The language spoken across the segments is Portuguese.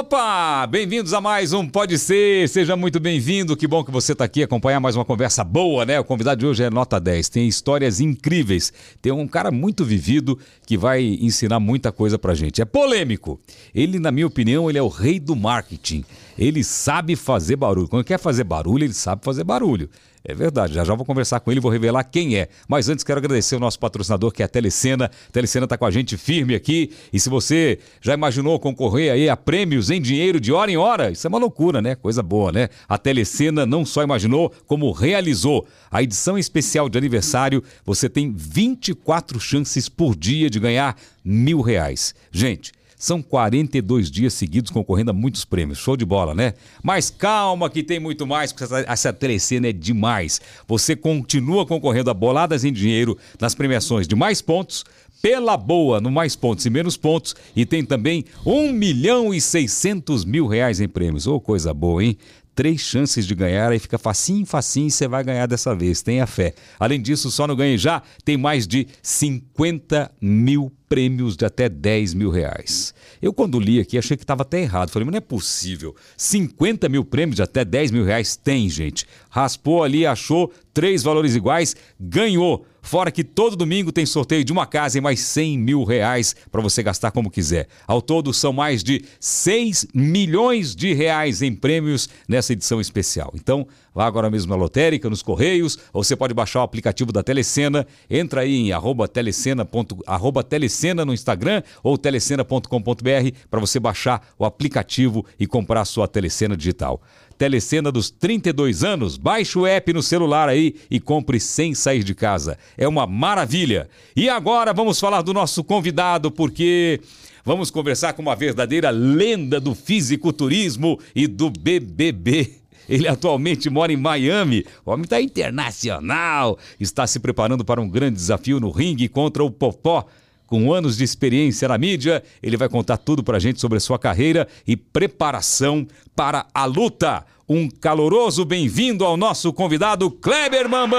Opa! Bem-vindos a mais um Pode Ser, seja muito bem-vindo. Que bom que você está aqui acompanhar mais uma conversa boa, né? O convidado de hoje é nota 10, tem histórias incríveis. Tem um cara muito vivido que vai ensinar muita coisa pra gente. É polêmico. Ele, na minha opinião, ele é o rei do marketing. Ele sabe fazer barulho. Quando quer fazer barulho, ele sabe fazer barulho. É verdade, já já vou conversar com ele, vou revelar quem é. Mas antes quero agradecer o nosso patrocinador, que é a Telecena. A Telecena está com a gente firme aqui. E se você já imaginou concorrer aí a prêmios em dinheiro de hora em hora, isso é uma loucura, né? Coisa boa, né? A Telecena não só imaginou, como realizou. A edição especial de aniversário, você tem 24 chances por dia de ganhar mil reais. Gente, são 42 dias seguidos concorrendo a muitos prêmios. Show de bola, né? Mas calma que tem muito mais, porque essa, essa telecena é demais. Você continua concorrendo a boladas em dinheiro nas premiações de mais pontos, pela boa no mais pontos e menos pontos e tem também 1 milhão e 600 mil reais em prêmios. Ô, oh, coisa boa, hein? Três chances de ganhar, aí fica facinho, facinho e você vai ganhar dessa vez, tenha fé. Além disso, só no Ganhe Já tem mais de 50 mil prêmios de até 10 mil reais. Eu, quando li aqui, achei que estava até errado. Falei, mas não é possível. 50 mil prêmios de até 10 mil reais tem, gente. Raspou ali, achou três valores iguais, ganhou. Fora que todo domingo tem sorteio de uma casa e mais 100 mil reais para você gastar como quiser. Ao todo, são mais de 6 milhões de reais em prêmios nessa edição especial. Então, vá agora mesmo na lotérica, nos Correios, ou você pode baixar o aplicativo da Telecena. Entra aí em arroba telecena, ponto, arroba telecena no Instagram ou telecena.com.br para você baixar o aplicativo e comprar a sua Telecena digital. Telecena dos 32 anos, baixe o app no celular aí e compre sem sair de casa. É uma maravilha. E agora vamos falar do nosso convidado, porque vamos conversar com uma verdadeira lenda do fisiculturismo e do BBB. Ele atualmente mora em Miami. O homem está internacional. Está se preparando para um grande desafio no ringue contra o Popó. Com anos de experiência na mídia, ele vai contar tudo para a gente sobre a sua carreira e preparação para a luta. Um caloroso bem-vindo ao nosso convidado Kleber Bambam!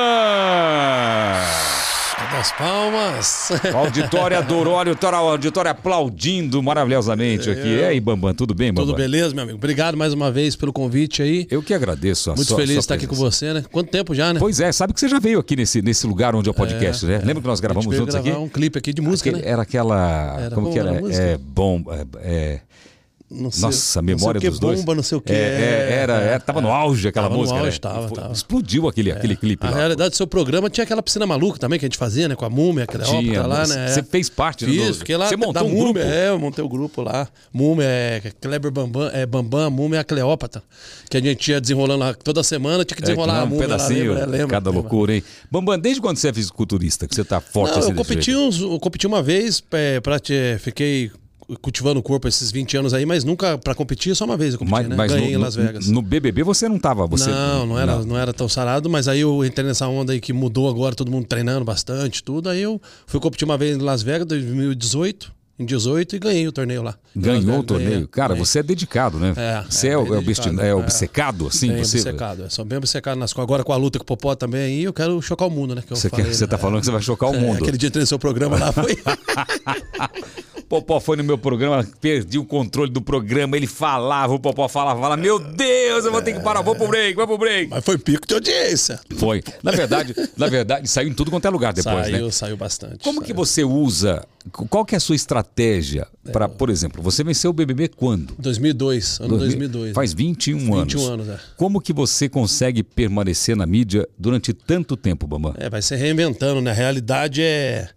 Das palmas. O auditório adorou, auditório, auditório aplaudindo maravilhosamente aqui. É. E aí, Bambam, tudo bem, Bambam? Tudo beleza, meu amigo. Obrigado mais uma vez pelo convite aí. Eu que agradeço. A Muito sua, feliz de estar aqui com você, né? Quanto tempo já, né? Pois é, sabe que você já veio aqui nesse, nesse lugar onde é o podcast, né? Lembra que nós gravamos juntos aqui? um clipe aqui de música, Aquele- né? Era aquela. Era como bom, que era? era? É bom. É, é- sei- nossa, a não sei memória o que dos dois. bomba, não sei o que. É, é, era, era- tava no auge aquela Tava no música. auge, né? tava, Foi- tava. Explodiu aquele, aquele clipe A lá. realidade seu programa tinha aquela piscina maluca também que a gente fazia, né? Com a múmia, aquela Tinha, ópera lá, né? você fez parte, né, Fiz, do- fiquei lá você da montou um múmia, grupo? É, eu montei o grupo lá. Múmia, é Kleber Bambam, é Bambam, múmia é a Cleópatra. Que a gente ia desenrolando lá toda semana, tinha que É, desenrolar que a não, um múmia lá, pedacinho, lembra? É, lembra, cada lembra. loucura, hein? Bambam, desde quando você é fisiculturista, que você tá forte Não, assim eu competi, uns, eu competi uma vez, é, pra te, fiquei cultivando o corpo esses 20 anos aí, mas nunca pra competir, só uma vez eu competi, Mas, né? mas Ganhei no, em Las Vegas. no BBB você não tava, você... Não, não era, não. era tão sarado, mas aí eu entrei nessa onda aí que mudou agora, todo mundo treinando bastante, tudo. Aí eu fui competir uma vez em Las Vegas, 2018, em 18, e ganhei o torneio lá. Ganhou o torneio. ganhei, Cara, ganhei. você é dedicado, né? É, você é, é, dedicado, é é. obcecado, assim? Bem você, obcecado, é, sou bem obcecado nas. Agora com a luta com o Popó também aí, eu quero chocar o mundo, né? Que Você, quer- falei, você né? tá falando que você vai chocar o É, mundo. Aquele dia que no seu programa lá foi. Popó foi no meu programa, perdi o controle do programa, ele falava, o Popó falava, falava, meu Deus, eu vou ter que parar, vou pro break, vou pro break. mas foi pico de audiência. Foi. Na verdade, na verdade, saiu em tudo quanto é lugar depois, saiu, né? saiu bastante. Como que saiu. você usa, qual que é a sua estratégia para, por exemplo, você venceu o BBB quando? 2002, ano 2002. Faz 21 anos. 21 anos, é. Como que você consegue permanecer na mídia durante tanto tempo, Bambam? É, vai se reinventando, né? A realidade é.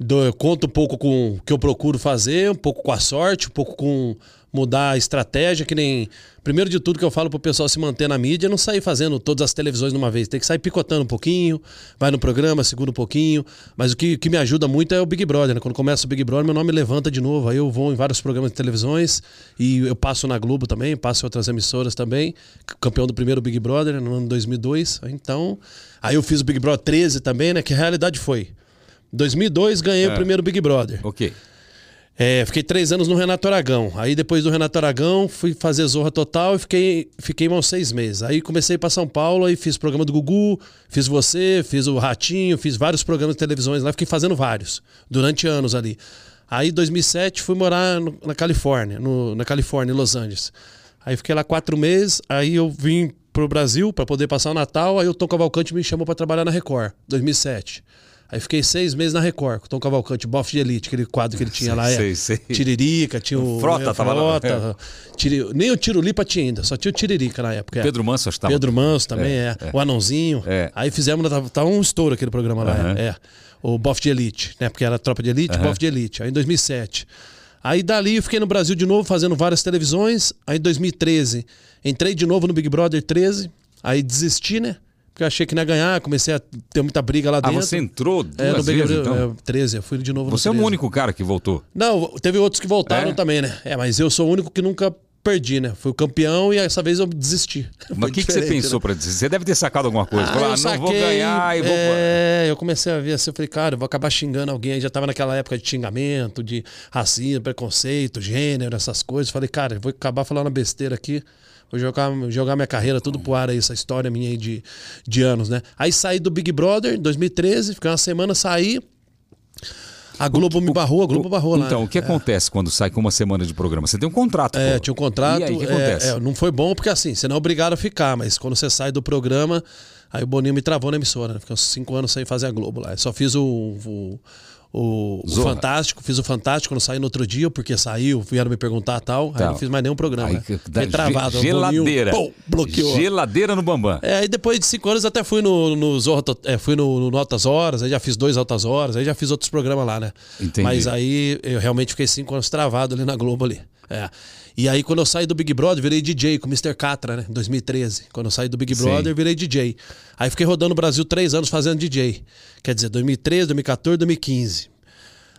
eu conto um pouco com o que eu procuro fazer, um pouco com a sorte, um pouco com mudar a estratégia, que nem. Primeiro de tudo que eu falo pro pessoal se manter na mídia é não sair fazendo todas as televisões de uma vez. Tem que sair picotando um pouquinho, vai no programa, segura um pouquinho. Mas o que, que me ajuda muito é o Big Brother, né? Quando começa o Big Brother, meu nome levanta de novo. Aí eu vou em vários programas de televisões e eu passo na Globo também, passo em outras emissoras também. Campeão do primeiro Big Brother né, no ano 2002. Então, aí eu fiz o Big Brother 13 também, né? Que a realidade foi. 2002 ganhei o primeiro Big Brother. Ok. É, fiquei três anos no Renato Aragão. Aí depois do Renato Aragão fui fazer Zorra Total e fiquei, fiquei uns seis meses. Aí comecei para São Paulo aí fiz programa do Gugu, fiz você, fiz o Ratinho, fiz vários programas de televisões lá, fiquei fazendo vários durante anos ali. Aí, em 2007, fui morar no- na Califórnia, no- na Califórnia, em Los Angeles. Aí fiquei lá quatro meses, aí eu vim pro Brasil para poder passar o Natal, aí o Tom Cavalcante me chamou para trabalhar na Record, 2007. Aí fiquei seis meses na Record, com o Tom Cavalcante, Bofe de Elite, aquele quadro que ele tinha lá. Sei, é, sei. Tiririca, tinha o... Frota é, tava lá. Frota, Tiri- nem o Tirulipa tinha ainda, só tinha o Tiririca na época. é. Pedro Manso acho que tava. Pedro Manso também, é. O Anãozinho. É. Aí fizemos, tava, tava um estouro aquele programa lá, é. O Boff de Elite, né? Porque era Tropa de Elite, Boff de Elite. Aí em 2007. Aí dali eu fiquei no Brasil de novo, fazendo várias televisões. Aí em 2013, entrei de novo no Big Brother 13. Aí desisti, né? Porque eu achei que não ia ganhar, comecei a ter muita briga lá Ah, dentro. você entrou duas é, no Big vezes, Brother então? é, 13, eu fui de novo Você é no o 13. único cara que voltou. Não, teve outros que voltaram É? também, né? É, mas eu sou o único que nunca perdi, né? Fui o campeão e essa vez eu desisti. Mas o que, que você pensou né? pra dizer? Você deve ter sacado alguma coisa. Ah, Falar, eu ah, não vou saquei, ganhar e vou. É, eu comecei a ver assim, eu falei, cara, eu vou acabar xingando alguém. Aí já tava naquela época de xingamento, de racismo, preconceito, gênero, essas coisas. Falei, cara, eu vou acabar falando besteira aqui. Vou jogar, jogar minha carreira tudo pro ar aí, essa história minha aí de, de anos, né? Aí saí do Big Brother em 2013, fiquei uma semana, saí. A Globo me barrou, a Globo barrou lá. Então, o que acontece quando sai com uma semana de programa? Você tem um contrato. É, pô. tinha um contrato. E aí, o que é, acontece? é, não foi bom porque assim, você não é obrigado a ficar, mas quando você sai do programa, aí o Boninho me travou na emissora. Né? Fiquei uns cinco anos sem fazer a Globo lá. Eu só fiz o. o o, o. Fantástico, fiz o Fantástico quando saí no outro dia, porque saiu, vieram me perguntar tal. Aí Tá. não fiz mais nenhum programa. Aí, né? da- travado. Boninho, Geladeira. pum, bloqueou. Geladeira no Bambam. É, aí depois de cinco anos até fui no, no Zorra, To- é, fui no, no Altas Horas, aí já fiz dois Altas Horas, aí já fiz outros programas lá, né? Entendi. Mas aí eu realmente fiquei cinco anos travado ali na Globo ali. É. E aí quando eu saí do Big Brother, virei DJ com o Mr. Catra, né? Em 2013. Quando eu saí do Big Sim. Brother, virei DJ. Aí fiquei rodando o Brasil três anos fazendo DJ. Quer dizer, 2013, 2014, 2015.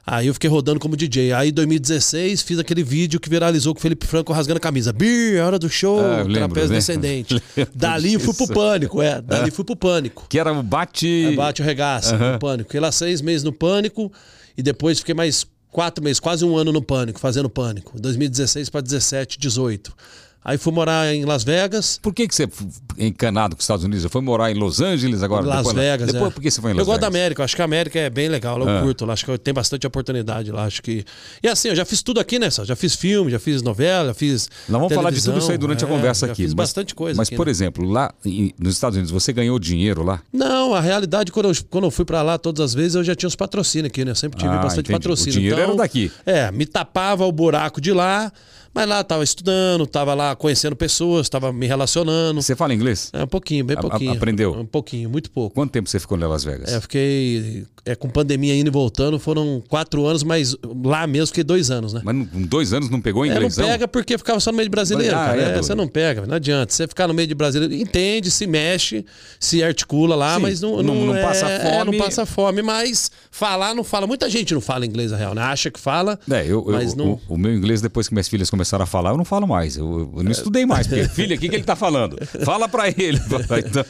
Aí eu fiquei rodando como DJ. Aí em 2016 fiz aquele vídeo que viralizou com o Felipe Franco rasgando a camisa. Bir, é hora do show, Ah, lembro, trapézio né? descendente. Lembro Dali fui pro disso. pânico, é. Dali fui pro pânico. Que era o bate. É, bate o regaço no pânico. Fiquei lá seis meses no pânico e depois fiquei mais quatro meses, quase um ano no pânico, fazendo pânico. 2016 para 17, 18. Aí fui morar em Las Vegas. Por que, que você f- é encanado com os Estados Unidos? Você foi morar em Los Angeles agora? Las depois, Vegas, Depois, é. por que você foi em Eu Las gosto da Vegas? América, eu acho que a América é bem legal, eu Ah. curto lá, acho que tem bastante oportunidade lá, acho que... E assim, eu já fiz tudo aqui, né, já fiz filme, já fiz novela, já fiz Nós vamos falar de tudo isso aí durante a é, conversa já aqui. fiz mas- bastante coisa Mas, aqui, por né? exemplo, lá nos Estados Unidos, você ganhou dinheiro lá? Não, a realidade, quando eu, quando eu fui pra lá todas as vezes, eu já tinha os patrocínios aqui, né? Eu sempre tive Ah, bastante entendi. patrocínio. O dinheiro então, era daqui. É, me tapava o buraco de lá, mas lá tava estudando, tava lá conhecendo pessoas, tava me relacionando. Você fala inglês? É, um pouquinho, bem A- a- pouquinho. aprendeu? Um pouquinho, muito pouco. Quanto tempo você ficou em Las Vegas? É, fiquei. É, com pandemia indo e voltando, foram quatro anos, mas lá mesmo fiquei dois anos, né? Mas com dois anos não pegou É, não inglês? pega porque ficava só no meio de brasileiro, Ah, cara. é, É, você não pega, não adianta. Você ficar no meio de brasileiro, entende, se mexe, se articula lá, Sim, mas não, não- não, não é- passa é, fome. não passa fome, mas falar não fala. Muita gente não fala inglês, na real, né? Acha que fala, É, eu, eu- mas não. o, o meu inglês, depois que minhas filhas começaram a falar, eu não falo mais. Eu, eu não estudei mais. Porque, filha, o que, que ele tá falando? Fala pra ele. Então,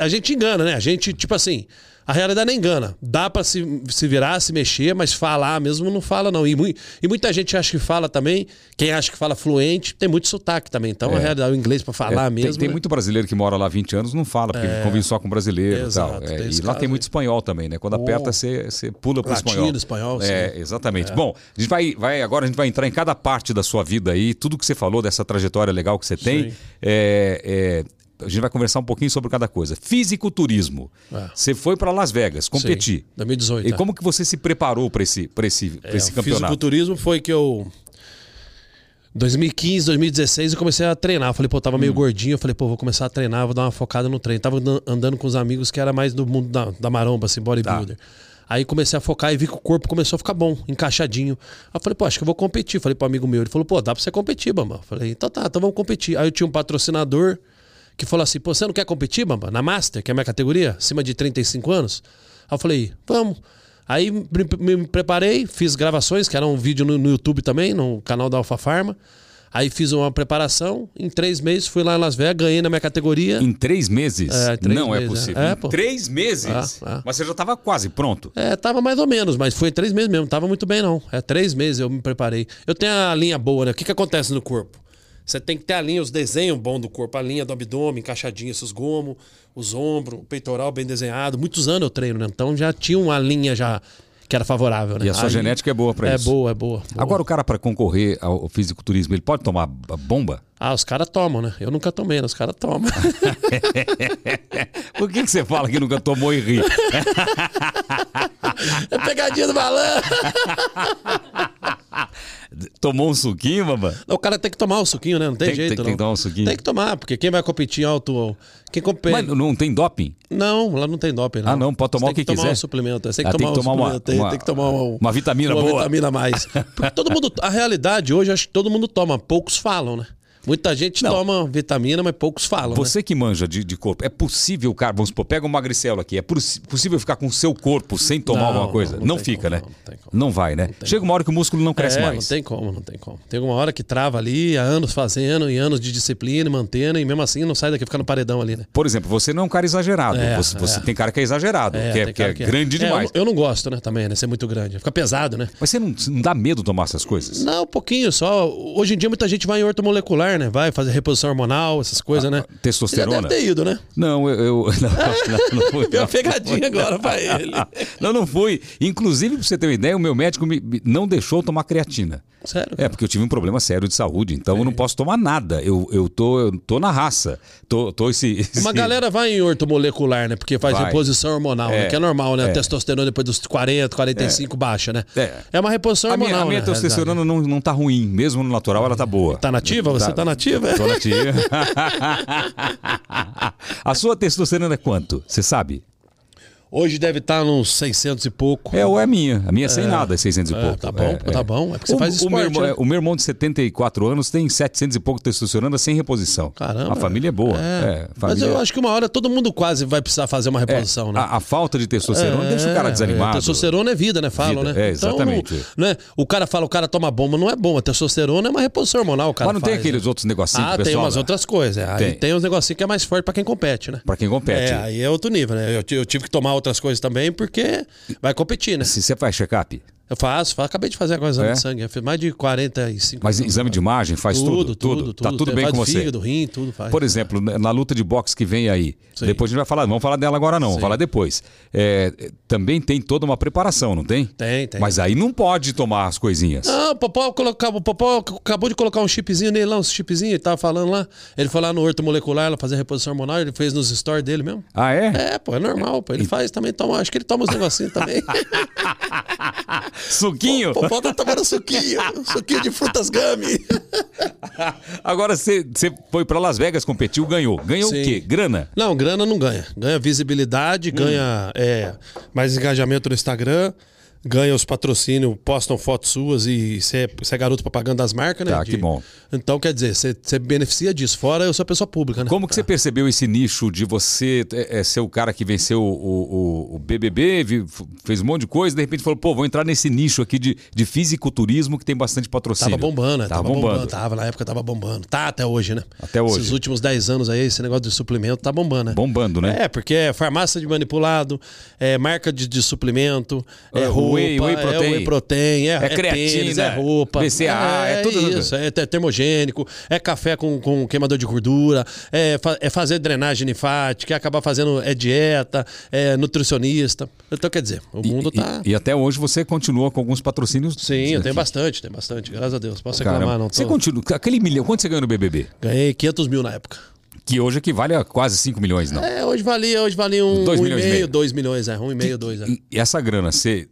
A, a gente engana, né? A gente, tipo assim, a realidade não engana. Dá pra se, se virar, se mexer, mas falar mesmo não fala, não. E, mui- e muita gente acha que fala também. Quem acha que fala fluente, tem muito sotaque também. Então, a realidade, o inglês pra falar é, mesmo. tem, tem né? muito brasileiro que mora lá há 20 anos não fala, porque convive só com brasileiro e Exato, tal. É, e lá tem muito espanhol também, né? Quando Oh. aperta, você, você pula pro Latino, espanhol. espanhol, É, sim. exatamente. Bom, a gente vai, vai, agora a gente vai entrar em cada parte da sua vida aí, tudo que você falou dessa trajetória legal que você tem. É, é, a gente vai conversar um pouquinho sobre cada coisa. Fisiculturismo. É. Você foi para Las Vegas competir. Sim, 2018. E é. como que você se preparou para esse, pra esse, pra É, esse campeonato? Fisiculturismo foi que eu. 2015, 2016 eu comecei a treinar. Eu falei, pô, tava meio Hum. gordinho. Eu falei, pô, vou começar a treinar, vou dar uma focada no treino. Tava andan- andando com os amigos que era mais do mundo da, da maromba, assim, bodybuilder. Tá. Aí comecei a focar e vi que o corpo começou a ficar bom, encaixadinho. Aí eu falei, pô, acho que eu vou competir. Falei pro amigo meu, ele falou, pô, dá pra você competir, Bamba. Eu falei, então tá, então vamos competir. Aí eu tinha um patrocinador que falou assim, pô, você não quer competir, Bamba? Na Master, que é a minha categoria, acima de 35 anos? Aí eu falei, vamos. Aí me, preparei, fiz gravações, que era um vídeo no, no YouTube também, no canal da Alfa Farma. Aí fiz uma preparação, em três meses fui lá em Las Vegas, ganhei na minha categoria. Em três meses? É, três não é meses, possível. é. É, três meses? É, é. Mas você já estava quase pronto. É, tava mais ou menos, mas foi três meses mesmo, tava muito bem não. É três meses eu me preparei. Eu tenho a linha boa, né? O que, que acontece no corpo? Você tem que ter a linha, os desenhos bons do corpo, a linha do abdômen, encaixadinho, esses gomos, os ombros, o peitoral bem desenhado. Muitos anos eu treino, né? Então já tinha uma linha já que era favorável, né? E a sua Aí- genética é boa pra é isso. boa, é boa, boa. Agora o cara para concorrer ao fisiculturismo, ele pode tomar bomba? Ah, os caras tomam, né? Eu nunca tomei, né? Os caras tomam. Por que, que você fala que nunca tomou e ri? é pegadinha do malandro. Tomou um suquinho, mamãe? O cara tem que tomar o suquinho, né? Não tem, Tem- jeito, tem- não. tem que tomar um suquinho. Tem que tomar, porque quem vai competir em alto... Quem compete... Mas não tem doping? Não, lá não tem doping, não. Ah, não, pode tomar o tem que tomar quiser. um suplemento. Tem Ah, que tem tomar que um tomar uma- tem, uma- tem que tomar um- uma vitamina uma boa. vitamina a mais. Porque todo mundo... A realidade hoje, acho que todo mundo toma. Poucos falam, né? Muita gente Não. toma vitamina, mas poucos falam, né? Você que manja de, de corpo, é possível, cara, vamos supor, pega um magricelo aqui, é possível ficar com o seu corpo sem tomar Não, alguma coisa? não, Não, fica, como, né? não, não tem como. Não vai, né? Chega uma hora que o músculo não cresce é, mais. não tem como, não tem como. Tem uma hora que trava ali, há anos fazendo, e anos de disciplina, mantendo, e mesmo assim não sai daqui, fica no paredão ali, né? Por exemplo, você não é um cara exagerado. É, você, você é. tem cara que é exagerado, que é, tem que é cara grande É, eu demais. não- eu, não gosto, né, também, né? Ser muito grande. Fica pesado, né? Mas você não, não dá medo de tomar essas coisas? Não, um pouquinho só. Hoje em dia muita gente vai em ortomolecular, né? Vai fazer reposição hormonal, essas coisas, né? Ah, testosterona? Deve ter ido, né? Não, eu. eu não, não, não fui. Deu uma pegadinha agora pra ele. Não, não fui. Inclusive, pra você ter uma ideia, o meu médico me, não deixou tomar creatina. Sério? É, porque eu tive um problema sério de saúde, então eu não posso tomar nada. Eu, eu, tô, eu tô na raça. Tô, tô esse, esse- Uma galera vai em ortomolecular, né? Porque faz Vai. reposição hormonal, né? É, Que é normal, né? é. A testosterona depois dos 40, 45 baixa, né? É. uma reposição A minha, hormonal, a minha né? testosterona não, não tá ruim. Mesmo no natural, ela tá boa. Tá nativa? Você tá, nativa? Tô nativa. a sua testosterona é quanto? Você sabe? Hoje deve estar nos 600 e pouco. É ou é minha? A minha é sem nada, é 600 e É, pouco. tá bom, É, tá é. bom. É porque você o, faz o meu, irmão, né? é, o meu irmão de 74 anos tem 700 e pouco testosterona sem reposição. Caramba. A família é boa. É. É, Mas família- eu acho que uma hora todo mundo quase vai precisar fazer uma é, reposição, né? a, a falta de testosterona deixa o cara É, desanimado. Testosterona é vida, né? Falam, Vida, né? é, exatamente. Então, né? O cara fala, o cara toma bomba, não é bomba. Testosterona é uma reposição hormonal, o cara Mas não tem faz, aqueles né? outros negocinhos Ah, tem umas outras coisas. é. Aí Tem. tem uns negocinhos que é mais forte pra quem compete, né? Pra quem compete. É, aí é outro nível, né? Eu, eu tive que tomar outras coisas também porque vai competir, né? Se você faz check-up, Eu faço, faço, acabei de fazer agora exame É? de sangue. Eu fiz mais de 45 mas anos, exame de cara. imagem, faz tudo? tudo, tudo, Tá tudo bem faz com você? Fígado, rim, tudo faz. Por exemplo, na luta de boxe que vem aí, Sim. depois a gente vai falar, não vamos falar dela agora não, vamos falar depois. É, também tem toda uma preparação, não tem? Tem, tem. Mas aí não pode tomar as coisinhas. Não, o Popó, coloca- o Popó acabou de colocar um chipzinho nele lá, um chipzinho, ele tava falando lá. Ele foi lá no ortomolecular, lá fazer reposição hormonal, ele fez nos stories dele mesmo. Ah, é? É, pô, é normal, pô. Ele faz também, toma, acho que ele toma uns negocinhos também. Suquinho? o Popó tá tomando suquinho, suquinho de frutas gummy. Agora você foi pra Las Vegas, competiu, ganhou. Ganhou Sim. o quê? Grana? Não, grana não ganha. Ganha visibilidade, Hum. ganha é, mais engajamento no Instagram, ganha os patrocínios, postam fotos suas e você é, é garoto propaganda das marcas, né? Tá, que bom. Então, quer dizer, você, beneficia disso. Fora eu sou pessoa pública, né? Como que você percebeu esse nicho de você é, é, ser o cara que venceu o, o- o BBB, vi- fez um monte de coisa, de repente falou, pô, vou entrar nesse nicho aqui de, de fisiculturismo que tem bastante patrocínio. Tava bombando, né? Tava, bombando. Tava, na época tava bombando. Tá até hoje, né? Até hoje. Esses últimos 10 anos aí, esse negócio de suplemento tá bombando, né? Bombando, né? É, porque é farmácia de manipulado, é marca de, de suplemento, é É, roupa, whey- whey é protein. whey protein, é, É creatina, tênis, é roupa. BCAA, é tudo- isso, é, te- termogênico, é café com, com queimador de gordura, é, é fazer drenagem linfática, é acabar fazendo é dieta, é nutricionista. Então, quer dizer, o mundo E- tá... E, e até hoje você continua com alguns patrocínios. Sim, eu tenho bastante, tenho bastante, graças a Deus. Posso Caramba. reclamar, não tô... Você continua. Aquele milhão, quanto você ganhou no BBB? Ganhei 500 mil na época. Que hoje equivale a quase 5 milhões, não. É, hoje valia, hoje valia um, Dois um milhões e meio, meio. dois milhões, é, um e meio, dois, é. E, essa grana, você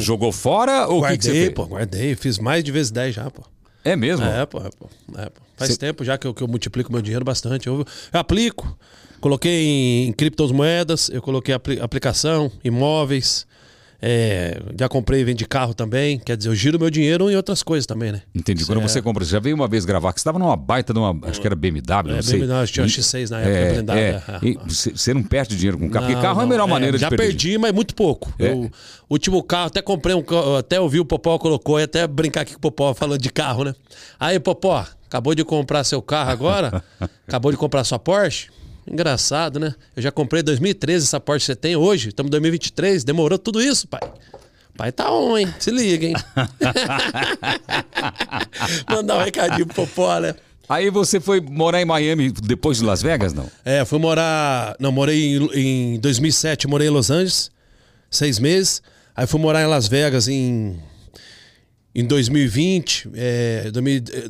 jogou fora ou o que, que você Guardei, pô, guardei. Fiz mais de vezes 10 já, pô. É mesmo? É, pô, é, pô. É, pô. Faz Cê- tempo já que eu, que eu multiplico meu dinheiro bastante. Eu, eu aplico, coloquei em, em criptomoedas, eu coloquei apli- aplicação, imóveis. É, já comprei e vendi carro também. Quer dizer, eu giro meu dinheiro em outras coisas também, né? Entendi. Quando você compra, você já veio uma vez gravar que você estava numa baita de uma. Acho que era BMW, não É, sei. BMW, acho que tinha um X6 na época, É, é. É. Você não perde dinheiro com carro, porque Não, carro é a não, melhor maneira de Já perder. perdi, mas muito pouco. É. Eu- o último carro, até comprei um carro, até ouvi o Popó colocou e até brincar aqui com o Popó falando de carro, né? Aí, Popó, acabou de comprar seu carro agora? acabou de comprar sua Porsche? Engraçado, né? Eu já comprei em 2013 essa Porsche que você tem hoje. Estamos em 2023. Demorou tudo isso, pai. Pai tá on, hein? Se liga, hein? Mandar um recadinho pro Popó, né? Aí você foi morar em Miami depois de Las Vegas, não? É, fui morar. Não, morei em, em 2007, morei em Los Angeles, seis meses. Aí fui morar em Las Vegas em, em 2020, é, 2000, é,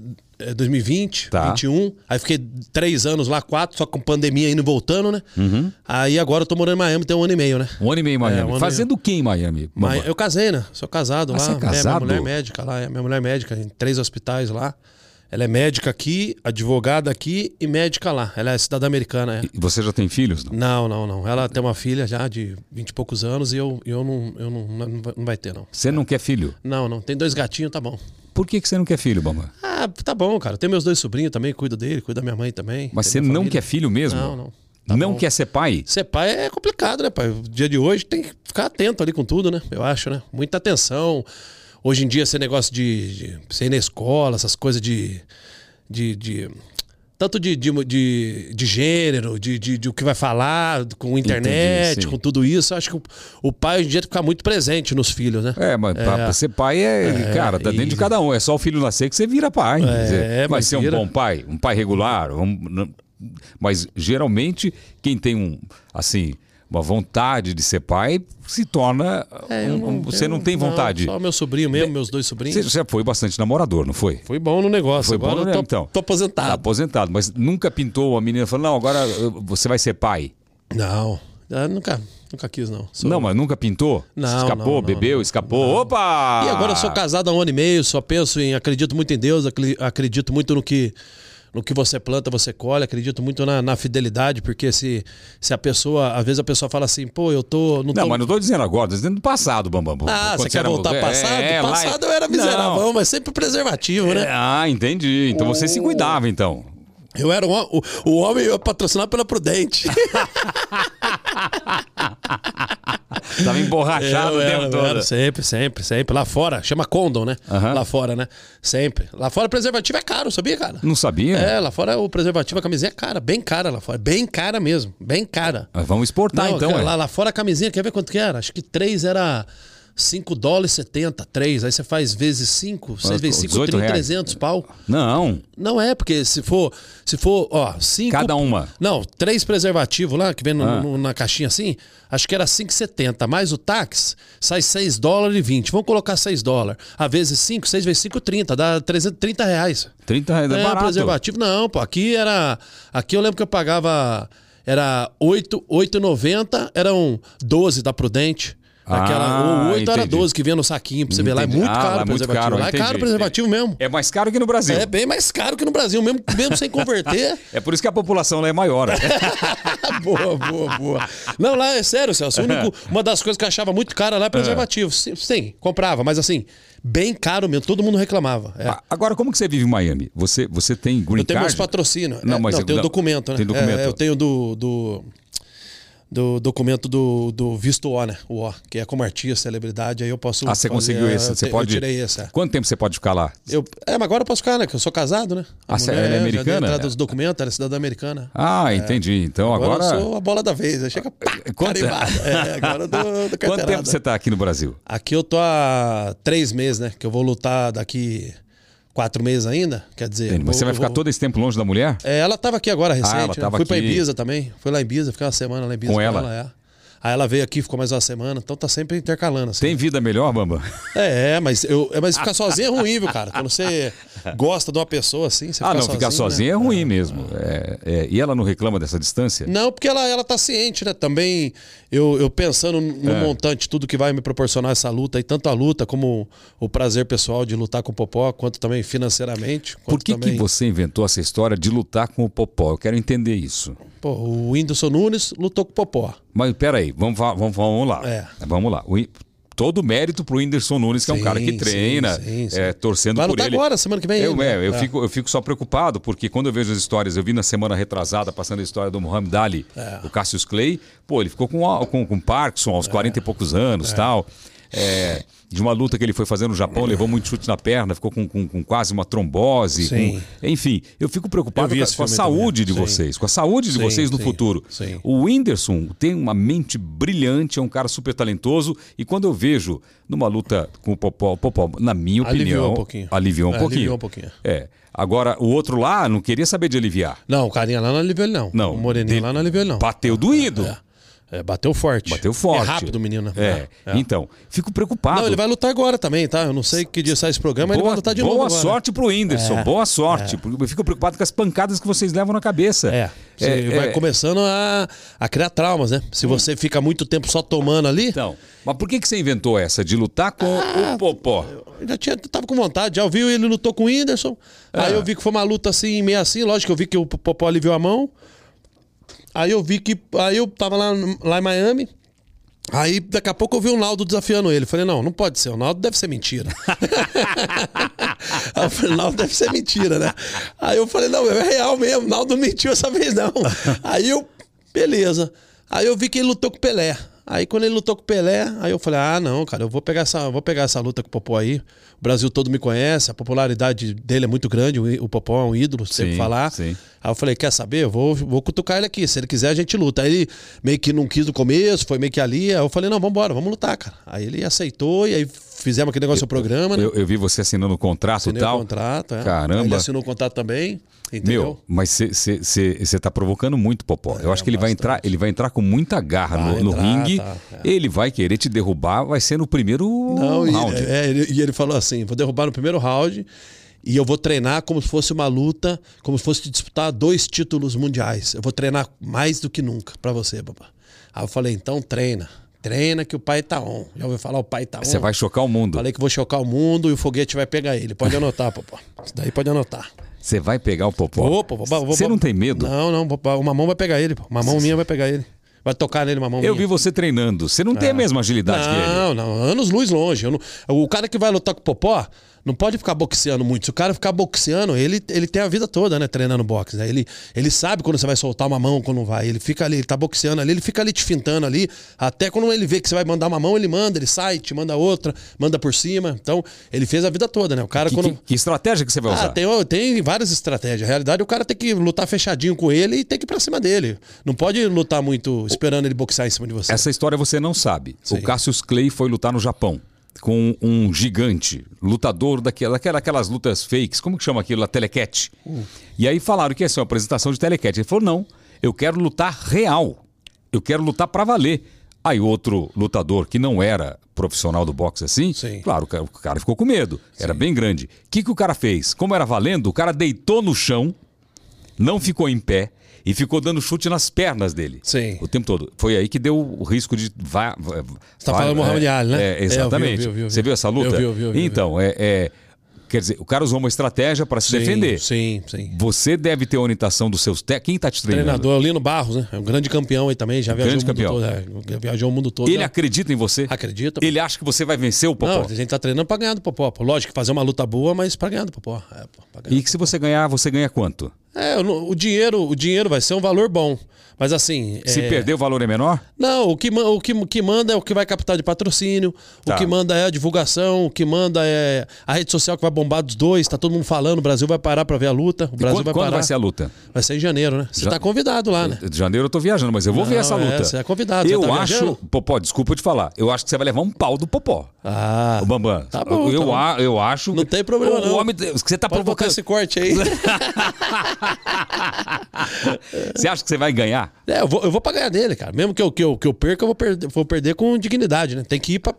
2020, Tá. 21. Aí fiquei três anos lá, quatro, só com pandemia indo e voltando, né? Uhum. Aí agora eu tô morando em Miami tem um ano e meio, né? Um ano e meio em Miami. É, um Fazendo o que em Miami? Bamba? eu casei, né? Sou casado Ah, lá. você é Minha- casado? Minha mulher é médica lá. é Minha mulher é médica em três hospitais lá. Ela é médica aqui, advogada aqui e médica lá. Ela é cidadã americana, é. E Você já tem filhos? Não? Não, não, não. Ela tem uma filha já de vinte e poucos anos e eu, eu, não, eu não, não vai ter, não. Você não quer filho? Não, não. Tem dois gatinhos, tá bom. Por que, que você não quer filho, Bamba? Ah, tá bom, cara. Tem meus dois sobrinhos também, cuido dele, cuido da minha mãe também. Mas você não família. quer filho mesmo? Não, não. Tá não bom. quer ser pai? Ser pai é complicado, né, pai? O dia de hoje tem que ficar atento ali com tudo, né? Eu acho, né? Muita atenção. Hoje em dia, esse negócio de, de você ir na escola, essas coisas de. de, de- tanto de, de, de, de gênero, de, de, de o que vai falar, com internet, Entendi, com tudo isso. Acho que o, o pai hoje em dia ficar muito presente nos filhos, né? É, mas pra, pra ser pai é, cara, tá dentro de cada um. É só o filho nascer que você vira pai. Dizer, vai ser um bom pai, um pai regular. um- mas geralmente quem tem um, assim, uma vontade de ser pai se torna. É, um- um- você não tem vontade. Só meu sobrinho mesmo, meus dois sobrinhos. Você já foi bastante namorador, não foi? Foi bom no negócio. Foi agora bom, né? eu tô, Então. tô aposentado. Tá aposentado, mas nunca pintou a menina falando, não, agora você vai ser pai. Não, eu nunca, nunca quis, não. Sou- Não, mas nunca pintou? Não, Escapou, não, não, bebeu, não. escapou. Opa! E agora eu sou casado há um ano e meio, só penso em. Acredito muito em Deus, acredito muito no que. No que você planta, você colhe, acredito muito na, na fidelidade, porque se, se a pessoa, às vezes a pessoa fala assim, pô, eu tô. Não, Não, tô... mas não tô dizendo agora, tô dizendo do passado, Bambam. Ah, você quer era- voltar ao É, passado? é, lá- passado eu era miserável, Não. mas sempre preservativo, É, né? Ah, entendi. Então você se cuidava, então. Eu era um, o, o homem patrocinado pela Prudente. Tava emborrachado Eu o tempo eu todo. sempre, sempre, sempre. Lá fora, chama condom, né? Aham. Lá fora, né? Sempre. Lá fora preservativo é caro, sabia, cara? Não sabia? É, lá fora o preservativo, a camisinha é cara, bem cara lá fora. Bem cara mesmo, bem cara. Mas Vamos exportar, Não, então. cara, é. lá, lá fora a camisinha, quer ver quanto que era? Acho que 3 era 5 dólares e 70, 3. Aí você faz vezes 5, 6 vezes 5, 18 30, reais. 300 pau. Não, Não é, porque se for, se for, ó, 5... cada uma. Não, três preservativos lá, que vem no- Ah. no- na caixinha assim, acho que era 5,70. Mais o táxi, sai 6 dólares e 20. Vamos colocar 6 dólares. A vezes 5, 6 vezes 5, 30. Dá 330 reais. 30 reais é É, barato. preservativo. Não, pô, aqui era... Aqui eu lembro que eu pagava... Era 8, 8,90, eram 12 da Prudente. Aquela, Ah, ou 8 era entendi. 12 que vinha no saquinho pra você ver lá. É Entendi. muito Ah, caro lá é o muito preservativo. caro, lá é entendi. caro o preservativo mesmo. É mais caro que no Brasil. É bem mais caro que no Brasil, mesmo, mesmo sem converter. É por isso que a população lá é maior. boa, boa, boa. Não, lá é sério, Celso. o único- uma das coisas que eu achava muito cara lá é preservativo. Sim, sim, comprava, mas assim, bem caro mesmo. Todo mundo reclamava. É. Agora, como que você vive em Miami? Você, você tem green eu tenho card? meus patrocínios. Não, É, mas não, eu- tem o não, documento, né? tem documento. É, eu tenho do. do do documento do, do visto O, né? O O, que é como artista, celebridade, aí eu posso. Ah, você fazer- conseguiu esse? Você pode... Eu tirei esse, é. Quanto tempo você pode ficar lá? Eu, é, mas agora eu posso ficar, né? Que eu sou casado, né? A Ah, você- ela é já americana? entrada dos documentos, ela é cidadã americana. Ah, entendi. Então agora... Agora, eu sou a bola da vez. Aí chega pá, Quanto- carimbada. É, agora eu dou, dou Quanto tempo você está aqui no Brasil? Aqui eu tô há três meses, né? Que eu vou lutar daqui quatro meses ainda. Quer dizer. Entendi. Mas vou- você vai ficar vou- todo esse tempo longe da mulher? É, ela tava aqui agora recente. ela né? tava Fui pra aqui. Ibiza também. Fui lá em Ibiza, fiquei uma semana lá em Ibiza Com ela? é. Aí ela veio aqui, ficou mais uma semana, então tá sempre intercalando. Assim. Tem vida melhor, Bamba? É, é, mas, eu, é, mas ficar sozinho é ruim, viu, cara? Quando você gosta de uma pessoa assim, você Ah, não, ficar sozinho, sozinha né? é ruim mesmo. É, é, e ela não reclama dessa distância? Não, porque ela, ela tá ciente, né? Também eu, eu pensando no É. montante, tudo que vai me proporcionar essa luta, e tanto a luta como o prazer pessoal de lutar com o Popó, quanto também financeiramente. Por quanto que, também... que você inventou essa história de lutar com o Popó? Eu quero entender isso. Pô, o Whindersson Nunes lutou com o Popó. Mas peraí, vamos, vamos, vamos lá. É. Vamos lá. O todo mérito pro Whindersson Nunes, que é um Sim, cara que sim, treina, sim, sim. é, torcendo Vai por lutar ele. agora, semana que vem Eu, ainda. é, eu, É. Fico, eu fico só preocupado, porque quando eu vejo as histórias, eu vi na semana retrasada, passando a história do Muhammad Ali, É. o Cassius Clay, pô, ele ficou com, com, com Parkinson aos 40 e poucos anos tal. É, de uma luta que ele foi fazer no Japão, levou muito chute na perna, ficou com, com- com quase uma trombose. Sim. com- enfim, eu fico preocupado Eu com, a- com a saúde também. de Sim. vocês, com a saúde de Sim, vocês no futuro. O Whindersson tem uma mente brilhante, é um cara super talentoso. E quando eu vejo numa luta com o Popó, Popó na minha opinião, Aliviou um pouquinho. aliviou um É, pouquinho. aliviou um pouquinho. É. Agora, o outro lá não queria saber de aliviar. Não, o carinha lá não aliviou não. Não. O moreninho Dele- lá não aliviou não. Bateu doído. É. É, bateu forte. Bateu forte. É rápido menino, né? É. Então, fico preocupado. Não, ele vai lutar agora também, tá? Eu não sei que dia sai esse programa, ele vai lutar de boa novo agora. sorte pro Whindersson, É, boa sorte. Eu fico preocupado com as pancadas que vocês levam na cabeça. É, você É, vai é. começando a, a criar traumas, né? Se você fica muito tempo só tomando ali, Então, mas por que, que você inventou essa de lutar com Ah, o Popó? eu já tinha, tava com vontade, já ouvi ele lutou com o Whindersson. Aí É. eu vi que foi uma luta assim, meio assim, lógico que eu vi que o Popó aliviou a mão. Aí eu vi que. Aí eu tava lá, lá em Miami. Aí daqui a pouco eu vi o Naldo desafiando ele. Falei, não, não pode ser. O Naldo deve ser mentira. aí eu falei, Naldo deve ser mentira, né? Aí eu falei, não, é real mesmo. O Naldo não mentiu essa vez, não. Aí eu, beleza. Aí eu vi que ele lutou com o Pelé. Aí quando ele lutou com o Pelé, aí eu falei, ah, não, cara, eu vou pegar essa, vou pegar essa luta com o Popó aí. O Brasil todo me conhece, a popularidade dele é muito grande, o, Popó é um ídolo, Sim, falar. sim. Aí eu falei, quer saber? Eu vou, vou cutucar ele aqui. Se ele quiser, a gente luta. Aí ele meio que não quis no começo, foi meio que ali. Aí eu falei, não, vambora, vamos lutar, cara. Aí ele aceitou e aí fizemos aquele negócio do programa, né? Eu, eu vi você assinando o contrato e Assinei o tal. contrato, é. Caramba. Aí Ele assinou o contrato também, entendeu? Meu, mas você tá provocando muito, Popó. Eu acho que ele vai bastante. entrar, ele vai entrar com muita garra Vai no, no entrar, ringue. tá, Ele vai querer te derrubar, vai ser no primeiro Não, e round. ele, é, ele- e ele falou assim: vou derrubar no primeiro round e eu vou treinar como se fosse uma luta, como se fosse disputar dois títulos mundiais. Eu vou treinar mais do que nunca pra você, papá. Aí eu falei: então treina. Treina que o pai tá on. Já ouviu falar o pai tá on? Você vai chocar o mundo. Falei que vou chocar o mundo e o foguete vai pegar ele. Pode anotar, papá. Isso daí pode anotar. Você vai pegar o Popó. Você não tem medo? Não, não. Uma mão vai pegar ele, pô. Uma mão minha vai pegar ele. Vai tocar nele uma mão Eu minha. vi você treinando. Você não tem a mesma agilidade que ele. Não, não, anos luz longe. Não- o cara que vai lutar com o Popó não pode ficar boxeando muito. Se o cara ficar boxeando, ele, ele tem a vida toda, né, treinando boxe. Né? Ele, ele sabe quando você vai soltar uma mão, quando não vai. Ele fica ali, ele tá boxeando ali, ele fica ali te fintando ali. Até quando ele vê que você vai mandar uma mão, ele manda, ele sai, te manda outra, manda por cima. Então, ele fez a vida toda, né? O cara Que, quando. que- que estratégia que você vai Ah, usar? tem, tem várias estratégias. Na realidade, o cara tem que lutar fechadinho com ele e tem que ir pra cima dele. Não pode lutar muito esperando ele boxear em cima de você. Essa história você não sabe. Sim. O Cassius Clay foi lutar no Japão com um gigante, lutador daquela, daquela- aquelas lutas fakes, como que chama aquilo? A telecat. Hum. E aí falaram que ia ser uma apresentação de telecat. Ele falou: não, eu quero lutar real. Eu quero lutar pra valer. Aí outro lutador que não era profissional do boxe assim, Sim. claro, o cara- ficou com medo. Era bem grande. O que, que o cara fez? Como era valendo, o cara deitou no chão, não ficou em pé e ficou dando chute nas pernas dele. Sim. O tempo todo. Foi aí que deu o risco de. Você tá falando Muhammad é, Ali, né? É, É, exatamente. eu vi, eu vi, eu vi. Você viu essa luta? Eu vi, eu vi, eu vi, eu vi. Então, é, é- Quer dizer, o cara usou uma estratégia para se Sim, defender. Sim, sim. Você deve ter a orientação dos seus técnicos. Quem tá te treinando? Treinador Lino Barros, né? É um grande campeão aí também, já viajou Grande o mundo campeão. todo. é, viajou o mundo todo. Ele né? acredita em você? Acredita. Ele acha que você vai vencer o Popó? Não, a gente tá treinando pra ganhar do Popó. Lógico que fazer uma luta boa, mas pra ganhar do Popó. É, ganhar. E que se você ganhar, você ganha quanto? É, o dinheiro, o dinheiro vai ser um valor bom. Mas assim. Se é, perder, o valor é menor? Não, o que, o, que, o que manda é o que vai captar de patrocínio, Tá. o que manda é a divulgação, o que manda é a rede social que vai bombar dos dois, tá todo mundo falando, o Brasil vai parar pra ver a luta, o E Brasil quando, vai quando parar. vai ser a luta? Vai ser em janeiro, né? Você Já- tá convidado lá, né? De janeiro eu tô viajando, mas eu vou ver Não, essa é, luta. você é convidado, Eu tá acho. viajando? Popó, desculpa te falar. Eu acho que você vai levar um pau do Popó. Ah, Ô, Bambam, Tá bom, eu, tá bom. a- eu acho. Não tem problema, o não. Homem, você tá pode provocando. esse corte aí. Você acha que você vai ganhar? É, eu vou, eu vou pra ganhar dele, cara. Mesmo que eu, que eu, que eu perca, eu vou perder, vou perder com dignidade, né? Tem que ir pra.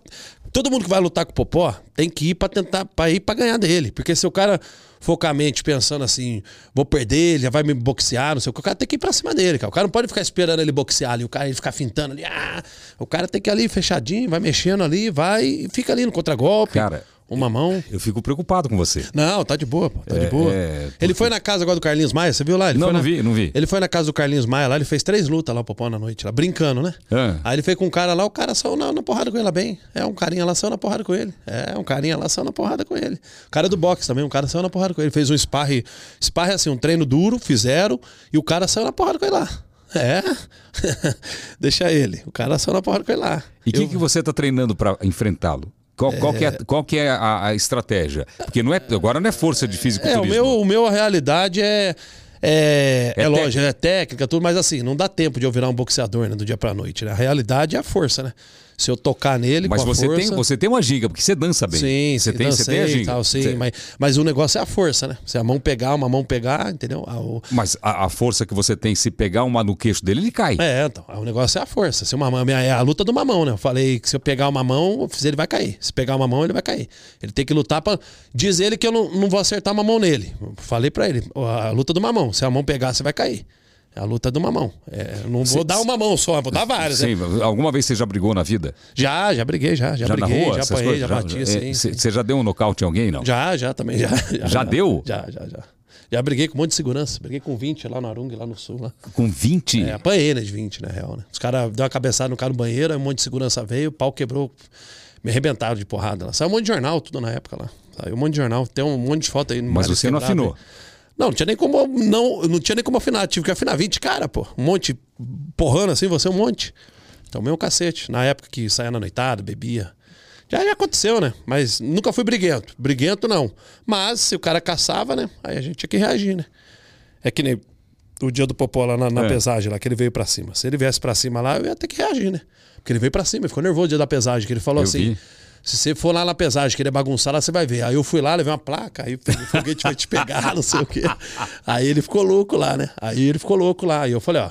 Todo mundo que vai lutar com o Popó tem que ir pra tentar pra ir pra ganhar dele. Porque se o cara focar a mente pensando assim, vou perder, ele já vai me boxear, não sei o que, o cara tem que ir pra cima dele, cara. O cara não pode ficar esperando ele boxear ali, o cara ele ficar fintando ali. Ah, o cara tem que ir ali fechadinho, vai mexendo ali, vai e fica ali no contragolpe. Cara, Uma mão. Eu fico preocupado com você. Não, tá de boa, pô. Tá de É, boa. é, Ele foi na casa agora do Carlinhos Maia, você viu lá? Ele Não, não na- vi, não vi. Ele foi na casa do Carlinhos Maia lá, ele fez três lutas lá, o Popó na noite, lá, brincando, né? Ah. Aí ele foi com um cara lá, o cara saiu na, na porrada com ele lá bem. É, um carinha lá saiu na porrada com ele. É, um carinha lá saiu na porrada com ele. O cara do boxe também, um cara saiu na porrada com ele. Fez um sparre, sparre assim, um treino duro, fizeram, e o cara saiu na porrada com ele lá. É, deixa ele. O cara saiu na porrada com ele lá. E o que, Eu- que você está treinando para enfrentá-lo? Qual, qual que é, qual que é a, a estratégia? Porque não é, agora não é força de É, o meu, o meu, a realidade é. É, É é, lógico, é técnica, tudo, mas assim, não dá tempo de eu virar um boxeador né, do dia pra noite. Né? A realidade é a força, né? Se eu tocar nele, Mas a você força... tem, você tem uma giga, porque você dança bem. Sim, você sim, tem, você tem a giga. tal, sim, Você- mas, mas o negócio é a força, né? Se a mão pegar, uma mão pegar, entendeu? Ah, o- Mas a, a força que você tem, se pegar uma no queixo dele, ele cai. É, então, o negócio é a força. Se uma mão, é a luta do mamão, né? Eu falei que se eu pegar uma mão, ele vai cair. Se pegar uma mão, ele vai cair. Ele tem que lutar pra. Diz ele que eu não, não vou acertar uma mão nele. Eu falei pra ele, a luta do mamão. Se a mão pegar, você vai cair. É a luta do mamão. É, eu não vou dar uma mão só, vou dar várias. né? Sim, alguma vez você já brigou na vida? Já, já briguei, já. Já, Já na briguei, rua? já apanhei, coisas? já bati, é, sim, Você já deu um nocaute em alguém, não? Já, já também, já. Já deu? Já, já, já. Já briguei com um monte de segurança. Briguei com 20 lá no Arung, lá no sul. Lá. Com 20? É, apanhei, né, de 20, na real, né? Os caras deu uma cabeçada no cara no banheiro, um monte de segurança veio, o pau quebrou, me arrebentaram de porrada lá. Saiu um monte de jornal, tudo na época lá. Saiu um monte de jornal, tem um monte de foto aí. no Mas você não quebrado afinou. aí. Não, não tinha nem como não, não tinha nem como afinar, tive que afinar 20 cara, pô. Um monte porrando assim, você um monte. Tomei um cacete. Na época que saía na noitada, bebia. Já, já aconteceu, né? Mas nunca fui briguento. Briguento não. Mas se o cara caçava, né? Aí a gente tinha que reagir, né? É que nem o dia do Popó lá na, na É. pesagem, lá, que ele veio pra cima. Se ele viesse pra cima lá, eu ia ter que reagir, né? Porque ele veio pra cima, ele ficou nervoso no dia da pesagem, que ele falou Eu assim. vi. Se você for lá na pesagem, querer bagunçar lá, você vai ver. Aí eu fui lá, levei uma placa, aí o foguete vai te pegar, não sei o quê. Aí ele ficou louco lá, né? Aí ele ficou louco lá. Aí eu falei, ó,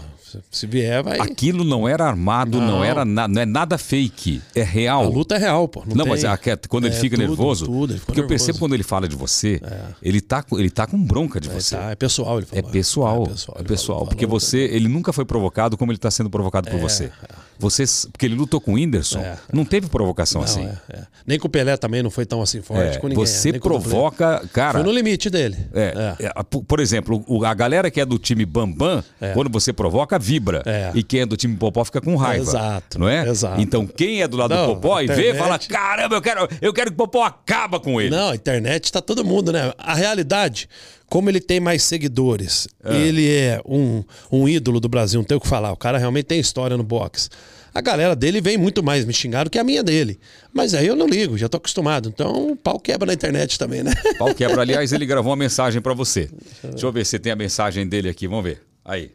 se- vier, vai. Aquilo não era armado, não, Não. era na- não é nada fake. É real. A luta é real, pô. Não, tem- mas a- quando ele É, fica tudo, nervoso. Tudo, ele porque eu percebo nervoso. quando ele fala de você, ele, tá, com- ele tá com bronca de É, você. tá, é pessoal, ele É falou. pessoal, é ele pessoal, falou, porque você, ele nunca foi provocado como ele está sendo provocado por você. Você, porque ele lutou com o Whindersson, É. não teve provocação Não, assim. é, é. Nem com o Pelé também não foi tão assim forte É, com ninguém. você Dublê. provoca, cara. Foi no limite dele. É, é, por- exemplo, a galera que é do time Bambam, quando você provoca, vibra. É. E quem é do time Popó fica com raiva. Exato, Não é? exato. Então quem é do lado Não, do Popó e vê, fala: caramba, eu quero, eu quero que o Popó acaba com ele. Não, a internet tá todo mundo, né? A realidade, como ele tem mais seguidores, É. ele é um, um ídolo do Brasil, não tem o que falar. O cara realmente tem história no boxe. A galera dele vem muito mais me xingar do que a minha dele. Mas aí eu não ligo, já tô acostumado. Então o pau quebra na internet também, né? Pau quebra. Aliás, ele gravou uma mensagem pra você. Deixa eu ver se tem a mensagem dele aqui. Vamos ver. Aí.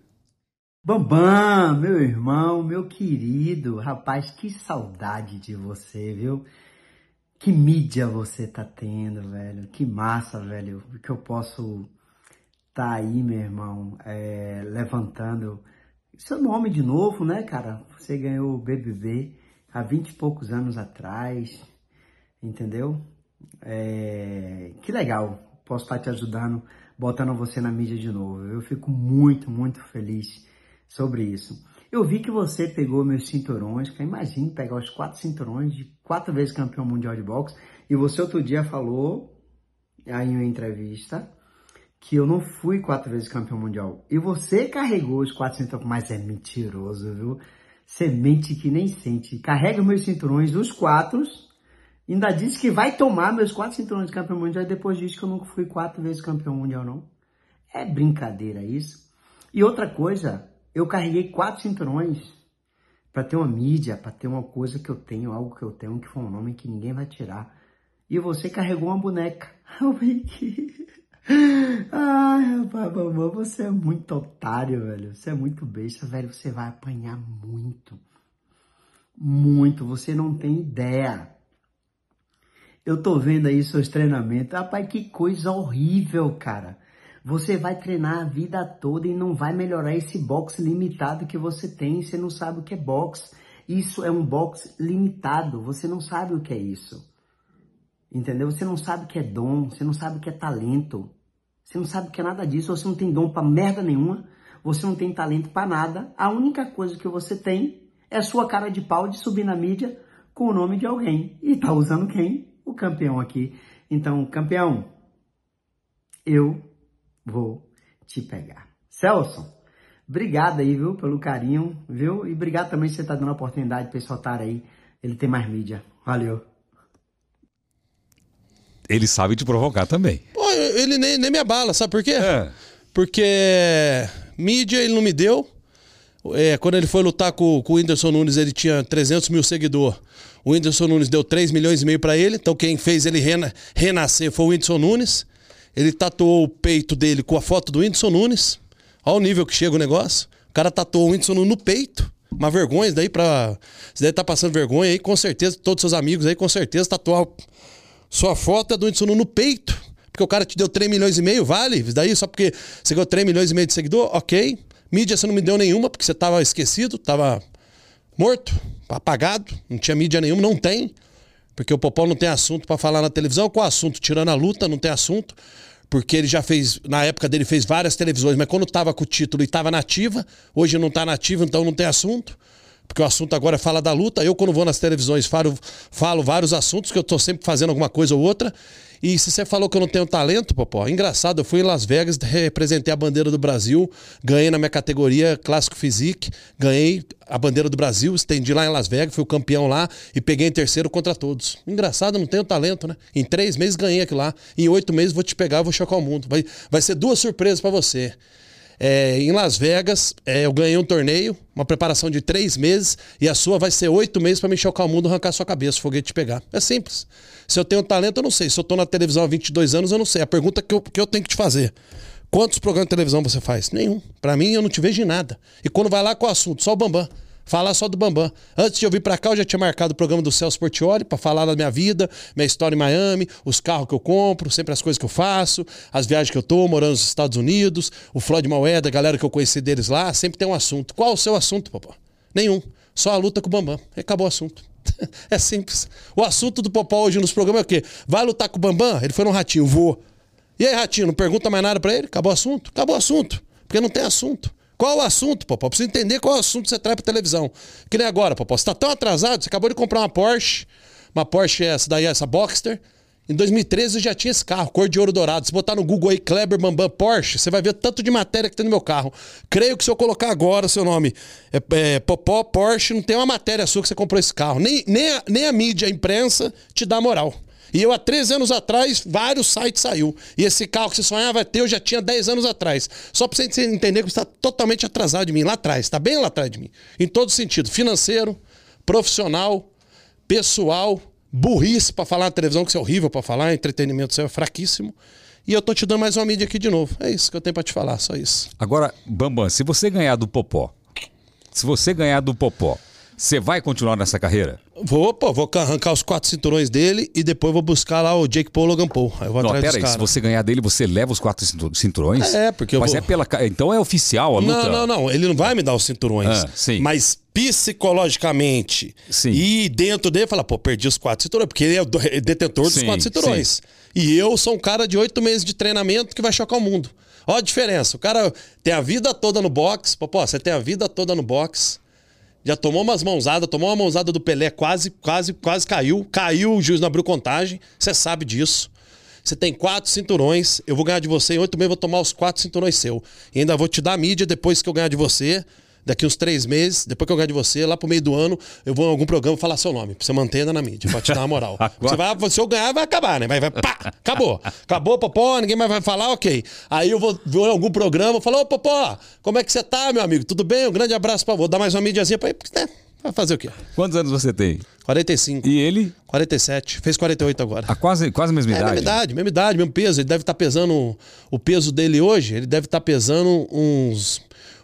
Bambam, meu irmão, meu querido, rapaz, que saudade de você, viu? Que mídia você tá tendo, velho? Que massa, velho, que eu posso tá aí, meu irmão, é, levantando seu nome de novo, né, cara? Você ganhou o BBB há vinte e poucos anos atrás, entendeu? É, que legal, posso estar te ajudando, botando você na mídia de novo. Eu fico muito, muito feliz sobre isso. Eu vi que você pegou meus cinturões, que imagine pegar os quatro cinturões de quatro vezes campeão mundial de boxe, e você outro dia falou, aí em uma entrevista, que eu não fui quatro vezes campeão mundial. E você carregou os quatro cinturões, mas é mentiroso, viu? Você mente que nem sente. Carrega meus cinturões, os quatro, ainda disse que vai tomar meus quatro cinturões de campeão mundial e depois diz que eu nunca fui quatro vezes campeão mundial, não. É brincadeira isso. E outra coisa, eu carreguei quatro cinturões para ter uma mídia, para ter uma coisa que eu tenho, algo que eu tenho, que foi um nome que ninguém vai tirar. E você carregou uma boneca. Ai, rapaz, você é muito otário, velho. Você é muito besta, velho. Você vai apanhar muito. Muito. Você não tem ideia. Eu tô vendo aí seus treinamentos. Rapaz, que coisa horrível, cara. Você vai treinar a vida toda e não vai melhorar esse boxe limitado que você tem. Você não sabe o que é boxe. Isso é um boxe limitado. Você não sabe o que é isso. Entendeu? Você não sabe o que é dom. Você não sabe o que é talento. Você não sabe o que é nada disso. Você não tem dom pra merda nenhuma. Você não tem talento pra nada. A única coisa que você tem é sua cara de pau de subir na mídia com o nome de alguém. E tá usando quem? O campeão aqui. Então, campeão, eu vou te pegar. Celso, obrigado aí, viu, pelo carinho, viu? E obrigado também por você estar dando a oportunidade para esse otário aí. Ele tem mais mídia. Valeu. Ele sabe te provocar também. Pô, ele nem, nem me abala, sabe por quê? É. Porque mídia ele não me deu. É, quando ele foi lutar com, com o Whindersson Nunes, ele tinha 300 mil seguidores. O Whindersson Nunes deu 3 milhões e meio pra ele. Então quem fez ele rena- renascer foi o Whindersson Nunes. Ele tatuou o peito dele com a foto do Whindersson Nunes. Olha o nível que chega o negócio. O cara tatuou o Whindersson Nunes no peito. Uma vergonha isso daí pra. Você deve estar passando vergonha aí, com certeza. Todos seus amigos aí, com certeza, tatuar sua foto é do Whindersson no peito. Porque o cara te deu 3 milhões e meio, vale? Isso daí só porque você ganhou 3 milhões e meio de seguidor, ok. Mídia você não me deu nenhuma, porque você tava esquecido, tava morto, apagado, não tinha mídia nenhuma, não tem. Porque o Popó não tem assunto para falar na televisão. Qual assunto? Tirando a luta, não tem assunto. Porque ele já fez, na época dele, fez várias televisões, mas quando tava com o título e tava nativa, hoje não tá nativa, então não tem assunto. Porque o assunto agora é fala da luta. Eu, quando vou nas televisões, falo, falo vários assuntos, que eu tô sempre fazendo alguma coisa ou outra. E se você falou que eu não tenho talento, Popó, engraçado, eu fui em Las Vegas, representei a bandeira do Brasil, ganhei na minha categoria Clássico Physique, ganhei a bandeira do Brasil, estendi lá em Las Vegas, fui o campeão lá e peguei em terceiro contra todos. Engraçado, eu não tenho talento, né? Em três meses ganhei aquilo lá. Em oito meses vou te pegar, vou chocar o mundo. Vai, vai ser duas surpresas para você. É, em Las Vegas, é, eu ganhei um torneio, uma preparação de três meses, e a sua vai ser oito meses para me chocar o mundo, arrancar sua cabeça, o foguete te pegar. É simples. Se eu tenho talento, eu não sei. Se eu tô na televisão há 22 anos, eu não sei. A pergunta que eu, que eu tenho que te fazer. Quantos programas de televisão você faz? Nenhum. Para mim, eu não te vejo em nada. E quando vai lá, qual assunto? Só o Bambam falar só do Bambam. Antes de eu vir para cá, eu já tinha marcado o programa do Celso Portioli para falar da minha vida, minha história em Miami, os carros que eu compro, sempre as coisas que eu faço, as viagens que eu tô, morando nos Estados Unidos, o Floyd Moeda, a galera que eu conheci deles lá, sempre tem um assunto. Qual o seu assunto, Popó? Nenhum. Só a luta com o Bambam. Acabou o assunto. é simples. O assunto do Popó hoje nos programas é o quê? Vai lutar com o Bambam? Ele foi no Ratinho, vou. E aí, Ratinho, não pergunta mais nada para ele? Acabou o assunto? Acabou o assunto. Porque não tem assunto. Qual o assunto, Popó? Preciso entender qual o assunto você traz pra televisão. Que nem agora, Popó. Você tá tão atrasado, você acabou de comprar uma Porsche. Uma Porsche, essa daí, essa Boxster. Em 2013 eu já tinha esse carro, cor de ouro dourado. Se botar no Google aí, Kleber Bambam Porsche, você vai ver tanto de matéria que tem no meu carro. Creio que se eu colocar agora seu nome, é, é, Popó Porsche, não tem uma matéria sua que você comprou esse carro. Nem, nem, a, nem a mídia, a imprensa, te dá moral. E eu, há 13 anos atrás, vários sites saiu. E esse carro que você sonhava ter, eu já tinha 10 anos atrás. Só pra você entender que você está totalmente atrasado de mim, lá atrás. Está bem lá atrás de mim. Em todo sentido. Financeiro, profissional, pessoal, burrice para falar na televisão, que isso é horrível para falar, entretenimento seu é fraquíssimo. E eu tô te dando mais uma mídia aqui de novo. É isso que eu tenho para te falar, só isso. Agora, Bambam, se você ganhar do Popó, se você ganhar do Popó, você vai continuar nessa carreira? Vou, pô, vou arrancar os quatro cinturões dele e depois vou buscar lá o Jake Paul Logan Paul. Aí eu vou Não, atrás pera aí, se você ganhar dele, você leva os quatro cinturões? É, porque eu Mas vou... é pela... Então é oficial a luta? Não, não, não. Ele não vai me dar os cinturões. Ah, sim. Mas psicologicamente sim. e dentro dele, fala, pô, perdi os quatro cinturões. Porque ele é o detentor dos sim, quatro cinturões. Sim. E eu sou um cara de oito meses de treinamento que vai chocar o mundo. Olha a diferença. O cara tem a vida toda no boxe. Pô, pô, você tem a vida toda no boxe já tomou umas mãozadas, tomou uma mãozada do Pelé, quase, quase, quase caiu. Caiu, o juiz não abriu contagem. Você sabe disso. Você tem quatro cinturões. Eu vou ganhar de você em oito meses, vou tomar os quatro cinturões seu. E ainda vou te dar mídia depois que eu ganhar de você daqui uns três meses, depois que eu ganhar de você, lá pro meio do ano, eu vou em algum programa falar seu nome, pra você manter na mídia, pra te dar uma moral. você vai, se eu ganhar, vai acabar, né? Vai, vai, pá, acabou. Acabou, Popó, ninguém mais vai falar, ok. Aí eu vou, vou em algum programa, falar, ô Popó, como é que você tá, meu amigo? Tudo bem? Um grande abraço pra você. Vou dar mais uma mídiazinha pra ele, né? Vai fazer o quê? Quantos anos você tem? 45. E ele? 47. Fez 48 agora. A quase, quase a mesma é, idade? Mesma idade, mesma idade, mesmo peso. Ele deve estar tá pesando. O peso dele hoje, ele deve estar tá pesando uns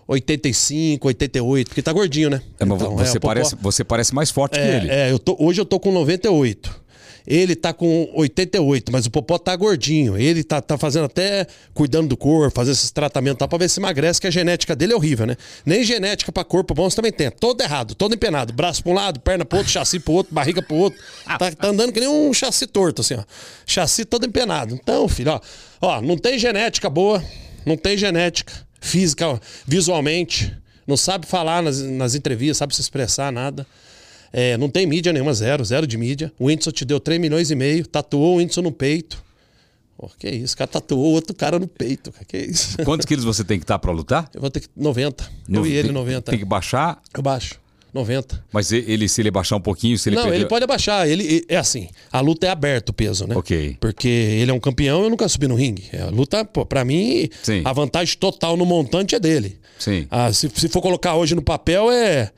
85, 88, porque tá gordinho, né? É, mas então, você, é, parece, você parece mais forte é, que ele. É, eu tô, hoje eu tô com 98. Ele tá com 88, mas o Popó tá gordinho. Ele tá, tá fazendo até cuidando do corpo, fazendo esses tratamentos tá, pra ver se emagrece, que a genética dele é horrível, né? Nem genética pra corpo bom você também tem. Todo errado, todo empenado. Braço pra um lado, perna pro outro, chassi pro outro, barriga pro outro. Tá, tá andando que nem um chassi torto, assim, ó. Chassi todo empenado. Então, filho, ó. Ó, não tem genética boa, não tem genética física, visualmente, não sabe falar nas, nas entrevistas, sabe se expressar, nada. É, não tem mídia nenhuma, zero, zero de mídia. O Whindersson te deu 3 milhões e meio, tatuou o Whindersson no peito. Pô, que isso, o cara tatuou outro cara no peito, cara, que isso. Quantos quilos você tem que estar tá para lutar? Eu vou ter que 90. No, eu e ele 90. Tem que baixar? Eu baixo. 90. Mas ele, se ele baixar um pouquinho, se ele Não, perder... ele pode abaixar. Ele, é assim, a luta é aberta o peso, né? Ok. Porque ele é um campeão eu nunca subi no ringue. É, a luta, pô, pra mim, Sim. a vantagem total no montante é dele. Sim. Ah, se, se for colocar hoje no papel, é...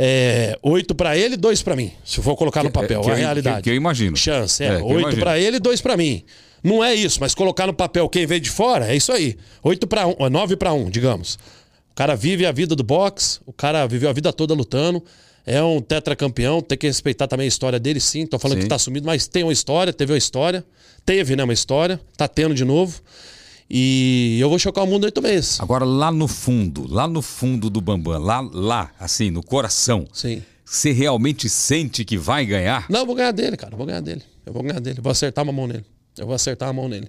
É, oito para ele, dois para mim. Se for colocar no papel, que, a realidade. Que, que, eu imagino. Chance, é. é oito para ele, dois para mim. Não é isso, mas colocar no papel quem veio de fora, é isso aí. Oito para um, nove para um, digamos. Cara vive a vida do boxe, o cara viveu a vida toda lutando. É um tetracampeão, tem que respeitar também a história dele, sim. Tô falando Sim. que tá sumido, mas tem uma história, teve uma história. Teve, né, uma história. Tá tendo de novo. E eu vou chocar o mundo oito meses. Agora, lá no fundo, lá no fundo do Bambam, lá, lá, assim, no coração, Sim. você realmente sente que vai ganhar? Não, eu vou ganhar dele, cara. Eu vou ganhar dele. Eu vou ganhar dele. Eu vou acertar uma mão nele. Eu vou acertar a mão nele.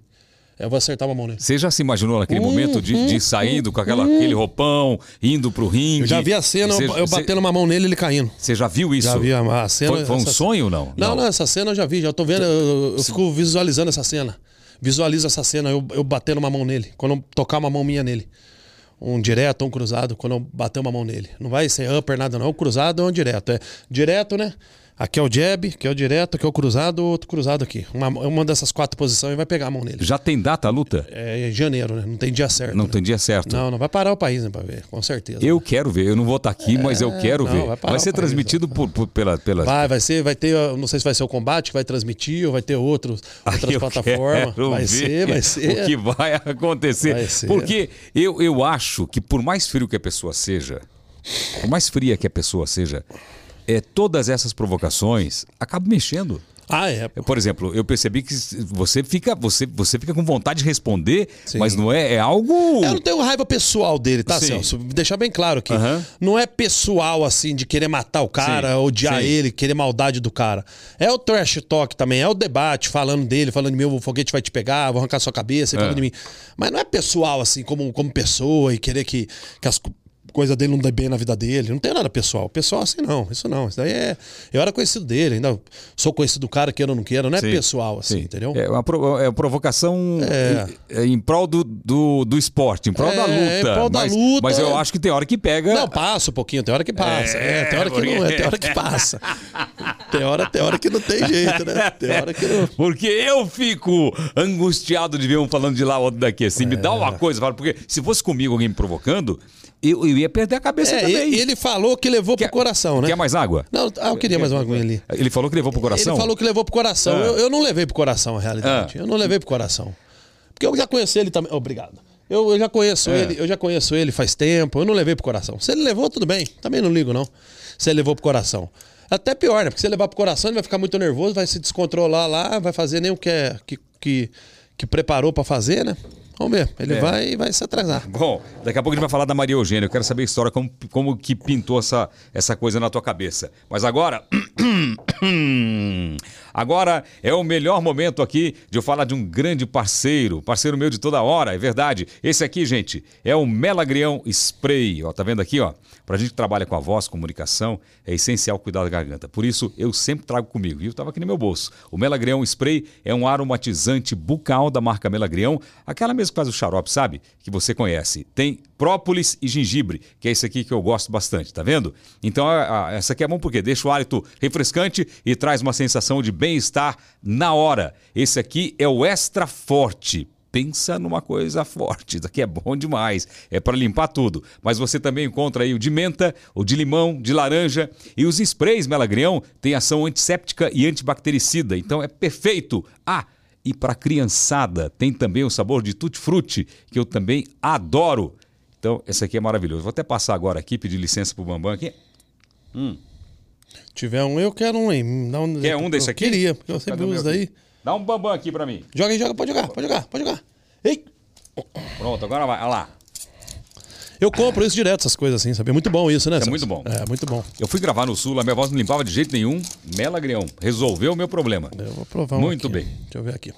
Eu vou acertar uma mão nele. Você já se imaginou naquele momento de, de ir saindo com aquela, aquele roupão, indo pro ringue? Eu já vi a cena, Você- eu, batendo uma mão nele e ele caindo. Você já viu isso? Já vi a, a cena. Foi, foi um essa- sonho ou não? Não, não, essa cena eu já vi, já tô vendo, eu, eu fico visualizando essa cena. Visualizo essa cena, eu, eu batendo uma mão nele, quando eu tocar uma mão minha nele. Um direto um cruzado, quando eu bater uma mão nele. Não vai ser upper, nada não. O cruzado é um direto. É direto, né? Aqui é o jab, aqui é o direto, aqui é o cruzado, outro cruzado aqui. Uma, uma dessas quatro posições vai pegar a mão nele. Já tem data a luta? É em janeiro, né? Não tem dia certo. Não né? tem dia certo. Não, não vai parar o país, né, pra ver, com certeza. Eu quero ver, eu não vou estar aqui, mas eu quero não, ver. vai Vai, ser país, transmitido por, por- pela, pela. Vai, vai ser, vai ter, eu não sei se vai ser o combate que vai transmitir ou vai ter outros, outras Eu plataformas. quero Vai ver ser, vai ser. O que vai acontecer. Vai ser. Porque eu, eu acho que por mais frio que a pessoa seja, por mais fria que a pessoa seja, é, todas essas provocações acabam mexendo. Ah, é. Por exemplo, eu percebi que você fica, você, você fica com vontade de responder, Sim. mas não é, é algo. Eu não tenho raiva pessoal dele, tá, Sim. Celso? Deixar bem claro aqui. Aham. Não é pessoal, assim, de querer matar o cara, Sim, odiar sim. ele, querer maldade do cara. É o trash talk também, é o debate, falando dele, falando de mim, o foguete vai te pegar, vou arrancar sua cabeça, É. falando de mim. Mas não é pessoal, assim, como, como pessoa e querer que, que as co- coisas dele não dê bem na vida dele. Não tem nada pessoal. Pessoal assim, não. Isso não. Isso daí é. Eu era conhecido dele, ainda sou conhecido do cara, queira ou não queira. Não é Sim, pessoal, assim, sim. entendeu? É uma, pro- é uma provocação É. em, em prol do, do, do esporte, em prol É, da luta. em prol da mas, luta. Mas eu acho que tem hora que pega. Não, passa um pouquinho, tem hora que passa. É, É, tem hora que não, é, tem hora que passa. Tem hora, tem hora que não tem jeito, né? Tem hora que não. Porque eu fico angustiado de ver um falando de lá, outro daqui. Assim, me dá É. uma coisa, fala, porque se fosse comigo alguém me provocando, eu, eu ia perder a cabeça É, também. ele, falou que levou Quer- pro coração, né? Quer mais água? Não, ah, eu queria mais uma aguinha ali. Ele falou que levou pro coração? Ele falou que levou pro coração. Ah. Eu, eu não levei pro coração, a realidade. Ah. Eu não levei pro coração. Porque eu já conheci ele também. Obrigado. Eu, eu já conheço É. ele, eu já conheço ele faz tempo. Eu não levei pro coração. Se ele levou, tudo bem. Também não ligo, não. Se ele levou pro coração. Até pior, né? Porque se ele levar pro coração, ele vai ficar muito nervoso, vai se descontrolar lá, vai fazer nem o que, é, que, que, que preparou pra fazer, né? Vamos ver. Ele É. vai, vai se atrasar. Bom, daqui a pouco a gente vai falar da Maria Eugênia. Eu quero saber a história, como, como que pintou essa, essa coisa na tua cabeça. Mas agora. Agora é o melhor momento aqui de eu falar de um grande parceiro, parceiro meu de toda hora, é verdade. Esse aqui, gente, é o Melagrião Spray. Ó, tá vendo aqui, ó? Pra gente que trabalha com a voz, comunicação, é essencial cuidar da garganta. Por isso, eu sempre trago comigo, viu? Tava aqui no meu bolso. O Melagrião Spray é um aromatizante bucal da marca Melagrião, aquela mesmo que faz o xarope, sabe? Que você conhece. Tem própolis e gengibre, que é esse aqui que eu gosto bastante, tá vendo? Então, essa aqui é bom porque deixa o hálito refrescante e traz uma sensação de bem-estar na hora. Esse aqui é o Extra Forte. Pensa numa coisa forte, isso aqui é bom demais, é para limpar tudo. Mas você também encontra aí o de menta, o de limão, de laranja e os sprays Melagrião têm ação antisséptica e antibactericida, então é perfeito. Ah, e para criançada tem também o sabor de tutti-frutti, que eu também adoro. Então, esse aqui é maravilhoso. Vou até passar agora aqui, pedir licença pro Bambam aqui. Tiver um, eu quero um, hein? Dá um, Quer um desse eu aqui? Queria, porque eu sempre uso daí. Dá um Bambam aqui para mim. Joga aí, joga, pode jogar, pode jogar, pode jogar. Ei! Pronto, agora vai. Olha lá. Eu compro isso direto, essas coisas assim, sabe? É muito bom isso, né? Celso? muito bom. É, muito bom. Eu fui gravar no Sul, a minha voz não limpava de jeito nenhum. Melagrião. Resolveu o meu problema. Eu vou provar um Muito aqui. bem. Deixa eu ver aqui.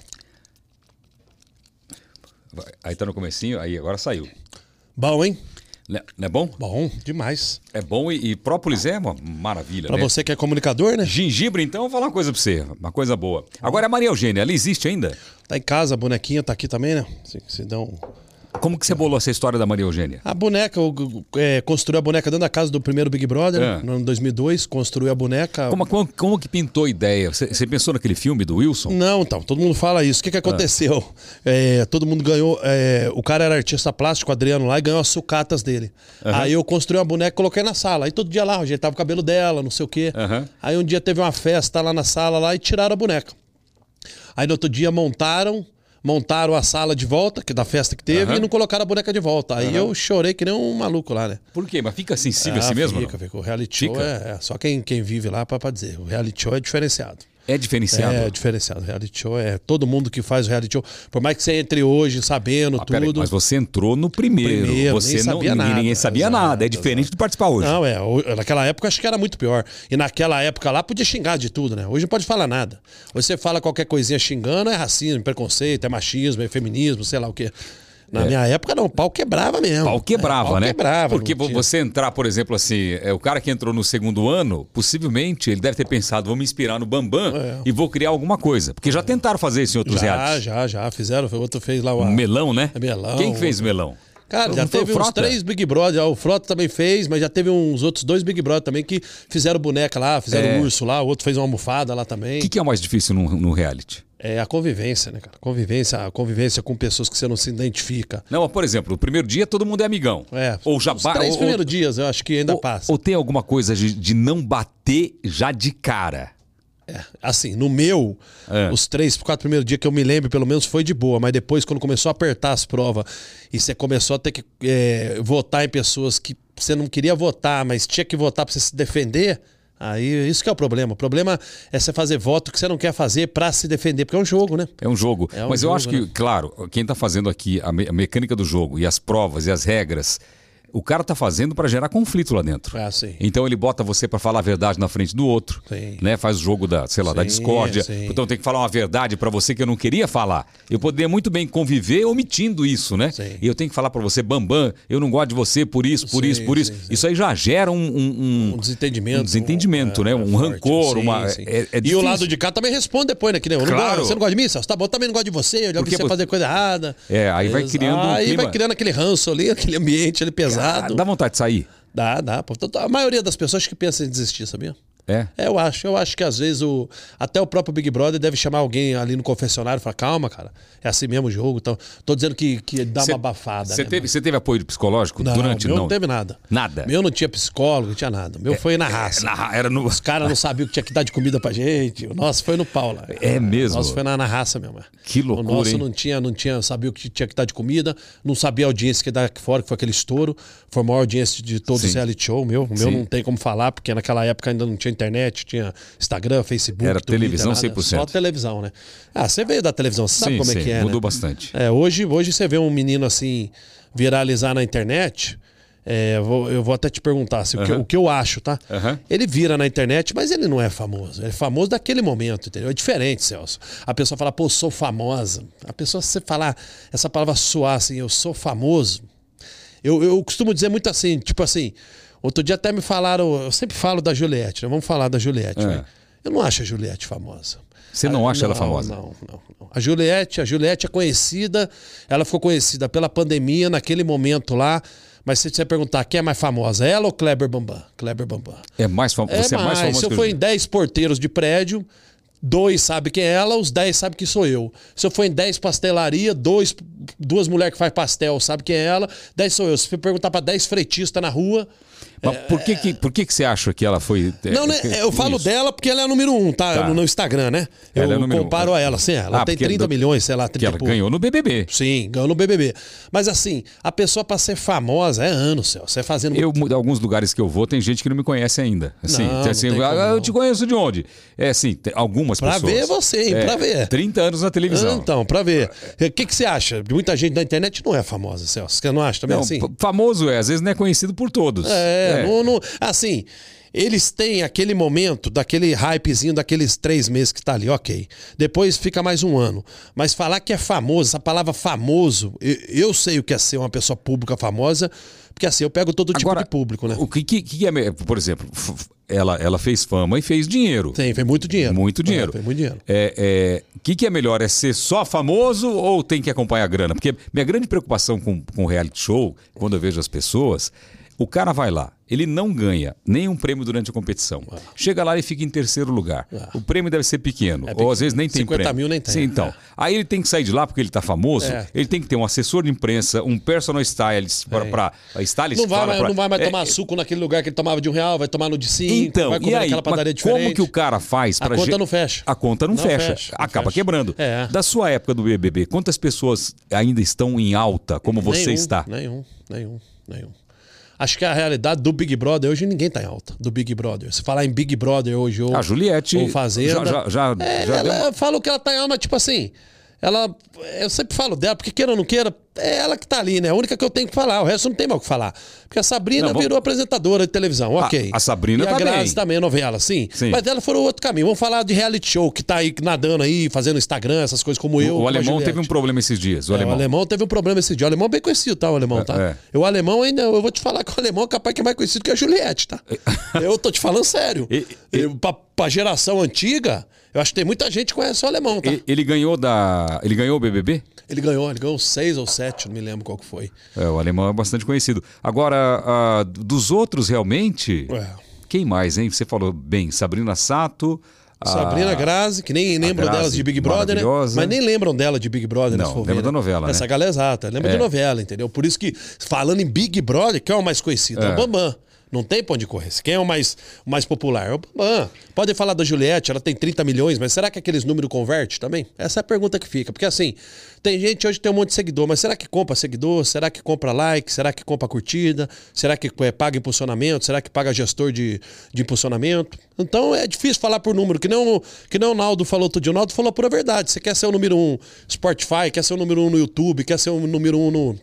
Aí tá no comecinho, aí agora saiu. Bom, hein? Não é- não é bom? Bom, demais. É bom e, e própolis é uma maravilha, Pra né? você que é comunicador, né? Gengibre, então, eu vou falar uma coisa pra você. Uma coisa boa. Agora, a Maria Eugênia, ela existe ainda? Tá em casa, a bonequinha tá aqui também, né? Se, se um... Como que você bolou essa história da Maria Eugênia? A boneca, eu, é, construí a boneca dentro da casa do primeiro Big Brother, É. no ano 2002. Construí a boneca. Como, como, como que pintou a ideia? Você, você pensou naquele filme do Wilson? Não, então, todo mundo fala isso. O que, que aconteceu? É, todo mundo ganhou. é, o cara era artista plástico, o Adriano lá, e ganhou as sucatas dele. Aí eu construí uma boneca e coloquei na sala. Aí todo dia lá, ajeitava o cabelo dela, não sei o quê. Aham. Aí um dia teve uma festa lá na sala lá e tiraram a boneca. Aí no outro dia montaram montaram a sala de volta, que da festa que teve, Aham. e não colocaram a boneca de volta. Aí eu chorei que nem um maluco lá, né? Por quê? Mas fica sensível Ah, assim mesmo? Fica, não? fica. O reality show Fica? é, é só quem, quem vive lá pra dizer. O reality show é diferenciado. É diferenciado. É diferenciado. Reality show é todo mundo que faz o reality show. Por mais que você entre hoje sabendo Ah, tudo. mas você entrou no primeiro. Primeiro, você não, sabia ninguém, nada. ninguém sabia Exato, nada. É diferente de participar hoje. Não, é. o- Naquela época acho que era muito pior. E naquela época lá podia xingar de tudo, né? Hoje não pode falar nada. Hoje você fala qualquer coisinha xingando, é racismo, é preconceito, é machismo, é feminismo, sei lá o quê. Na minha época não, o pau quebrava mesmo. Pau quebrava, É, pau né? quebrava. Porque você entrar, por exemplo, assim, é, o cara que entrou no segundo ano, possivelmente ele deve ter pensado, vou me inspirar no Bambam e vou criar alguma coisa. Porque já tentaram fazer isso em outros É. Já, já, já. Fizeram, o outro fez lá o. Melão, né? É melão. Quem que fez o melão? Cara, Não já teve uns três Big Brother. O Frota também fez, mas já teve uns outros dois Big Brother também que fizeram boneca lá, fizeram É. urso lá, o outro fez uma almofada lá também. O que, que é o mais difícil no, no reality? É a convivência, né, cara? Convivência, a convivência com pessoas que você não se identifica. Não, por exemplo, o primeiro dia todo mundo é amigão. É. Ou já Os três ou- primeiros dias eu acho que ainda ou, passa. ou tem alguma coisa de, de não bater já de cara? É, assim, no meu, É. os três, quatro primeiros dias que eu me lembro, pelo menos, foi de boa. Mas depois, quando começou a apertar as provas e você começou a ter que é, votar em pessoas que você não queria votar, mas tinha que votar pra você se defender. Aí, isso que é o problema. O problema é você fazer voto que você não quer fazer pra se defender, porque é um jogo, né? É um jogo. É um Mas eu jogo, acho que, né? claro, quem está fazendo aqui a, me- a mecânica do jogo e as provas e as regras, o cara tá fazendo para gerar conflito lá dentro. É assim. Então ele bota você para falar a verdade na frente do outro, Sim. né? Faz o jogo da, sei lá, da Sim, discórdia. sim. Então tem que falar uma verdade para você que eu não queria falar. Eu poderia muito bem conviver omitindo isso, né? E eu tenho que falar para você, Bambam, eu não gosto de você por isso, por isso, por isso. Isso aí já gera um, um, Um desentendimento. um desentendimento, um- né? é, Um forte. rancor, uma. É, é e o lado de cá também responde depois, né? Que nem, eu não Claro. gosto, você não gosta de mim, Celso? Tá bom, também não gosto de você, eu já vi Porque você você- fazer coisa errada. É, aí vai criando Aí clima- vai criando aquele ranço ali, aquele ambiente ali Ah, pesado. dá vontade de sair. Dá, dá. pô. A maioria das pessoas que pensa em desistir, sabia? É. É, eu acho. Eu acho que às vezes o até o próprio Big Brother deve chamar alguém ali no confessionário e falar, calma, cara, é assim mesmo o jogo. Então, tô dizendo que, que dá uma abafada. Você né, teve, você teve apoio psicológico Não, durante? meu não, não teve nada. Nada. Meu não tinha psicólogo, não tinha nada. Meu foi na raça. Na- era no. Os caras não sabiam que tinha que dar de comida pra gente. O nosso foi no pau lá. É mesmo? O nosso foi na, na raça mesmo. é. Que loucura, O nosso hein? não tinha, não tinha, sabia o que tinha que dar de comida, não sabia a audiência que ia dar aqui fora, que foi aquele estouro. Foi a maior audiência de todos Sim. os reality show. O meu, o meu Sim. não tem como falar, porque naquela época ainda não tinha internet, tinha Instagram, Facebook. Era Twitter, televisão nada, 100%. Só televisão, né? Ah, você veio da televisão, você sabe Sim, como sim, é que é. mudou né? bastante. É, hoje, hoje você vê um menino assim viralizar na internet. é, eu vou, eu vou até te perguntar se o, que, Aham. o que eu acho, tá? Aham. Ele vira na internet, mas ele não é famoso. Ele é famoso daquele momento, entendeu? É diferente, Celso. A pessoa fala, pô, sou famosa. A pessoa, se você falar essa palavra suar assim, eu sou famoso. Eu, eu costumo dizer muito assim, tipo assim. Outro dia até me falaram, eu sempre falo da Juliette, né? Vamos falar da Juliette. É. né? Eu não acho a Juliette famosa. Você não Ah, acha ela famosa? Não, não, não. A Juliette, a Juliette é conhecida, ela ficou conhecida pela pandemia naquele momento lá. Mas se você perguntar quem é mais famosa, ela ou Kleber Bambam? Kleber Bambam. É mais fam... É Você é mais famoso Se eu for em 10 porteiros de prédio, dois sabem quem é ela, os 10 sabem que sou eu. Se eu for em 10 pastelaria, dois, duas mulheres que faz pastel sabem quem é ela, 10 sou eu. Se eu perguntar para 10 freitistas na rua. Mas por que, que, por que, que você acha que ela foi. é, Não, né? que- Eu falo isso? dela porque ela é a número um, tá? Tá. No, no Instagram, né? Eu Ela é número um. comparo a ela, sim. Ela Ah, tem porque 30 do- milhões, sei lá, Que 30 ela e pouco. ganhou no BBB. Sim, ganhou no BBB. Mas assim, a pessoa pra ser famosa é anos, céu. Você fazendo. Eu, alguns lugares que eu vou, tem gente que não me conhece ainda. Assim, Não, assim, não "Ah, como eu não." te conheço de onde? É assim, algumas Pra pessoas. ver você, hein? É, Pra ver. 30 anos na televisão. Então, pra ver. O que, que você acha? Muita gente na internet não é famosa, Celso. Você não acha também Não, assim? famoso é, às vezes não é conhecido por todos. É, Não, não- assim, eles têm aquele momento, daquele hypezinho daqueles três meses que tá ali, ok. Depois fica mais um ano. Mas falar que é famoso, essa palavra famoso, eu, eu sei o que é ser uma pessoa pública famosa, porque assim, eu pego todo tipo de público, né? O que, que, que é, por exemplo, ela, ela fez fama e fez dinheiro. Tem, foi muito dinheiro. Muito dinheiro. É, foi muito dinheiro. É, é, O que, que é melhor? É ser só famoso ou tem que acompanhar a grana? Porque minha grande preocupação com, com reality show, quando eu vejo as pessoas, O cara vai lá, ele não ganha nenhum prêmio durante a competição. Chega lá e fica em terceiro lugar. O prêmio deve ser pequeno, É ou às vezes nem tem 50 prêmio. mil nem tem, Sim, então. é. Aí ele tem que sair de lá porque ele tá famoso, É. ele tem que ter um assessor de imprensa, um personal stylist para, para stylist Não vai, mais, pra- não vai mais É, tomar suco naquele lugar que ele tomava de um real, vai tomar no de cinco, Então, vai comer e aí, naquela padaria diferente. como que o cara faz A para conta não fecha. A conta não, Não fecha, fecha, acaba fecha. quebrando. É. Da sua época do BBB, quantas pessoas ainda estão em alta como você nenhum, está? Nenhum, nenhum, nenhum. Acho que a realidade do Big Brother hoje ninguém tá em alta. Do Big Brother. Se falar em Big Brother hoje ou, A Juliette ou Fazenda. já- já- já- é, já ela, deu eu falo que ela tá em alta, mas tipo assim. Ela. Eu sempre falo dela, porque queira ou não queira, é ela que tá ali, né? A única que eu tenho que falar. O resto não tem mais o que falar. Porque a Sabrina Não, vamos- virou apresentadora de televisão, ok. a Sabrina e a Grazi bem. também, a novela, sim. Sim. Mas ela foi o outro caminho. Vamos falar de reality show, que tá aí nadando aí, fazendo Instagram, essas coisas como eu. O como a alemão teve um problema esses dias. O É, alemão. O alemão teve um problema esse dia. O alemão é bem conhecido, tá? O alemão, tá? é. E O alemão ainda, eu vou te falar que o alemão é capaz que é mais conhecido que a Juliette, tá? eu tô te falando sério. E- Eu, pra, pra geração antiga, eu acho que tem muita gente que conhece o alemão, tá? E- Ele ganhou da. Ele ganhou o BBB? Ele ganhou, ele ganhou seis ou sete, não me lembro qual que foi. É, o alemão é bastante conhecido. Agora, dos outros realmente. É. Quem mais, hein? Você falou bem, Sabrina Sato. Sabrina Grazi, que nem lembram Grazi, delas de Big Brother, né? Mas nem lembram dela de Big Brother, Não, lembra ver, da né? novela, né? Essa galera é exata, lembra É. de novela, entendeu? Por isso que, falando em Big Brother, quem é o mais conhecido? É, É. o Bambam. Não tem pra onde correr. Quem é o mais, mais popular? É o Bambam. Pode falar da Juliette, ela tem 30 milhões, mas será que aqueles números converte também? Essa é a pergunta que fica. Porque assim, tem gente hoje que tem um monte de seguidor, mas será que compra seguidor? Será que compra like? Será que compra curtida? Será que é, paga impulsionamento? Será que paga gestor de, de impulsionamento? Então é difícil falar por número, que não, que não o Naldo falou dia. O Naldo falou a pura verdade. Você quer ser o número um Spotify, quer ser o número um no YouTube, quer ser o número um no,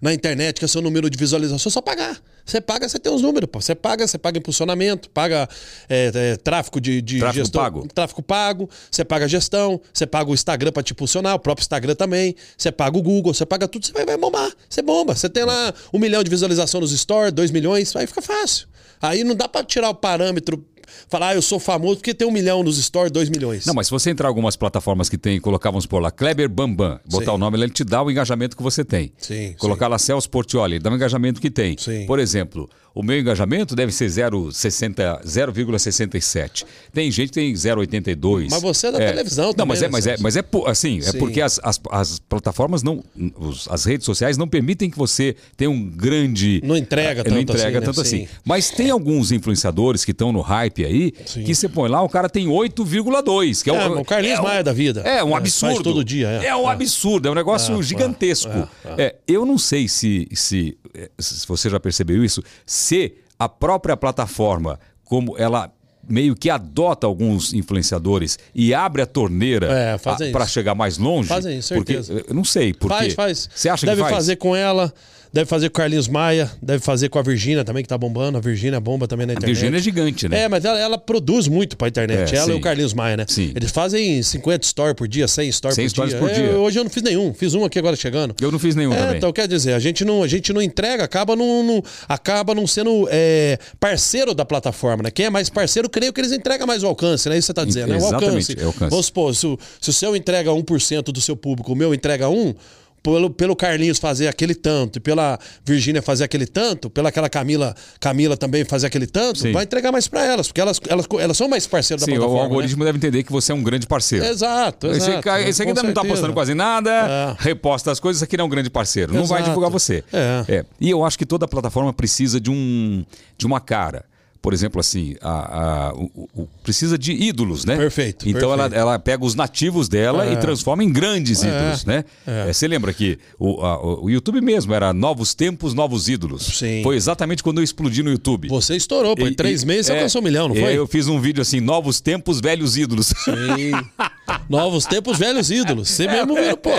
na internet, que é o seu número de visualização, é só pagar. Você paga, você tem os números, pô. Você paga, você paga impulsionamento, paga é, é, tráfego de, de Tráfego gestão. pago. Tráfego pago, você paga gestão, você paga o Instagram pra te impulsionar, o próprio Instagram também, você paga o Google, você paga tudo, você vai, vai bombar. Você bomba. Você tem lá um milhão de visualização nos stores, dois milhões, aí fica fácil. Aí não dá pra tirar o parâmetro, falar, ah, eu sou famoso porque tem um milhão nos stores, dois milhões. Não, mas se você entrar em algumas plataformas que tem, colocar, vamos por lá, Kleber Bambam, botar Sim. o nome, ele te dá o engajamento que você tem. Sim, Colocar lá Celso Portioli, dá o engajamento que tem. Sim. Por exemplo, o meu engajamento deve ser 0,60 0,67. Tem gente que tem 0,82. Mas você é da televisão Não, também, mas é, né, mas é, mas é assim, é Sim. porque as, as, as plataformas não, os- as redes sociais não permitem que você tenha um grande Não entrega não tanto entrega assim, né? tanto assim. Sim. Mas tem alguns influenciadores que estão no hype aí, Sim. que você põe lá, o cara tem 8,2, que é, É, um, o Carlinhos é um- Maia da vida. É um É, absurdo. faz todo dia, é. É um É. absurdo, é um negócio É, gigantesco. é, É, eu não sei se, se, eh, se você já percebeu isso, se a própria plataforma, como ela meio que adota alguns influenciadores e abre a torneira É, para chegar mais longe. Fazem isso, certeza. Porque, eu não sei, porque Faz, faz. Você acha deve que faz? fazer com ela, deve fazer com o Carlinhos Maia, deve fazer com a Virgínia também, que tá bombando. A Virgínia bomba também na A internet. Virgínia é gigante, né? É, mas ela, ela produz muito pra internet. É, ela sim. e o Carlinhos Maia, né? Sim. Eles fazem 50 stories por dia, 100 stories 100 por stories dia. por É, dia. hoje eu não fiz nenhum. Fiz um aqui agora chegando. Eu não fiz nenhum É, também. então quer dizer, a gente não, a gente não entrega, acaba não, não- acaba não sendo é, parceiro da plataforma, né? Quem é mais parceiro, creio que eles entregam mais o alcance, né? Isso você tá dizendo, né? O Exatamente, alcance. é o alcance. Vamos supor, se se o seu entrega 1% do seu público, o meu entrega 1%, pelo, pelo Carlinhos fazer aquele tanto, e pela Virgínia fazer aquele tanto, pela aquela Camila, Camila também fazer aquele tanto, Sim. vai entregar mais pra elas, porque elas, elas, elas são mais parceiros Sim, da o plataforma. né? algoritmo deve entender que você é um grande parceiro. Exato, Esse, exato. ca- esse aqui não tá postando quase nada, É. reposta as coisas, esse aqui não é um grande parceiro. Não vai Exato. divulgar você. É. E eu acho que toda plataforma precisa de, um, de uma cara. Por exemplo, assim, a, a- o- o- precisa de ídolos, né? Perfeito, Então perfeito. Ela, ela pega os nativos dela É. e transforma em grandes ídolos, né? é. É, Você lembra que o, a- o YouTube mesmo era Novos Tempos, Novos Ídolos. Sim. Foi exatamente quando eu explodi no YouTube. Você estourou, pô. Em três e- meses você é, alcançou um milhão, não é, foi? Eu fiz um vídeo assim, Novos Tempos, Velhos Ídolos. Sim. Novos tempos, velhos ídolos. Você mesmo viu, pô.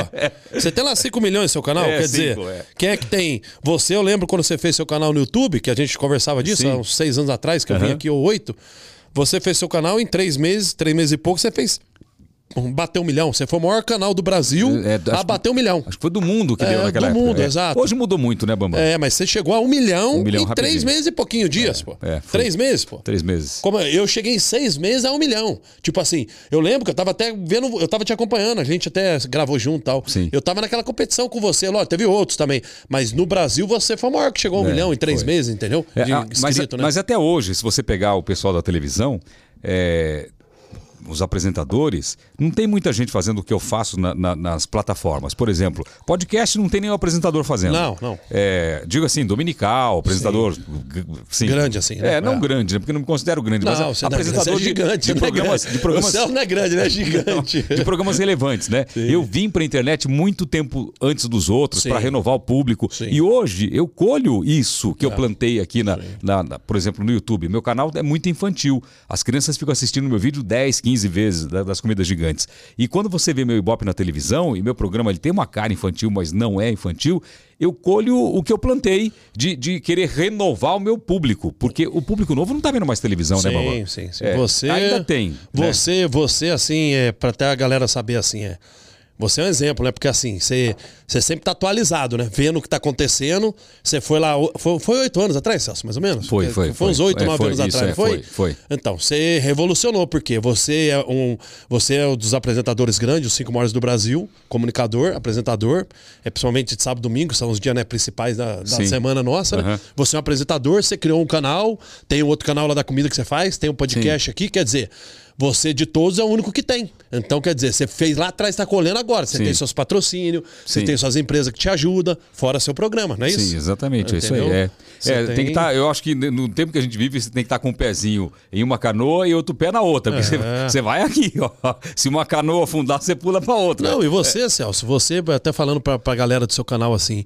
Você tem lá 5 milhões no seu canal? É, Quer dizer, cinco, é. quem é que tem? Você, eu lembro quando você fez seu canal no YouTube, que a gente conversava disso Sim. há uns seis anos atrás, que eu vim aqui, ou oito. Você fez seu canal em três meses, três meses e pouco, você fez bateu um milhão. Você foi o maior canal do Brasil É, a acho- bater um milhão. Acho que foi do mundo que É, deu naquela do época. mundo, É. exato. Hoje mudou muito, né, Bambam? É, mas você chegou a um milhão, Um milhão em três rapidinho. meses e pouquinho dias, pô. é, foi. três meses, pô. Três meses. Como eu cheguei em seis meses a um milhão. Tipo assim, eu lembro que eu tava até vendo, eu tava te acompanhando, a gente até gravou junto e tal. Sim. Eu tava naquela competição com você, lógico, teve outros também. Mas no Brasil você foi o maior que chegou a um É, milhão em três foi. meses, entendeu? É, De ah, mas, inscrito, né? mas até hoje, se você pegar o pessoal da televisão, é, os apresentadores, não tem muita gente fazendo o que eu faço na- na- nas plataformas. Por exemplo, podcast não tem nenhum apresentador fazendo. Não, não. É, digo assim, dominical, apresentador. sim. Grande assim, né? É, não É. grande, né? Porque não me considero grande, mas Não, você não é apresentador é de, gigante, de você não é programas, de programas O não é grande, é gigante. de programas relevantes, né? Eu vim pra internet muito tempo antes dos outros Sim. para renovar o público. Sim. E hoje eu colho isso que eu plantei aqui, na, na- na- por exemplo, no YouTube. Meu canal é muito infantil. As crianças ficam assistindo meu vídeo 10, 15 vezes da- das comidas gigantes. E quando você vê meu Ibope na televisão, e meu programa ele tem uma cara infantil, mas não é infantil, eu colho o que eu plantei de, de querer renovar o meu público. Porque o público novo não tá vendo mais televisão, né, Babá? Sim, sim, sim. É, Você ainda tem. né? Você, você assim, é para até a galera saber assim, é. Você é um exemplo, né? Porque assim, você, você sempre tá atualizado, né? Vendo o que tá acontecendo. Você foi lá. Foi foi oito anos atrás, Celso, mais ou menos? Foi, Porque foi, Foi uns foi. oito, É, nove foi, anos isso, atrás, é, foi? foi, foi. Então, você revolucionou, porque você é um. Você é um dos apresentadores grandes, os cinco maiores do Brasil, comunicador, apresentador. É principalmente de sábado e domingo, são os dias né, principais da, da Sim. semana nossa, né? Aham. Você é um apresentador, você criou um canal, tem um outro canal lá da comida que você faz, tem um podcast aqui, quer dizer, você de todos é o único que tem. Então, quer dizer, você fez lá atrás, está colhendo agora. Você Sim. tem seus patrocínios, você tem suas empresas que te ajudam, fora seu programa, não é isso? Sim, exatamente. É isso aí. Entendeu? É, É, tem que estar. eu acho que no tempo que a gente vive, você tem que estar com um pezinho em uma canoa e outro pé na outra. Porque É. você, vai aqui, ó. Se uma canoa afundar, você pula pra outra. Não, e você, Celso, você, até falando pra, pra galera do seu canal assim,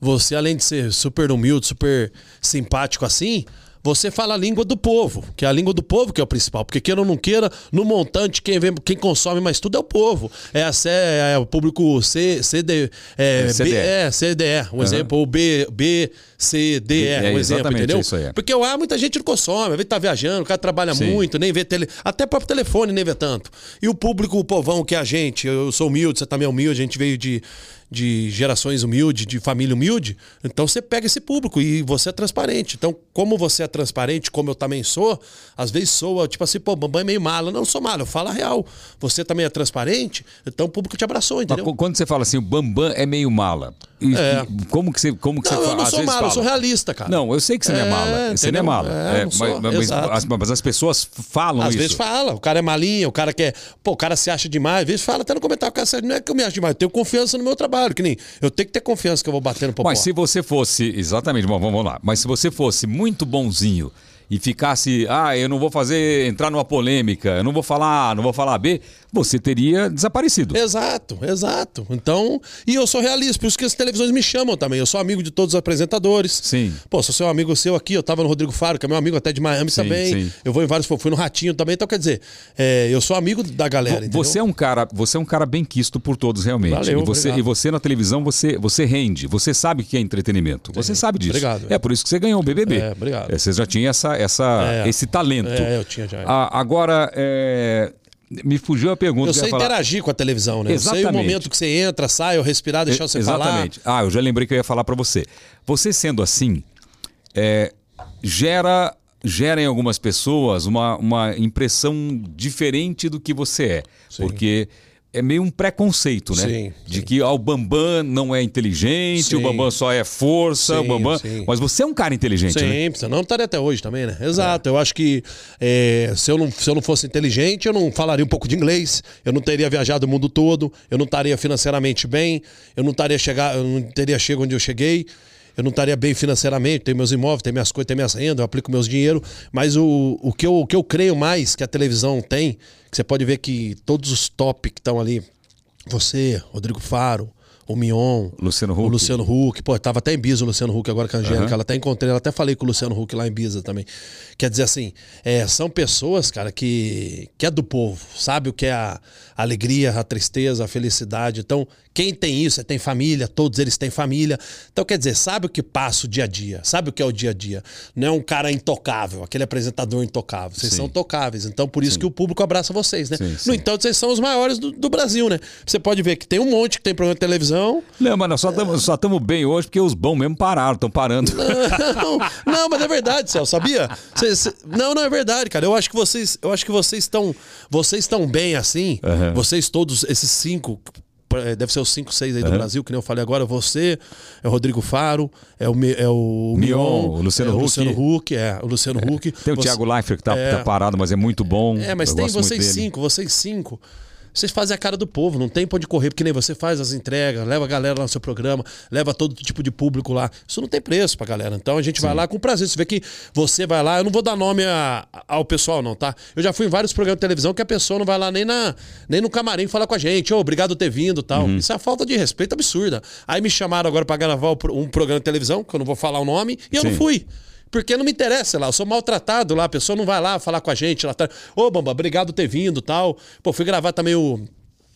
você, além de ser super humilde, super simpático assim, você fala a língua do povo, que é a língua do povo que é o principal. Porque queira ou não queira, no montante, quem, vem, quem consome mais tudo é o povo. É, a, C- é o público C, CD, é, É, CDE. B, é, CDE, um exemplo, ou B, B, C, D, E, É, um exemplo, entendeu? é isso aí. Porque lá muita gente não consome, às vezes tá viajando, o cara trabalha Sim. muito, nem vê tele. Até próprio telefone nem vê tanto. E o público, o povão que é a gente, eu sou humilde, você também é humilde, a gente veio de, de gerações humildes, de família humilde. Então você pega esse público e você é transparente. Então, como você é transparente, como eu também sou, às vezes soa, tipo assim, pô, Bambam é meio mala. Não, eu sou mala, eu falo a real. Você também é transparente, então o público te abraçou, Mas entendeu? qu- quando você fala assim, o Bambam é meio mala. e- É. e como que você, como que Não, você eu fala? não Às sou mala, eu sou fala. realista, cara. Não, eu sei que você não é É, mala. Você não é entendeu? mala. É, É, não mas, mas- as, mas as pessoas falam Às isso. vezes fala, o cara é malinha, o cara quer. Pô, o cara se acha demais. Às vezes fala até no comentário, o cara não é que eu me acho demais, eu tenho confiança no meu trabalho, que nem. Eu tenho que ter confiança que eu vou bater no popó. Mas se você fosse, exatamente, bom, vamos lá. Mas se você fosse muito bonzinho e ficasse, ah, eu não vou fazer, entrar numa polêmica, eu não vou falar A, não vou falar B, você teria desaparecido. Exato, exato. Então, e eu sou realista, por isso que as televisões me chamam também. Eu sou amigo de todos os apresentadores. Sim. Pô, sou seu amigo seu aqui, eu tava no Rodrigo Faro, que é meu amigo até de Miami Sim, também. sim. Eu vou em vários, fui no Ratinho também, então quer dizer, é, eu sou amigo da galera, entendeu? Você é um cara, você é um cara bem quisto por todos realmente. Valeu, e você obrigado. e você na televisão você você rende, você sabe que é entretenimento. Você sabe disso. Obrigado. É por isso que você ganhou o BBB. É, obrigado. É, você já tinha essa, essa É. esse talento. É, eu tinha já. Ah, agora é, me fugiu a pergunta Eu sei falar. interagir com a televisão, né? Eu sei o Exatamente. momento que você entra, sai, eu respirar, deixar você falar. Exatamente. Ah, eu já lembrei que eu ia falar pra você. Você sendo assim, é, gera, gera em algumas pessoas uma, uma impressão diferente do que você é. Porque é meio um preconceito, né? Sim, De que ah, o Bambam não é inteligente, Sim. o Bambam só é força, o Sim, Bambam. sim. Mas você é um cara inteligente, né? Senão eu não estaria até hoje também, né? Exato. Eu acho que é, se, eu não, se eu não fosse inteligente, eu não falaria um pouco de inglês, eu não teria viajado o mundo todo, eu não estaria financeiramente bem, eu não estaria chegar, eu não teria chegado onde eu cheguei. Eu não estaria bem financeiramente, tenho meus imóveis, tenho minhas coisas, tenho minhas rendas, eu aplico meus dinheiro. Mas o, o, que eu, o que eu creio mais que a televisão tem, você pode ver que todos os top que estão ali, você, Rodrigo Faro, o Mion, Luciano o Huck. Luciano Huck. Pô, tava até em Biza o Luciano Huck agora com a Angélica. Aham. Ela até encontrei, ela até falei com o Luciano Huck lá em Biza também. Quer dizer assim, é, são pessoas, cara, que, que é do povo, sabe o que é a alegria, a tristeza, a felicidade. Então, quem tem isso, é, tem família, todos eles têm família. Então, quer dizer, sabe o que passa o dia a dia, sabe o que é o dia a dia. Não é um cara intocável, aquele apresentador intocável. Vocês Sim. são tocáveis. Então, por isso que o público abraça vocês, né? Sim, No sim. entanto, vocês são os maiores do, do Brasil, né? Você pode ver que tem um monte que tem programa de televisão. Não, mas nós só estamos tamo bem hoje porque os bons mesmo pararam, estão parando. Não, não, mas é verdade, Céu, sabia? Cê- cê- não, não é verdade, cara. Eu acho que vocês, eu acho que vocês estão, vocês estão bem assim. Aham. Vocês todos esses cinco, eh, deve ser os cinco, seis aí do Aham. Brasil, que nem eu falei agora. Você, é o Rodrigo Faro, é o, é o Mion, o Luciano é o. Luciano Huck, é o Luciano Huck. Tem o Você- Thiago Leifert que tá, É. tá parado, mas é muito bom. É, mas Eu tem vocês cinco, vocês cinco. Vocês fazem a cara do povo, não tem pra onde correr, porque nem você faz as entregas, leva a galera lá no seu programa, leva todo tipo de público lá. Isso não tem preço pra galera. Então a gente vai lá com prazer. Você vê que você vai lá, eu não vou dar nome a- ao pessoal, não, tá? Eu já fui em vários programas de televisão que a pessoa não vai lá nem, na, nem no camarim falar com a gente, ô, obrigado por ter vindo e tal. Uhum. Isso é uma falta de respeito absurda. Aí me chamaram agora pra gravar um programa de televisão, que eu não vou falar o nome, e eu não Sim. fui. Porque não me interessa, lá, eu sou maltratado lá, a pessoa não vai lá falar com a gente lá atrás. Ô, Bamba, obrigado por ter vindo tal. Pô, fui gravar também o.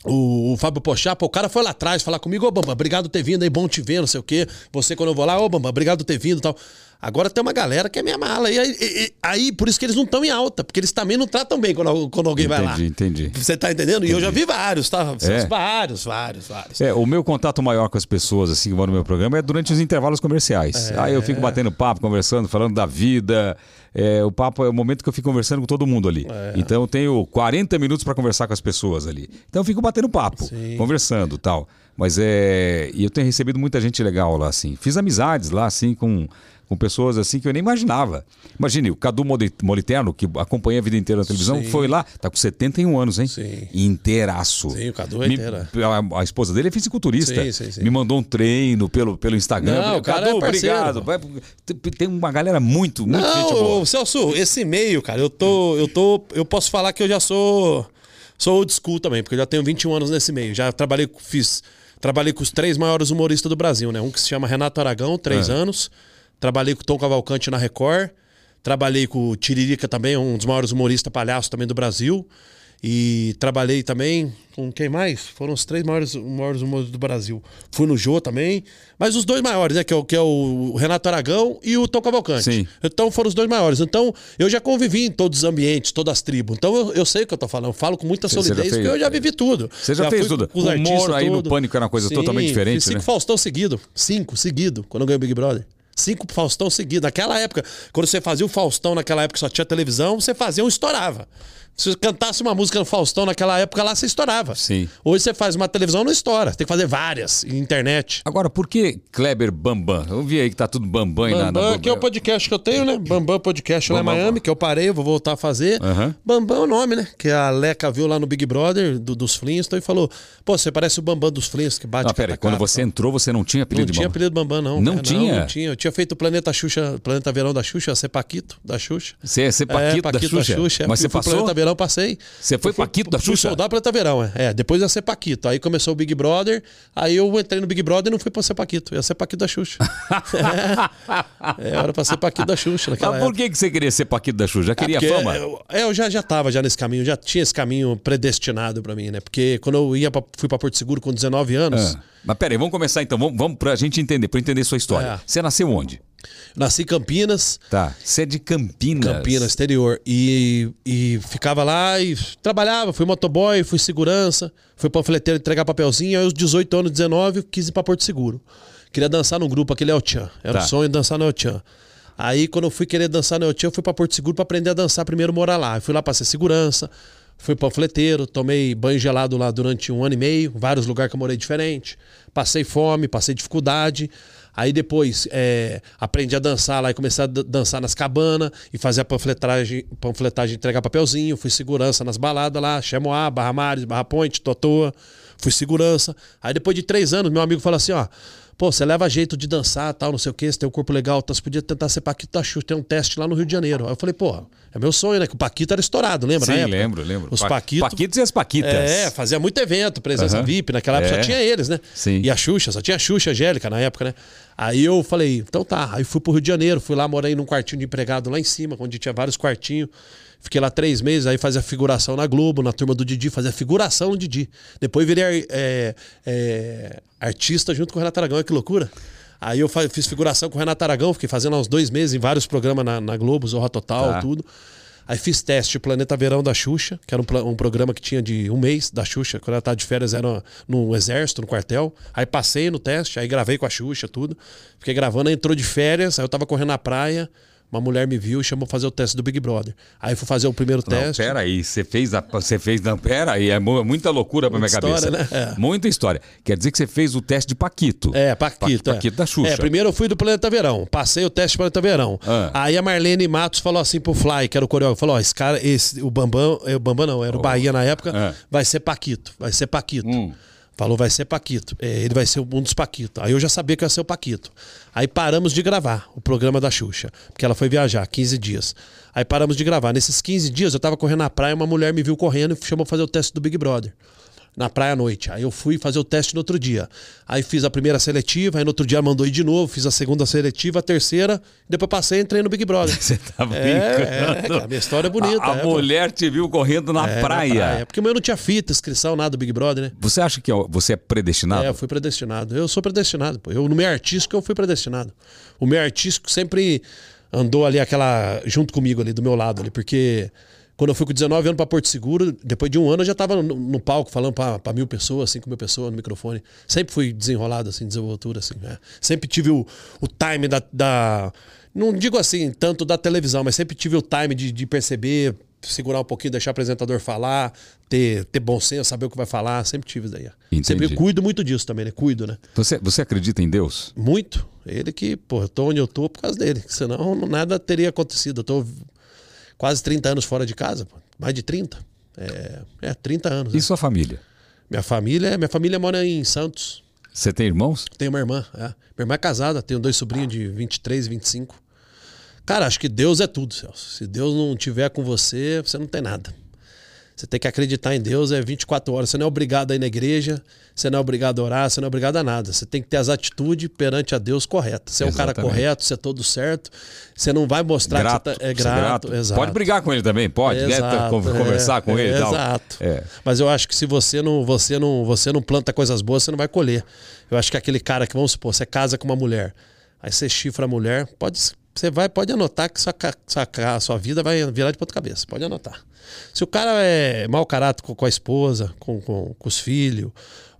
O, o Fábio Pochá, pô, o cara foi lá atrás falar comigo, ô Bamba, obrigado por ter vindo aí, bom te ver, não sei o quê. Você, quando eu vou lá, ô Bamba, obrigado por ter vindo tal. Agora tem uma galera que é minha mala. E aí, e- aí, por isso que eles não estão em alta, porque eles também não tratam bem quando, quando alguém vai lá. Entendi, entendi. Você tá entendendo? E eu já vi vários, tá? É. Vários, vários, vários. É, o meu contato maior com as pessoas assim que vão no meu programa é durante os intervalos comerciais. É. Aí eu fico batendo papo, conversando, falando da vida. É, o papo é o momento que eu fico conversando com todo mundo ali. É. Então eu tenho 40 minutos para conversar com as pessoas ali. Então eu fico batendo papo, Sim. conversando, tal. Mas é, e eu tenho recebido muita gente legal lá assim. Fiz amizades lá assim com com pessoas assim que eu nem imaginava. Imagine, o Cadu Moli- Moliterno, que acompanha a vida inteira na televisão, Sim. foi lá, tá com 71 anos, hein? Sim. Inteiraço. Sim, o Cadu é inteira. a, a esposa dele é fisiculturista. Sim, sim, sim. Me mandou um treino pelo, pelo Instagram. Não, Cadu, é parceiro. obrigado. Vai- tem- uma galera muito, muito gente Não, boa. ô, Celso, esse e-mail, cara, eu tô, eu tô, eu posso falar que eu já sou, sou old school também, porque eu já tenho 21 anos nesse meio. Já trabalhei, com- fiz, trabalhei com os três maiores humoristas do Brasil, né? Um que se chama Renato Aragão, três É. anos. Trabalhei com o Tom Cavalcante na Record. Trabalhei com o Tiririca também, um dos maiores humoristas palhaços também do Brasil. E trabalhei também com quem mais? Foram os três maiores, maiores humoristas do Brasil. Fui no Jô também. Mas os dois maiores, né? Que é, o- que é o Renato Aragão e o Tom Cavalcante. Sim. Então foram os dois maiores. Então eu já convivi em todos os ambientes, todas as tribos. Então eu, eu sei o que eu tô falando. Eu falo com muita já solidez, fez- porque eu já vivi tudo. Você já fez fui tudo. O humor artistas, aí no tudo. Pânico era uma coisa totalmente diferente, fiz cinco né? Faustão seguido. Cinco seguido, quando eu ganhei o Big Brother. Cinco Faustão seguido. Naquela época, quando você fazia o Faustão, naquela época só tinha televisão, você fazia um estourava. Se você cantasse uma música no Faustão naquela época lá, você estourava. Sim. Hoje você faz uma televisão, não estoura. Você tem que fazer várias. em Internet. Agora, por que Kleber Bambam? Eu vi aí que tá tudo Bambam aí na, na Bambam, que é o podcast que eu tenho, né? Bambam Podcast lá em Bambam. Miami, que eu parei, eu vou voltar a fazer. Aham. Bambam é o nome, né? Que a Leca viu lá no Big Brother do- dos Flintstones e falou: Pô, você parece o Bambam dos Flintstones que bate Não, pera aí, catacata, quando você entrou, você não tinha Não apelido de tinha Bambam? apelido Bambam, não. Não cara, tinha? Não, tinha. Eu tinha feito o Planeta Xuxa, Planeta Verão da Xuxa, ser Paquito da Xuxa. Você é ser Paquito, da Xuxa? é, Mas você passou? Planeta Verão, passei. Você foi Eu fui- Paquito da fui Xuxa? soldado Planeta Verão, é. É, depois ia ser Paquito. Aí começou o Big Brother, aí eu entrei no Big Brother e não fui pra ser Paquito. Ia ser Paquito da Xuxa. é, é, era pra ser Paquito da Xuxa naquela Mas por que que você queria ser Paquito da Xuxa? Já queria Porque fama? Eu, é, eu já, já tava já nesse caminho, já tinha esse caminho predestinado pra mim, né? Porque quando eu ia pra, fui pra Porto Seguro com 19 anos, Ah, Mas pera aí, vamos começar então. Vamos, vamos pra gente entender, pra eu entender sua história. É. Você nasceu onde? Nasci em Campinas, Tá. Você é de Campinas. Campinas, exterior. E, e ficava lá e trabalhava, fui motoboy, fui segurança, fui panfleteiro entregar papelzinho. Aí, aos 18 anos, 19, eu quis ir pra Porto Seguro. Queria dançar num grupo, aquele o Tchan. Era Tá. o sonho de dançar no El Tchan. Aí, quando eu fui querer dançar no El Tchan, eu fui pra Porto Seguro pra aprender a dançar primeiro, morar lá. Eu fui lá pra ser segurança, fui panfleteiro, tomei banho gelado lá durante um ano e meio, vários lugares que eu morei diferente. Passei fome, passei dificuldade. Aí depois é, aprendi a dançar lá e comecei a dan- dançar nas cabanas e fazer a panfletagem, panfletagem entregar papelzinho. Fui segurança nas baladas lá, Chemoá, Barra Mares, Barra Ponte, Totoa. Fui segurança. Aí depois de três anos, meu amigo falou assim, ó. Pô, você leva jeito de dançar, tal, não sei o quê, você tem um corpo legal, então você podia tentar ser Paquito da Xuxa, tem um teste lá no Rio de Janeiro. Aí eu falei, pô, é meu sonho, né? Que o Paquito era estourado, lembra? Sim, lembro, lembro. Os Pa- Paquitos. Paquitos e as Paquitas. É, fazia muito evento, presença Aham. VIP. Naquela época É. só tinha eles, né? Sim. E a Xuxa, só tinha a Xuxa, a Angélica na época, né? Aí eu falei, então tá. Aí fui pro Rio de Janeiro, fui lá, morei num quartinho de empregado lá em cima, onde tinha vários quartinhos. Fiquei lá três meses, aí fazia figuração na Globo, na turma do Didi, fazia figuração no Didi. Depois virei é, é, artista junto com o Renato Aragão, olha que loucura. Aí eu fiz figuração com o Renato Aragão, fiquei fazendo uns dois meses em vários programas na, na Globo, Zorra Total, Tá. tudo. Aí fiz teste Planeta Verão da Xuxa, que era um, um programa que tinha de um mês da Xuxa. Quando ela tava de férias era no exército, no quartel. Aí passei no teste, aí gravei com a Xuxa, tudo. Fiquei gravando, aí entrou de férias, aí eu tava correndo na praia. Uma mulher me viu e chamou pra fazer o teste do Big Brother. Aí fui fazer o primeiro Não, teste. pera aí, você fez, a, você fez, não, pera aí, é mu- muita loucura pra minha Muita cabeça. história, né? É. Muita história. Quer dizer que você fez o teste de Paquito. É, Paquito. Pa- é. Paquito da Xuxa. É, primeiro eu fui do Planeta Verão. Passei o teste do Planeta Verão. Ah. Aí a Marlene Matos falou assim pro Fly, que era o coreógrafo, falou, ó, esse cara, esse, o Bambam, é, o Bambam não, era o Bahia na época, Ah. vai ser Paquito, vai ser Paquito. Hum. Falou, vai ser Paquito. É, ele vai ser um dos Paquito. Aí eu já sabia que ia ser o Paquito. Aí paramos de gravar o programa da Xuxa, porque ela foi viajar 15 dias. Aí paramos de gravar. Nesses 15 dias eu tava correndo na praia, uma mulher me viu correndo e chamou fazer o teste do Big Brother. Na praia à noite. Aí eu fui fazer o teste no outro dia. Aí fiz a primeira seletiva, aí no outro dia mandou ir de novo, fiz a segunda seletiva, a terceira, depois passei e entrei no Big Brother. Você tá brincando. É, é, cara, minha história é bonita. A, a é, pô. mulher te viu correndo na, É, na praia. É porque o meu não tinha fita, inscrição, nada do Big Brother, né? Você acha que ó, você é predestinado? É, eu fui predestinado. Eu sou predestinado. Pô. Eu, no meio artístico, eu fui predestinado. O meio artístico sempre andou ali aquela. junto comigo ali, do meu lado ali, porque. Quando eu fui com 19 anos para Porto Seguro, depois de um ano eu já tava no, no palco falando para mil pessoas, cinco mil pessoas no microfone. Sempre fui desenrolado, assim, desenvoltura, assim. né? Sempre tive o, o time da, da- Não digo assim, tanto da televisão, mas sempre tive o time de, de perceber, segurar um pouquinho, deixar o apresentador falar, ter, ter bom senso, saber o que vai falar. Sempre tive isso daí. Entendi. Sempre cuido muito disso também, né? Cuido, né? Você, você acredita em Deus? Muito. Ele que, pô, eu tô onde eu tô por causa dele. Senão nada teria acontecido. Eu tô quase 30 anos fora de casa, pô. mais de 30. É, é 30 anos. E né? sua família? Minha família, minha família mora em Santos. Você tem irmãos? Tenho uma irmã, é. Minha irmã é casada, tenho dois sobrinhos de 23, 25. Cara, acho que Deus é tudo, Celso. Se Deus não tiver com você, você não tem nada. Você tem que acreditar em Deus, é 24 horas. Você não é obrigado a ir na igreja, você não é obrigado a orar, você não é obrigado a nada. Você tem que ter as atitudes perante a Deus corretas. Você é um cara correto, você é todo certo. Você não vai mostrar Grato. que você tá, é Ser grato. Pode brigar com ele também, pode, né? Exato, Con- Conversar é, com ele é, e tal. Exato. É. Mas eu acho que se você não, você não, você não planta coisas boas, você não vai colher. Eu acho que aquele cara que, vamos supor, você casa com uma mulher, aí você chifra a mulher, pode, você vai, pode anotar que sua, sua, sua vida vai virar de ponta cabeça. Pode anotar. Se o cara é mau caráter com, com a esposa, com, com, com os filhos,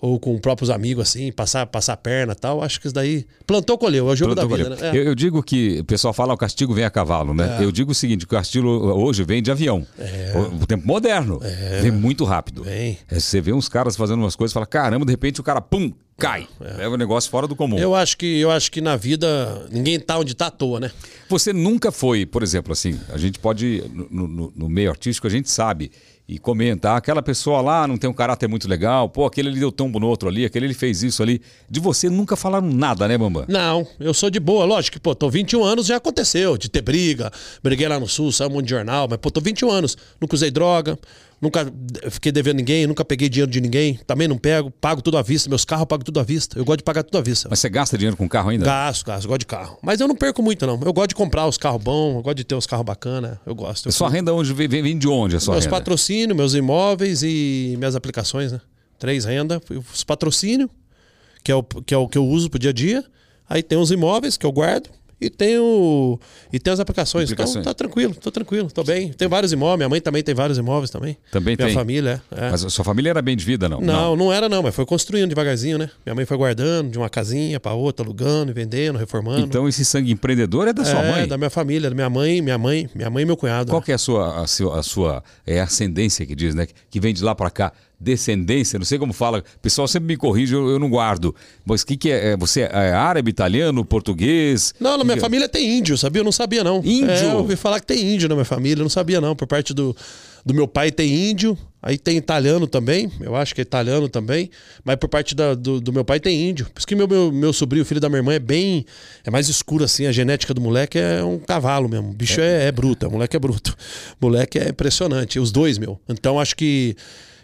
ou com próprios amigos, assim, passar, passar a perna e tal, acho que isso daí. Plantou, colheu, é o jogo Plantou, da vida, né? É. eu, eu digo que o pessoal fala o castigo vem a cavalo, né? Eu digo o seguinte: o castigo hoje vem de avião. O, o tempo moderno. Vem muito rápido. Vem. É, você vê uns caras fazendo umas coisas e fala: caramba, de repente o cara, pum, cai. Leva o negócio fora do comum. Eu acho que eu acho que na vida ninguém tá onde tá à toa, né? Você nunca foi, por exemplo, assim, a gente pode, no, no- no meio artístico, a gente sabe e comenta, ah, aquela pessoa lá não tem um caráter muito legal, pô, aquele ele deu tombo no outro ali, aquele ele fez isso ali. De você nunca falaram nada, né, Bambam? Não, eu sou de boa. Lógico que, pô, tô 21 anos, já aconteceu de ter briga. Briguei lá no Sul, saiu um monte de jornal, mas, pô, tô 21 anos. Nunca usei droga, nunca fiquei devendo ninguém, nunca peguei dinheiro de ninguém. Também não pego, pago tudo à vista. Meus carros eu pago tudo à vista. Eu gosto de pagar tudo à vista. Mas você gasta dinheiro com carro ainda? Gasto, gasto, gosto de carro. Mas eu não perco muito, não. Eu gosto de comprar os carros bons, eu gosto de ter os carros bacanas. Eu gosto. Eu Sua renda hoje vem, vem- de onde a sua meus renda? patrocínios, meus imóveis e minhas aplicações, né? Três rendas. Os patrocínios, que é, o, que é o que eu uso pro dia a dia. Aí tem os imóveis que eu guardo. E tem, o, e tem as aplicações. Aplicações. Então tá tranquilo, tô tranquilo, tô bem. Tem vários imóveis, minha mãe também tem vários imóveis também. Também minha tem? família, é. é. Mas a sua família era bem de vida, não? Não, não era não, mas foi construindo devagarzinho, né? Minha mãe foi guardando de uma casinha pra outra, alugando, vendendo, reformando. Então esse sangue empreendedor é da sua é, mãe? da minha família, da minha mãe, minha mãe, minha mãe e meu cunhado. Qual né? que é a sua, a sua, a sua é, ascendência que diz, né? Que vem de lá pra cá. Descendência, não sei como fala. O pessoal sempre me corrige, eu, eu não guardo. Mas o que, que é? É, Você é árabe, italiano, português? Não, na minha que é? família tem índio, sabia? Eu não sabia, não. Índio? É, eu ouvi falar que tem índio na minha família, eu não sabia, não. Por parte do, Do meu pai tem índio, aí tem italiano também, eu acho que é italiano também, mas por parte da- do, do meu pai tem índio. Por isso que meu, meu, meu sobrinho, filho da minha irmã, é bem. É mais escuro assim, a genética do moleque é um cavalo mesmo. O bicho é, é bruto, o moleque é bruto. O moleque é impressionante, os dois, meu. Então acho que.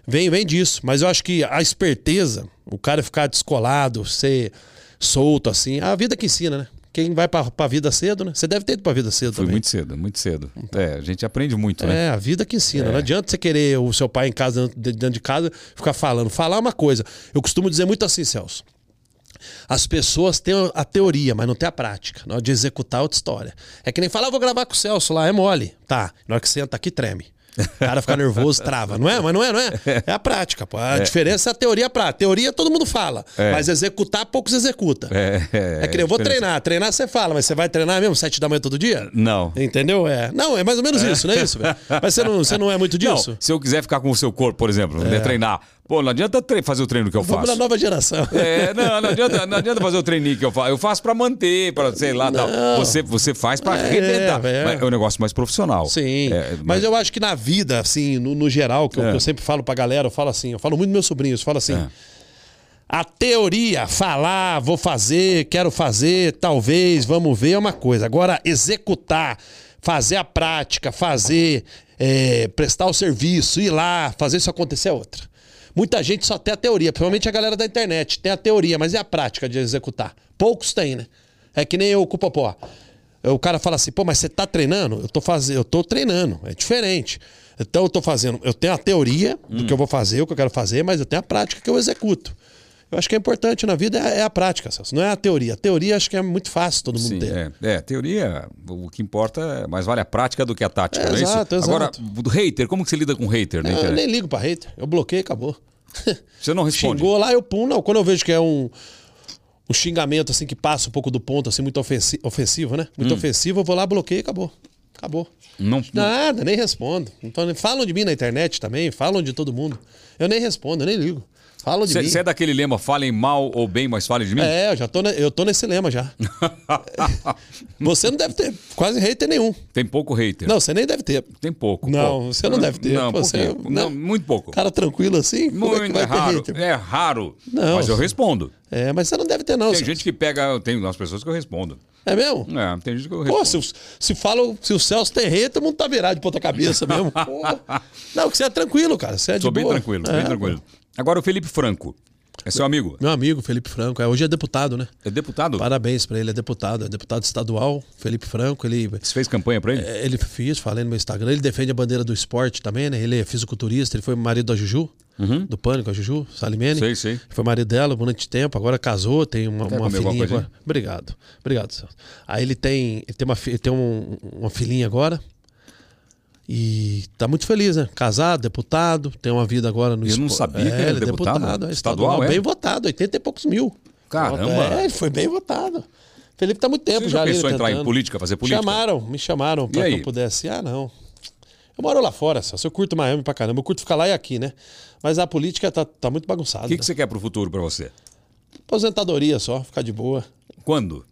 Vem, vem disso, mas eu acho que a esperteza, o cara ficar descolado, ser solto assim, a vida que ensina, né? Quem vai pra, pra vida cedo, né? Você deve ter ido pra vida cedo Foi também. muito cedo, muito cedo. É, a gente aprende muito, né? É, a vida que ensina. Não adianta você querer o seu pai em casa, dentro dentro de casa, ficar falando. Falar é uma coisa. Eu costumo dizer muito assim, Celso. As pessoas têm a teoria, mas não tem a prática. Na hora de executar é outra história. É que nem falar, ah, vou gravar com o Celso lá, é mole. Tá, na hora que senta aqui, treme. O cara fica nervoso, trava. Não é? Mas não é, não é? É a prática, pô. A diferença é a teoria a prática. Teoria todo mundo fala, É. mas executar poucos executa. É, É, que nem eu vou treinar. Treinar você fala, mas você vai treinar mesmo sete da manhã todo dia? Não. Entendeu? É. Não, é mais ou menos isso, não é isso? velho? Mas você não, você não é muito disso? Não, se eu quiser ficar com o seu corpo, por exemplo, treinar. Pô, não adianta fazer o treino que eu Vamos faço. na nova geração. É, não, não adianta, não adianta fazer o treininho que eu faço. Eu faço pra manter, pra, sei lá, tal. Você, você faz pra É, arrebentar. é. Mas é um negócio mais profissional. Sim. É, mas eu acho que na vida, assim, no, no geral, que eu, É. que eu sempre falo pra galera, eu falo assim, eu falo muito meus sobrinhos, eu falo assim. É. A teoria, falar, vou fazer, quero fazer, talvez, vamos ver, é uma coisa. Agora, executar, fazer a prática, fazer, é, prestar o serviço, ir lá, fazer isso acontecer é outra. Muita gente só tem a teoria, principalmente a galera da internet, tem a teoria, mas e a prática de executar? Poucos têm, né? É que nem eu com o Popó. O cara fala assim, pô, mas você tá treinando? Eu tô fazendo, eu tô treinando, é diferente. Então eu tô fazendo, eu tenho a teoria do que eu vou fazer, o que eu quero fazer, mas eu tenho a prática que eu executo. Eu acho que é importante na vida é, é a prática, Celso. Não é a teoria. A teoria acho que é muito fácil todo mundo Sim, ter. é, é, teoria, o que importa é mais vale a prática do que a tática, É, não é exato, isso? exato. Agora, do hater, como que você lida com hater na Eu internet? nem ligo pra hater. Eu bloqueio e acabou. Você não responde. Xingou lá, eu pum. Não, quando eu vejo que é um, um xingamento assim que passa um pouco do ponto, assim, muito ofensi- ofensivo, né? Muito ofensivo, eu vou lá, bloqueio e acabou. Acabou. Hum. Não, não- Nada, nem respondo. Então, falam de mim na internet também, falam de todo mundo. Eu nem respondo, eu nem ligo. Falam de mim. Você é daquele lema, falem mal ou bem, mas falem de mim? É, eu já tô, eu tô nesse lema já. você não deve ter quase hater nenhum. Tem pouco hater. Não, você nem deve ter. Tem pouco. Não, pouco. você não deve ter. Não, Pô, você- pouquinho. né? não, muito pouco. Cara tranquilo assim, é Muito é ter raro. hater? É raro. Não. Mas eu respondo. É, mas você não deve ter não. Tem gente que pega. Tem umas pessoas que eu respondo. É mesmo? É, tem gente que eu Pô, respondo. se, se fala, se o Celso tem hater, todo mundo tá virado de ponta cabeça mesmo. Pô. Não, que você é tranquilo, cara. Você é Sou de bem boa. tranquilo, É, bem tranquilo. Agora o Felipe Franco. É seu amigo? Meu amigo, Felipe Franco. É, hoje é deputado, né? É deputado? Parabéns pra ele, é deputado. É deputado estadual, Felipe Franco. Ele, Você fez campanha pra ele? é, ele fez, falei no meu Instagram. Ele defende a bandeira do esporte também, né? Ele é fisiculturista. Ele foi marido da Juju, do Pânico, a Juju Salimene. Sei, sei. Foi marido dela durante tempo, agora casou, tem uma, Quer uma filhinha agora. Obrigado. Obrigado. Aí ele tem, ele tem, uma, ele tem um- uma filhinha agora. E tá muito feliz, né? Casado, deputado, tem uma vida agora no Eu não sabia que ele era é deputado. é Estadual, é? Bem votado, 80 e poucos mil. Caramba. É, ele foi bem votado. Felipe tá muito tempo Você já ali pensou em entrar em política, fazer política? Chamaram, me chamaram pra aí? que eu pudesse. Ah, não. Eu moro lá fora, Celso. Eu curto Miami pra caramba. Eu curto ficar lá e aqui, né? Mas a política tá, tá muito bagunçada. O que, né? que você quer pro futuro pra você? Aposentadoria só, ficar de boa. Quando?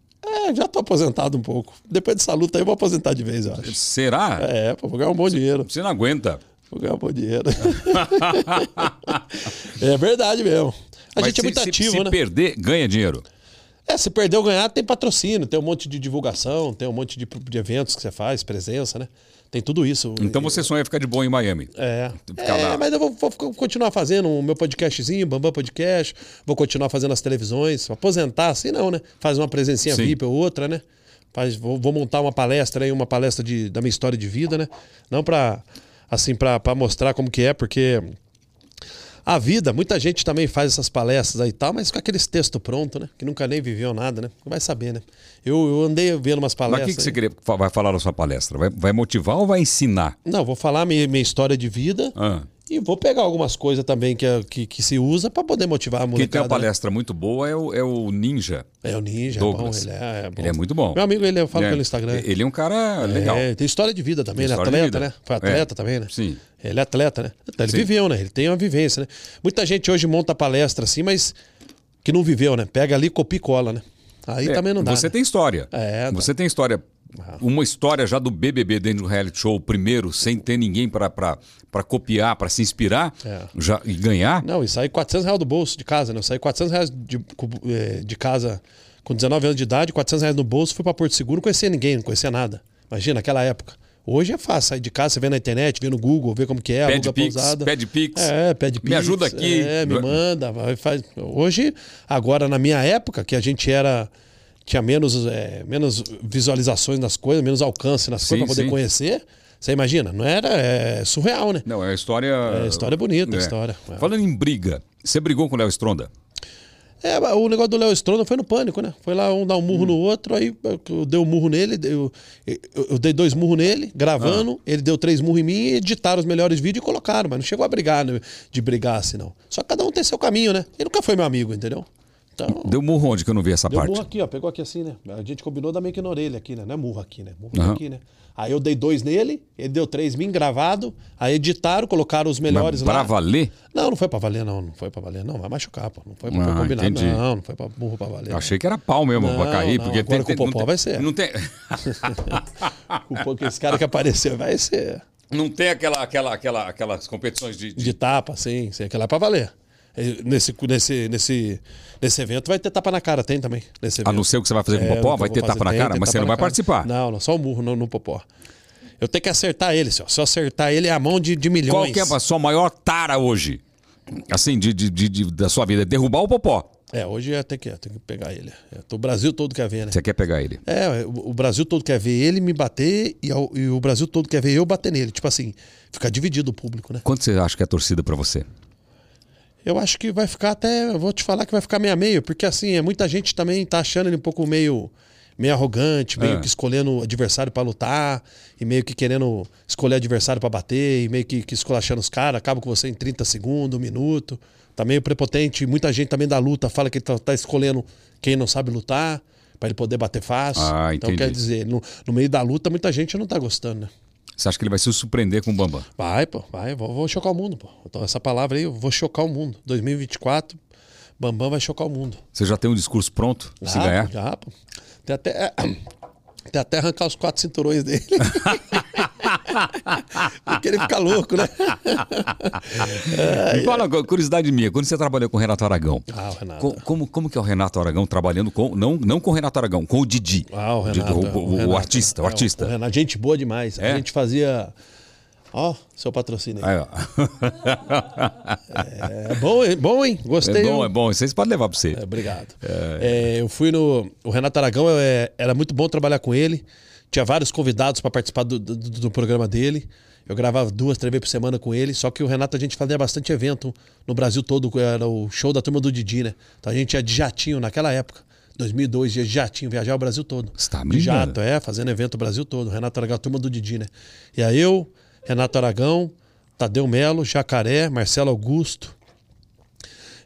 É, já tô aposentado um pouco. Depois dessa luta aí eu vou aposentar de vez, eu acho. Será? É, pô, vou ganhar um bom dinheiro. Você não aguenta. Vou ganhar um bom dinheiro. é verdade mesmo. A Mas gente é se- muito se, ativo, se né? perder, ganha dinheiro. É, se perder ou ganhar, tem patrocínio, tem um monte de divulgação, tem um monte de, de eventos que você faz, presença, né? Tem tudo isso. Então você sonha ficar de boa em Miami. É, Ficar é mas eu vou, vou continuar fazendo o meu podcastzinho, Bambam Podcast, vou continuar fazendo as televisões, aposentar assim não, né? Faz uma presencinha Sim. VIP ou outra, né? Faz, vou, vou montar uma palestra aí, uma palestra de, da minha história de vida, né? Não pra, assim, pra, pra mostrar como que é, porque a vida, muita gente também faz essas palestras aí e tal, mas com aqueles textos pronto, né? Que nunca nem viveu nada, né? Não vai saber, né? Eu, eu andei vendo umas Mas o palestras. que, que você queria, vai falar na sua palestra? Vai, vai motivar ou vai ensinar? Não, vou falar minha, minha história de vida. Ah. E vou pegar algumas coisas também que, é- que, que se usa pra poder motivar a Quem tem molecada. uma palestra muito boa é o, é o Ninja. né? É o Ninja, Douglas. é bom, ele é, é bom. Ele é muito bom. Meu amigo, ele eu falo É, pelo Instagram. Ele é um cara legal. É, tem história de vida também, é de atleta, né? Foi atleta também, né? Sim. Ele é atleta, né? Então, ele Sim. viveu, né? Ele tem uma vivência, né? Muita gente hoje monta palestra assim, mas que não viveu, né? Pega ali, copia e cola, né? Aí também não dá. Você né? tem história. É. Você tem história uma história já do BBB dentro do reality show, primeiro, sem ter ninguém para copiar, para se inspirar É. já, e ganhar. Não, e saí 400 reais do bolso de casa, né? Eu saí 400 reais de, eh, de casa com 19 anos de idade, 400 reais no bolso, fui pra Porto Seguro, não conhecia ninguém, não conhecia nada. Imagina, naquela época. Hoje é fácil, sair de casa, você vê na internet, vê no Google, vê como que é, Pede aluga Pix, pousada. pede Pix. É, pede Pix. Me ajuda aqui. É, me manda, vai, faz. Hoje, agora na minha época, que a gente era tinha menos, é, menos visualizações nas coisas, menos alcance nas Sim, coisas pra poder sim. conhecer, você imagina, não era é surreal, né? Não, é a história. É, história bonita, É. história. É. Falando em briga, você brigou com o Léo Stronda? É, o negócio do Léo Stronda foi no pânico, né? Foi lá um dar um murro no outro, aí eu dei um murro nele, eu, eu, eu dei dois murros nele, gravando, ele deu três murros em mim e editaram os melhores vídeos e colocaram, mas não chegou a brigar, né? de brigar assim, não. Só que cada um tem seu caminho, né? Ele nunca foi meu amigo, entendeu? Então. Deu murro onde que eu não vi essa Deu parte? murro aqui, ó. Pegou aqui assim, né? A gente combinou dar meio que na orelha aqui, né? Não é murro aqui, né? Murro Aham. aqui, né? Aí eu dei dois nele, ele deu três mim, gravado. Aí editaram, colocaram os melhores Mas pra lá. valer? Não, não foi pra valer, não. Não foi pra valer, não. Vai machucar, pô. Não foi pra Ah, foi combinado. entendi. Não, não foi pra burro pra valer. Eu achei que era pau mesmo pra Não, cair, não, porque agora com o Popó tem- vai ser. Não tem, O esse cara que apareceu vai ser não tem aquela, aquela, aquela, aquelas competições de. de- de tapa, sim, sim, aquela é pra valer. Nesse, nesse, nesse, nesse evento vai ter tapa na cara, tem também. Nesse A evento. não ser o que você vai fazer com o É, Popó, que vai eu ter vou tapa fazer, na tem, cara, tem mas você não vai cara. participar. Não, não, só o murro no, no Popó. Eu tenho que acertar ele, senhor. Se eu acertar ele, é a mão de, de milhões. Qual que é a sua maior tara hoje? Assim, de, de, de- da sua vida? É derrubar o Popó. É, hoje é, tem, que, tem que pegar ele. É, o Brasil todo quer ver, né? Você quer pegar ele. É, o, Brasil todo quer ver ele me bater e, e o Brasil todo quer ver eu bater nele. Tipo assim, fica dividido o público, né? Quanto você acha que é a torcida pra você? Eu acho que vai ficar até. Eu vou te falar que vai ficar meio a meio, porque assim, é, muita gente também tá achando ele um pouco meio, meio arrogante, meio É. que escolhendo adversário pra lutar, e meio que querendo escolher adversário pra bater, e meio que, que os caras, acaba com você em 30 segundos, um minuto. Tá meio prepotente. Muita gente também da luta fala que ele tá, tá escolhendo quem não sabe lutar, pra ele poder bater fácil. Ah, então quer dizer, no, no meio da luta, muita gente não tá gostando, né? Você acha que ele vai se surpreender com o Bambam? Vai, pô, vai, vou, vou chocar o mundo, pô. Então, essa palavra aí, eu vou chocar o mundo. 2024, Bambam vai chocar o mundo. Você já tem um discurso pronto? se Já, ganhar? Já, pô. Tem até, tem até arrancar os quatro cinturões dele. Porque ele fica louco, né? Me fala curiosidade minha, quando você trabalhou com o Renato Aragão, Ah, o Renato. co- como, como que é o Renato Aragão trabalhando com. Não, não com o Renato Aragão, com o Didi. Ah, o Didi, Renato. o, o- o Renato. artista, o É, artista. O Renato, gente boa demais. É? A gente fazia. Ó, seu patrocínio aí. Aí, ó. É bom, hein? Bom, hein? É Gostei. bom, hein? é bom. Vocês podem levar pra você. É, obrigado. É, eu fui no. O Renato Aragão, é, era muito bom trabalhar com ele. Tinha vários convidados para participar do, do- do programa dele. Eu gravava duas, três vezes por semana com ele. Só que o Renato, a gente fazia bastante evento no Brasil todo. Era o show da turma do Didi, né? Então a gente ia de jatinho naquela época. 2002, ia de jatinho, viajar o Brasil todo. Você tá de jato, é, fazendo evento o Brasil todo. Renato Aragão, a turma do Didi, né? E aí eu, Renato Aragão, Tadeu Melo, Jacaré, Marcelo Augusto,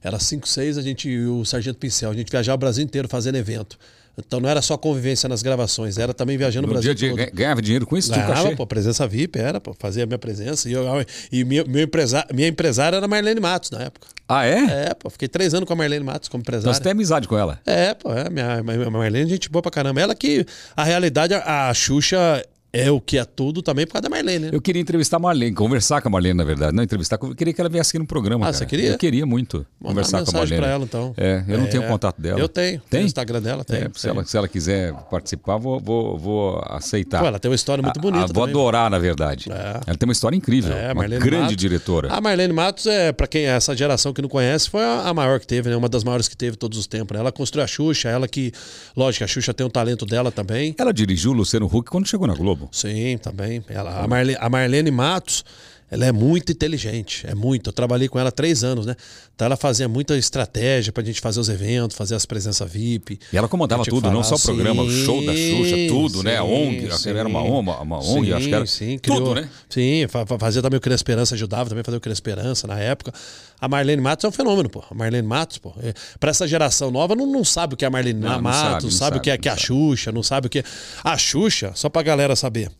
era 5, 6, a gente e o Sargento Pincel. A gente viajava o Brasil inteiro fazendo evento. Então não era só convivência nas gravações, era também viajando o No Brasil dia todo. ganha- ganhava dinheiro com isso? Ganhava, cachê? pô, presença VIP, era, pô, fazia a minha presença. E, eu, e minha, meu empresa, minha empresária era a Marlene Matos na época. Ah, é? É, pô, fiquei três anos com a Marlene Matos como Então empresária. você tem amizade com ela. É, pô, é, minha, minha Marlene é gente boa pra caramba. Ela que, a realidade, a, a Xuxa é o que é tudo também por causa da Marlene, né? Eu queria entrevistar a Marlene, conversar com a Marlene, na verdade. Não entrevistar, eu queria que ela viesse aqui no programa. Ah, cara. você queria? Eu queria muito Mandar conversar com a Marlene. pra ela, então. É, eu não É, tenho o contato dela. Eu tenho. Tem? o Instagram dela, tem. É, se, ela, se ela quiser participar, vou, vou, vou aceitar. Pô, ela tem uma história muito bonita ah, vou também. adorar, na verdade. É. Ela tem uma história incrível. É, a uma Marlene grande Matos. diretora. A Marlene Matos, é, para quem é essa geração que não conhece, foi a, a maior que teve, né? Uma das maiores que teve todos os tempos. Né? Ela construiu a Xuxa, ela que. Lógico, a Xuxa tem o talento dela também. Ela dirigiu o Luciano Huck quando chegou na Globo. Sim, também. Ela, a, Marle, a Marlene Matos, ela é muito inteligente, é muito. Eu trabalhei com ela há três anos, né? Então ela fazia muita estratégia pra gente fazer os eventos, fazer as presenças VIP. E ela comandava tudo, não só o falar, programa, o sim, show da Xuxa, tudo, né? A sim, ONG, sim. era uma, uma, uma ONG, acho que era. Sim, tudo, criou- né? Sim, fa- fa- fazia também o Criança Esperança, ajudava também a fazer o Criança Esperança na época. A Marlene Matos é um fenômeno, pô. A Marlene Matos, pô. É, pra essa geração nova, não, não sabe o que é a Marlene Não, não Matos, sabe, sabe, não o sabe, que é, não que é a sabe. Xuxa, não sabe o que é. A Xuxa, só pra galera saber.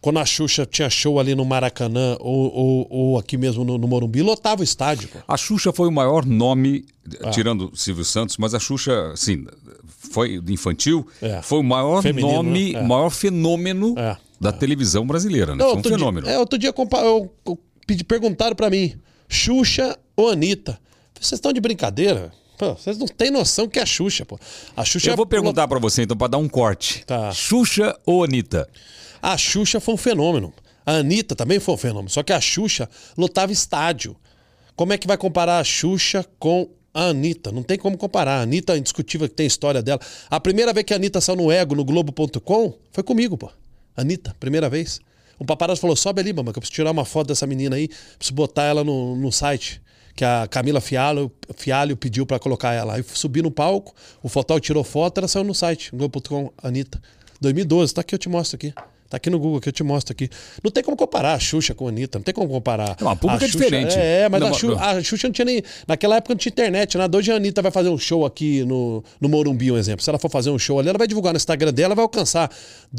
Quando a Xuxa tinha show ali no Maracanã ou, ou, ou aqui mesmo no, no Morumbi, lotava o estádio, pô. A Xuxa foi o maior nome, Ah. tirando Silvio Santos, mas a Xuxa, assim, foi infantil, É. foi o maior Feminino, nome, né? É. maior fenômeno É. da televisão brasileira, né? Não, foi um fenômeno. Dia, é, outro dia eu, eu pedi, perguntaram pra mim, Xuxa ou Anitta? Vocês estão de brincadeira? Pô, vocês não têm noção que é a Xuxa, pô. A Xuxa Eu vou é- perguntar pra você então, pra dar um corte. Tá. Xuxa ou Anitta? A Xuxa foi um fenômeno. A Anitta também foi um fenômeno. Só que a Xuxa lotava estádio. Como é que vai comparar a Xuxa com a Anitta? Não tem como comparar. A Anitta é indiscutível que tem a história dela. A primeira vez que a Anitta saiu no Ego, no Globo.com, foi comigo, pô. Anitta, primeira vez. O paparazzo falou, sobe ali, mamãe, que eu preciso tirar uma foto dessa menina aí, preciso botar ela no, no site. Que a Camila Fialho, Fialho pediu pra colocar ela. Aí subi no palco, o fotógrafo tirou foto, ela saiu no site, Globo.com, Anitta. 2012, tá aqui, eu te mostro aqui. Tá aqui no Google que eu te mostro aqui. Não tem como comparar a Xuxa com a Anitta, não tem como comparar. Não, a pública é Xuxa- diferente. É, mas Não, a, Xuxa, a Xuxa não tinha nem. Naquela época não tinha internet, nada. Hoje a Anitta vai fazer um show aqui no, no Morumbi, um exemplo. Se ela for fazer um show ali, ela vai divulgar no Instagram dela, vai alcançar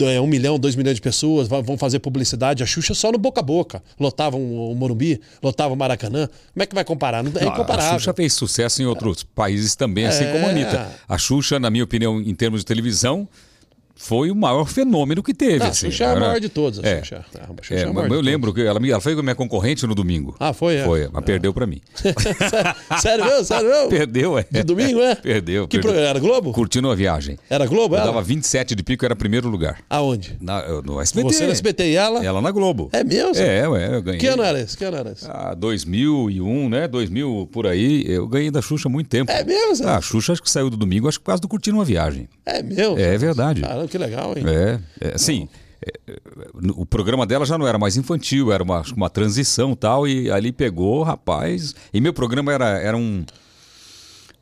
é, um milhão, dois milhões de pessoas, vão fazer publicidade. A Xuxa só no boca a boca. Lotava o Morumbi, lotava o Maracanã. Como é que vai comparar? Não, é Não, incomparável. A Xuxa fez sucesso em outros países também, assim É. como a Anitta. A Xuxa, na minha opinião, em termos de televisão, foi o maior fenômeno que teve. Ah, a assim, Xuxa é a era- maior de todas. A É. Xuxa. A Xuxa É, é a mas eu todas. lembro que ela, ela foi minha concorrente no domingo. Ah, foi, é? Foi, mas perdeu pra mim. Sério mesmo? Sério mesmo? Perdeu, é. De domingo, é? Perdeu. Que perdeu. Era Globo? Curtindo a viagem. Era Globo? Eu Ela? dava 27 de pico, era primeiro lugar. Aonde? Na- eu- no SBT. Você no SBT e ela? Ela na Globo. É mesmo? É, ué, eu ganhei. Que ano era esse? Que ano era esse? Ah, 2001, né? 2000 por aí. Eu ganhei da Xuxa há muito tempo. É mesmo? Ah, a Xuxa acho que saiu do domingo, acho que causa do Curtindo uma Viagem. É mesmo? É verdade. Caramba, que legal, hein? É, é assim, é, é, o programa dela já não era mais infantil, era uma, uma transição tal, e ali pegou, rapaz. E meu programa era, era um.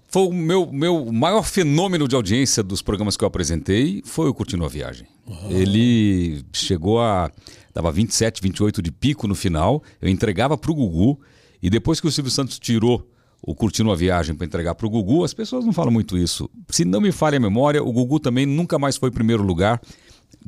Foi o meu, meu maior fenômeno de audiência dos programas que eu apresentei foi o Curtindo a Viagem. Ele chegou a. dava 27, 28 de pico no final, eu entregava pro Gugu, e depois que o Silvio Santos tirou o Curtindo a Viagem para entregar pro Gugu, as pessoas não falam muito isso. Se não me falha a memória, o Gugu também nunca mais foi primeiro lugar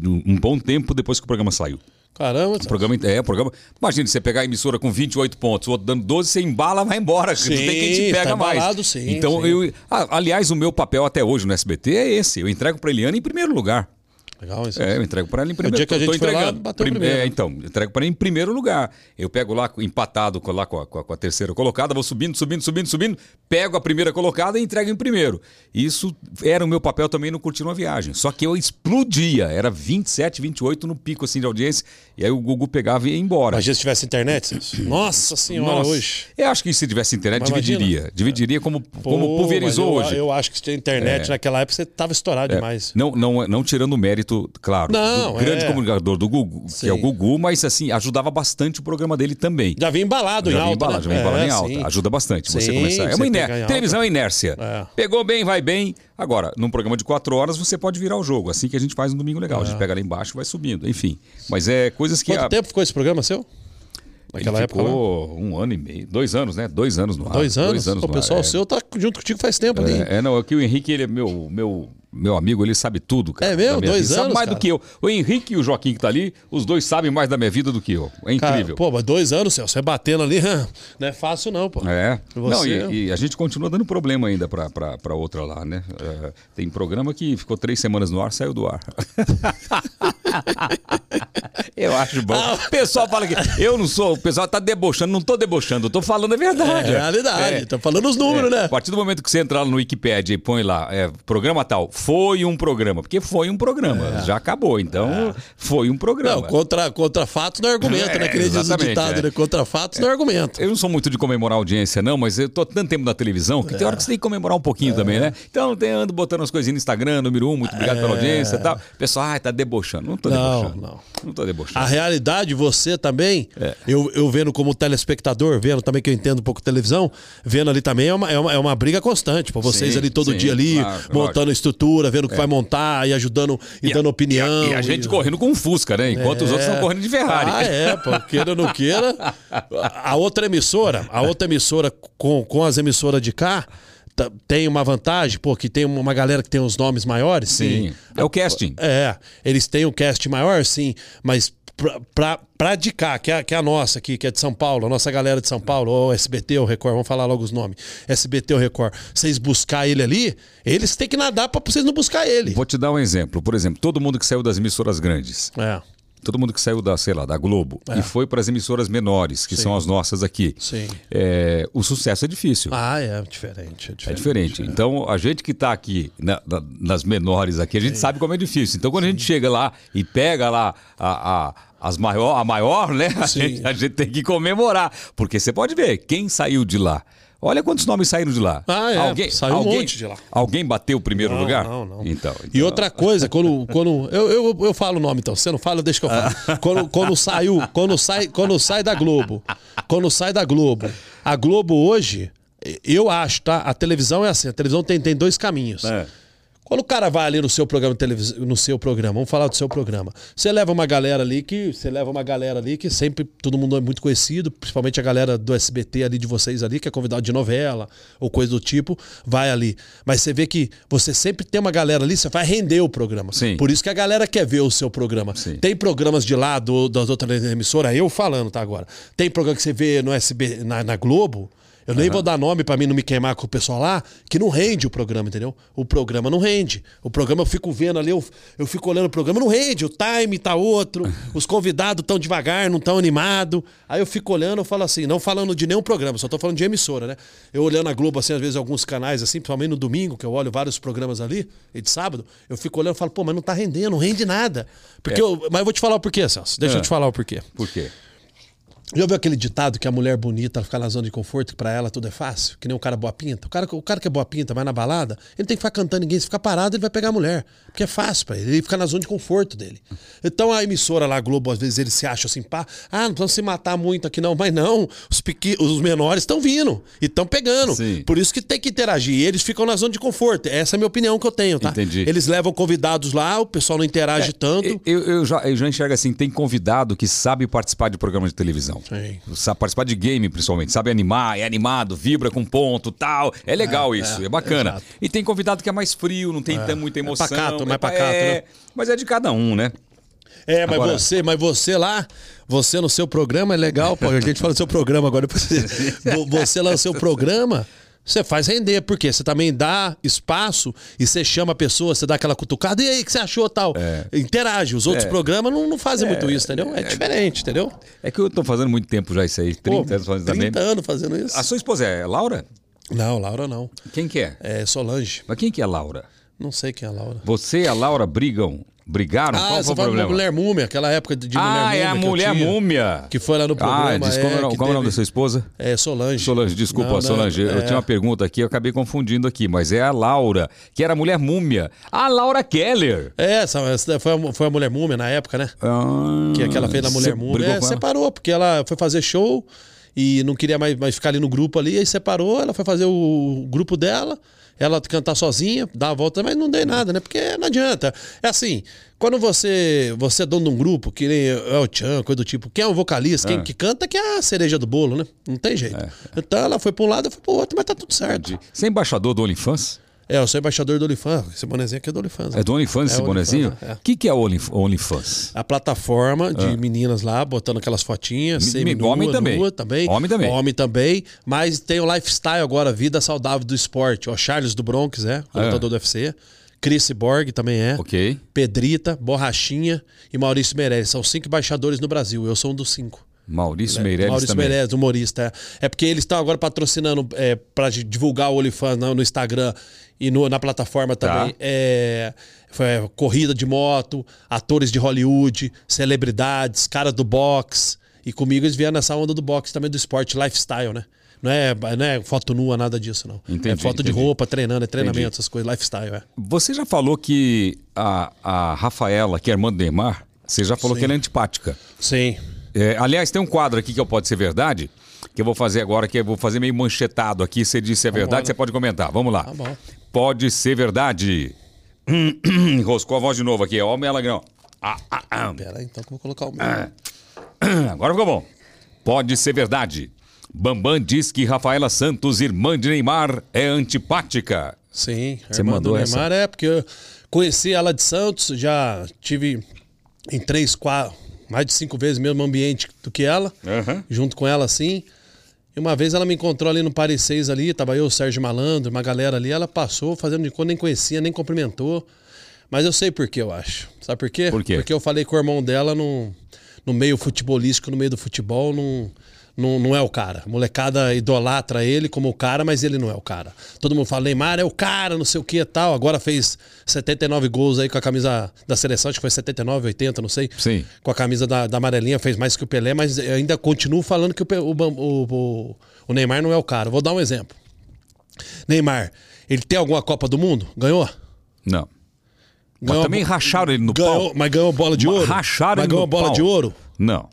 um bom tempo depois que o programa saiu. Caramba, O programa é, o programa. Imagina você pegar a emissora com 28 pontos, o outro dando 12, você embala, vai embora. Sim, não tem quem te pega tá mais. embalado, sim, então sim. eu, aliás, o meu papel até hoje no SBT é esse. Eu entrego para Eliana em primeiro lugar. Legal isso. É, eu entrego para ela em primeiro dia que a gente foi lá, bateu Prim- primeiro. É, então, entrego para ela em primeiro lugar. Eu pego lá empatado lá, com, a, com a- terceira colocada, vou subindo, subindo, subindo, subindo, pego a primeira colocada e entrego em primeiro. Isso era o meu papel também no Curtindo a Viagem. Só que eu explodia, era 27, 28 no pico assim de audiência, e aí o Gugu pegava e ia embora. Imagina se tivesse internet. Celso. Nossa senhora, Nossa, hoje. Eu acho que se tivesse internet, Mas imagina. dividiria. Dividiria como, como Pô, pulverizou mas eu, hoje. Eu acho que se tinha internet naquela época, você tava estourado É, demais. Não, não, não tirando o mérito, claro, Não, do grande é. comunicador do Gugu, que é o Sim. Gugu, mas assim, ajudava bastante o programa dele também. Já vinha embalado em Já vem alta, embalado, né? já vem embalado É, em alta. sim. Ajuda bastante você Sim, começar. É você uma inércia. em. Televisão é inércia. É. Pegou bem, vai bem. Agora, num programa de quatro horas, você pode virar o jogo. Assim que a gente faz no Domingo Legal. A gente pega lá embaixo e vai subindo. Enfim. Mas é coisas que. É. Quanto a- tempo ficou esse programa seu? ele Naquela época lá? ficou um ano e meio. Dois anos, né? Dois anos no ar. Dois anos? Dois anos o ar, pessoal é. seu tá junto contigo faz tempo ali. hein? É, é, não, é que o Henrique, ele é meu, meu, meu amigo, ele sabe tudo, cara. É mesmo? Dois vida. Sabe anos, mais cara? do que eu. O Henrique e o Joaquim que tá ali, os dois sabem mais da minha vida do que eu. É Cara, incrível. pô, mas dois anos, Celso, você batendo ali, não é fácil não, pô. É. E Não, você? e, e a gente continua dando problema ainda pra, pra, pra outra lá, né? É, tem programa que ficou três semanas no ar, saiu do ar. eu acho bom. Ah. O pessoal fala que eu não sou, o pessoal tá debochando, não tô debochando, eu tô falando a verdade. É realidade, É. tá falando os números, É, né? A partir do momento que você entrar no Wikipedia e põe lá, é, programa tal, foi um programa, porque foi um programa, já acabou, então foi um programa. É. Não, contra, contra fatos não é argumento, É, né? Que nem diz o ditado, é. né? Contra fatos não é argumento. Eu não sou muito de comemorar audiência, não, mas eu tô há tanto tempo na televisão que tem hora que você tem que comemorar um pouquinho também, né? Então tem, ando botando as coisinhas no Instagram, número um, muito obrigado pela audiência e tal. O pessoal, ai, tá debochando. Não tô Não, debochando. não. Não tô debochando. A realidade, você também, É. eu, eu vendo como telespectador, vendo também que eu entendo um pouco de televisão, vendo ali também é uma, é uma, é uma briga constante. Pô, vocês Sim, ali todo sim, dia ali, claro, montando lógico. estrutura, vendo o que vai montar e ajudando e, dando opinião. E a gente correndo com um Fusca, né? Enquanto os outros estão correndo de Ferrari. Ah, é, pô, queira ou não queira. A outra emissora, a outra emissora com, com as emissoras de cá, tá- tem uma vantagem, pô, que tem uma galera que tem os nomes maiores, sim. Sim. É o casting. É, eles têm um cast maior, sim, mas pra, pra, pra de cá, que é, que é a nossa aqui, que é de São Paulo, a nossa galera de São Paulo, ou SBT ou Record, vamos falar logo os nomes. SBT ou Record, vocês buscar ele ali, eles têm que nadar pra vocês não buscar ele. Vou te dar um exemplo. Por exemplo, todo mundo que saiu das emissoras grandes, É. todo mundo que saiu da, sei lá, da Globo e foi para as emissoras menores, que Sim. são as nossas aqui. Sim. É, o sucesso é difícil. Ah, é diferente. É diferente. É diferente. Então, a gente que está aqui na- na- nas menores aqui, a gente sabe como é difícil. Então, quando a gente chega lá e pega lá a, a, as maior, a maior, né? A Sim. gente, a gente tem que comemorar. Porque você pode ver, quem saiu de lá. Olha quantos nomes saíram de lá. Ah, é. Saiu um alguém, monte de lá. Alguém bateu o primeiro Não, lugar? não, não. Então, E então- outra coisa, quando. quando eu, eu, eu falo o nome então, você não fala, deixa que eu falo. Quando, quando saiu, quando sai, quando sai da Globo, quando sai da Globo, a Globo hoje, eu acho, tá? A televisão é assim, a televisão tem, tem dois caminhos. É. Quando o cara vai ali no seu programa no seu programa, vamos falar do seu programa. Você leva uma galera ali que, você leva uma galera ali que sempre todo mundo é muito conhecido, principalmente a galera do SBT ali de vocês ali, que é convidado de novela ou coisa do tipo, vai ali. Mas você vê que você sempre tem uma galera ali, você vai render o programa. Sim. Por isso que a galera quer ver o seu programa. Sim. Tem programas de lá do, das outras emissoras, eu falando, tá agora. Tem programa que você vê no SB, na, na Globo. Eu nem vou dar nome pra mim não me queimar com o pessoal lá, que não rende o programa, entendeu? O programa não rende. O programa eu fico vendo ali, eu, eu fico olhando o programa, não rende. O time tá outro, os convidados tão devagar, não tão animado. Aí eu fico olhando, eu falo assim, não falando de nenhum programa, só tô falando de emissora, né? Eu olhando a Globo, assim, às vezes alguns canais, assim, principalmente no domingo, que eu olho vários programas ali, e de sábado, eu fico olhando e falo, pô, mas não tá rendendo, não rende nada. Porque eu, mas eu vou te falar o porquê, Celso. Deixa É. eu te falar o porquê. Por quê? Já ouviu aquele ditado que a mulher bonita fica na zona de conforto, que pra ela tudo é fácil? Que nem o cara boa pinta. O cara, o cara que é boa pinta, vai na balada, ele tem que ficar cantando ninguém. Se ficar parado, ele vai pegar a mulher. Porque é fácil pra ele. Ele fica na zona de conforto dele. Então a emissora lá, a Globo, às vezes ele se acha assim, pá, ah, não precisamos se matar muito aqui não. Mas não, os, os menores estão vindo e estão pegando. Sim. Por isso que tem que interagir. E eles ficam na zona de conforto. Essa é a minha opinião que eu tenho, tá? Entendi. Eles levam convidados lá, o pessoal não interage tanto. Eu, eu já, eu já enxergo assim, tem convidado que sabe participar de programa de televisão. Sim. Sabe participar de game, principalmente. Sabe animar, é animado, vibra com ponto, tal. É legal isso, é, bacana. exato. E tem convidado que é mais frio, não tem tão muita emoção. pacato, mais pa- pacato, é, né? Mas é de cada um, né? É, mas Agora- você, mas você lá, você no seu programa é legal, pô. A gente fala do seu programa agora. Você lá no seu programa, você faz render, porque você também dá espaço e você chama a pessoa, você dá aquela cutucada, e aí, o que você achou tal? Interage. Os outros É. programas não, não fazem muito isso, entendeu? É diferente, entendeu? É que eu tô fazendo muito tempo já isso aí, 30 Pô, anos fazendo também. 30 anos fazendo isso. A sua esposa é Laura? Não, Laura não. Quem que é? É Solange. Mas quem que é Laura? Não sei quem é a Laura. Você e a Laura brigam? Brigaram? Ah, Qual foi você o problema? Mulher Múmia, aquela época de ah, Mulher Múmia. é a eu mulher tinha, múmia. Que foi lá no programa. Ah, diz, como, é, é, como é o nome teve- da sua esposa? É Solange. Solange, desculpa, Não, não, Solange. Eu é. tinha uma pergunta aqui, eu acabei confundindo aqui, mas é a Laura, que era a mulher múmia. A Laura Keller. É, essa, essa foi, a, foi a Mulher Múmia na época, né? Ah, Que aquela fez na Mulher Múmia. É, separou, porque ela foi fazer show e não queria mais, mais ficar ali no grupo ali, aí separou, ela foi fazer o grupo dela, ela cantar sozinha, dar a volta, mas não dei nada, né? Porque não adianta. É assim, quando você, você é dono de um grupo, que nem é o Chan, coisa do tipo, quem é o vocalista, quem que canta, que é a cereja do bolo, né? Não tem jeito. Então ela foi pra um lado, eu fui pro outro, mas tá tudo certo. Você é embaixador do OnlyFans? É, eu sou embaixador do OnlyFans. Esse bonezinho aqui é do OnlyFans. É do OnlyFans É esse bonezinho? OnlyFans, O é. que, que é o Only- OnlyFans? A plataforma de meninas lá, botando aquelas fotinhas, homem também. nua também. Homem também. Homem também. Mas tem o lifestyle agora, vida saudável do esporte. O Charles do Bronx, é, o É. lutador do UFC. Chris Borg também é. Ok. Pedrita, Borrachinha e Maurício Meirelles. São cinco embaixadores no Brasil. Eu sou um dos cinco. Maurício Meirelles Maurício também. Meirelles, humorista. É, é porque eles estão agora patrocinando é, para divulgar o OnlyFans no, no Instagram e no- na plataforma Tá. também. É, foi, é, corrida de moto, atores de Hollywood, celebridades, caras do boxe. E comigo eles vieram nessa onda do boxe também, do esporte lifestyle, né? Não é, não é foto nua, nada disso, não. Entendi, é foto entendi. de roupa, treinando, é treinamento, Entendi. essas coisas, lifestyle, é. Você já falou que a, a Rafaela, que é irmã do Neymar, você já falou Sim. que ela é antipática. Sim. É, aliás, tem um quadro aqui que eu pode ser verdade, que eu vou fazer agora, que eu vou fazer meio manchetado aqui. Você disse se é verdade, você pode comentar. Vamos lá. Tá bom. Pode ser verdade. Enroscou a voz de novo aqui. É homem alegrão. Ah, ah, ah. Pera aí, então que eu vou colocar o meu. Agora ficou bom. Pode ser verdade. Bambam diz que Rafaela Santos, irmã de Neymar, é antipática. Sim, Você irmã mandou do essa? Neymar é porque eu conheci ela de Santos, já tive em três, quatro, mais de cinco vezes mesmo ambiente do que ela, Aham. junto com ela assim. E uma vez ela me encontrou ali no Paris 6 ali, tava eu, o Sérgio Malandro, uma galera ali, ela passou fazendo de conta, nem conhecia, nem cumprimentou. Mas eu sei por que eu acho. Sabe por quê? Por quê? Porque eu falei com o irmão dela no, no meio futebolístico, no meio do futebol, não, não, não é o cara. A molecada idolatra ele como o cara, mas ele não é o cara. Todo mundo fala, Neymar é o cara, não sei o que e tal. Agora fez 79 gols aí com a camisa da seleção, acho que foi 79, 80, não sei. Sim. Com a camisa da, da amarelinha, fez mais que o Pelé, mas eu ainda continuo falando que o, o, o, o, Neymar não é o cara. Vou dar um exemplo. Neymar, ele tem alguma Copa do Mundo? Ganhou? Não. Mas Ganhou também bo- racharam ele no ganhou, pau. Mas ganhou bola de Mas ouro? racharam mas ele ganhou no bola pau. de ouro? Não.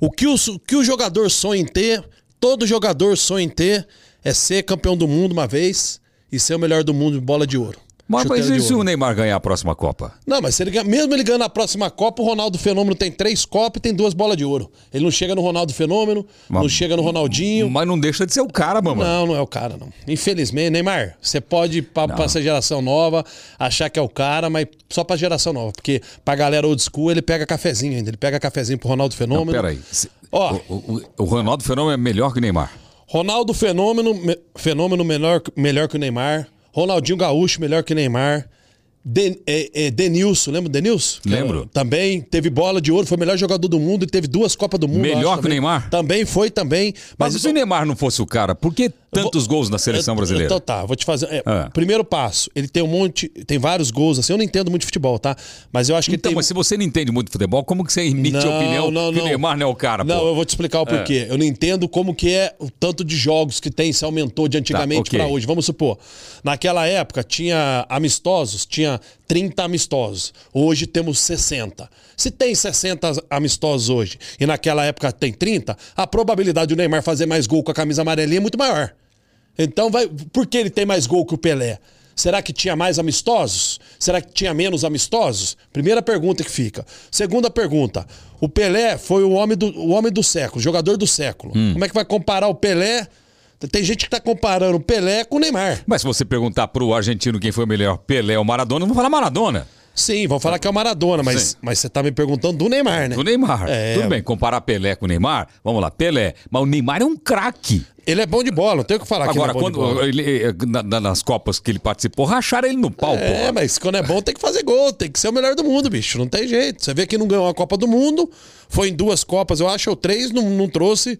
O que o, que o jogador sonha em ter, todo jogador sonha em ter, é ser campeão do mundo uma vez e ser o melhor do mundo de bola de ouro. Mas, mas e se o. Neymar ganhar a próxima Copa? Não, mas se ele mesmo ele ganhando a próxima Copa, o Ronaldo Fenômeno tem três Copas e tem duas bolas de ouro. Ele não chega no Ronaldo Fenômeno, não Mas- chega no Ronaldinho. Mas não deixa de ser o cara, mamãe. Não, não é o cara, não. Infelizmente, Neymar, você pode pra, pra essa geração nova, achar que é o cara, mas só pra geração nova. Porque pra galera old school, ele pega cafezinho ainda. Ele pega cafezinho pro Ronaldo Não, Fenômeno. peraí. Se- Ó. O, o- o Ronaldo Fenômeno é melhor que o Neymar. Ronaldo Fenômeno, me- fenômeno melhor, melhor que o Neymar. Ronaldinho Gaúcho melhor que Neymar. É, é, Denilson, lembra do Denilson? Lembro. era- Também teve bola de ouro, foi o melhor jogador do mundo e teve duas Copas do Mundo. Melhor acho, que o. Neymar? Também foi, também. Mas, Mas, se o Neymar não fosse o cara, por que tantos vou- gols na seleção brasileira? Então tá, vou te fazer. é, Ah. Primeiro passo, ele tem um monte, tem vários gols, assim. Eu não entendo muito de futebol, tá? Mas eu acho que Então, tem. mas se você não entende muito de futebol, como que você emite a opinião que o Neymar não é o cara, Não, pô? eu vou te explicar o porquê. Eu não entendo como que é o tanto de jogos que tem, se aumentou de antigamente Tá, ok. pra hoje. Vamos supor, naquela época tinha amistosos, tinha 30 amistosos. Hoje temos 60. Se tem 60 amistosos hoje e naquela época tem 30, a probabilidade do Neymar fazer mais gol com a camisa amarelinha é muito maior. Então, vai, por que ele tem mais gol que o Pelé? Será que tinha mais amistosos? Será que tinha menos amistosos? Primeira pergunta que fica. Segunda pergunta. O Pelé foi o homem do, o homem do século, jogador do século. Como é que vai comparar o Pelé? Tem gente que tá comparando o Pelé com o Neymar. Mas se você perguntar pro argentino quem foi o melhor, Pelé ou Maradona, vão falar Maradona. Sim, vão falar que é o Maradona, mas, Sim. mas você tá me perguntando do Neymar, né? Do Neymar. É. Tudo bem, comparar Pelé com o Neymar, vamos lá, Pelé. Mas o Neymar é um craque. Ele é bom de bola, não tem o que falar Agora, que ele é quando ele, eh, na- na- nas Copas que ele participou, racharam ele no pau, É, pô. mas quando é bom tem que fazer gol, tem que ser o melhor do mundo, bicho. Não tem jeito. Você vê que não ganhou a Copa do Mundo, foi em duas Copas, eu acho, ou três, não, não trouxe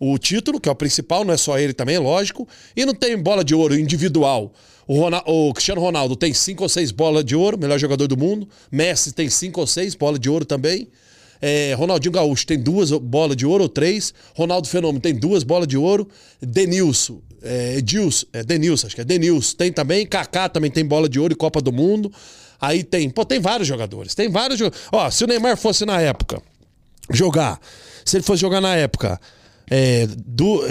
o título, que é o principal, não é só ele também, lógico. E não tem bola de ouro individual. O, Rona- o Cristiano Ronaldo tem cinco ou seis bolas de ouro, melhor jogador do mundo. Messi tem cinco ou seis bolas de ouro também. É, Ronaldinho Gaúcho tem duas bolas de ouro ou três. Ronaldo Fenômeno tem duas bolas de ouro. Denilson, é, Edilson, é Denilson, acho que é Denilson, tem também. Kaká também tem bola de ouro e Copa do Mundo. Aí tem, pô, tem vários jogadores. Tem vários jogadores. Ó, se o Neymar fosse na época jogar, se ele fosse jogar na época, é, do-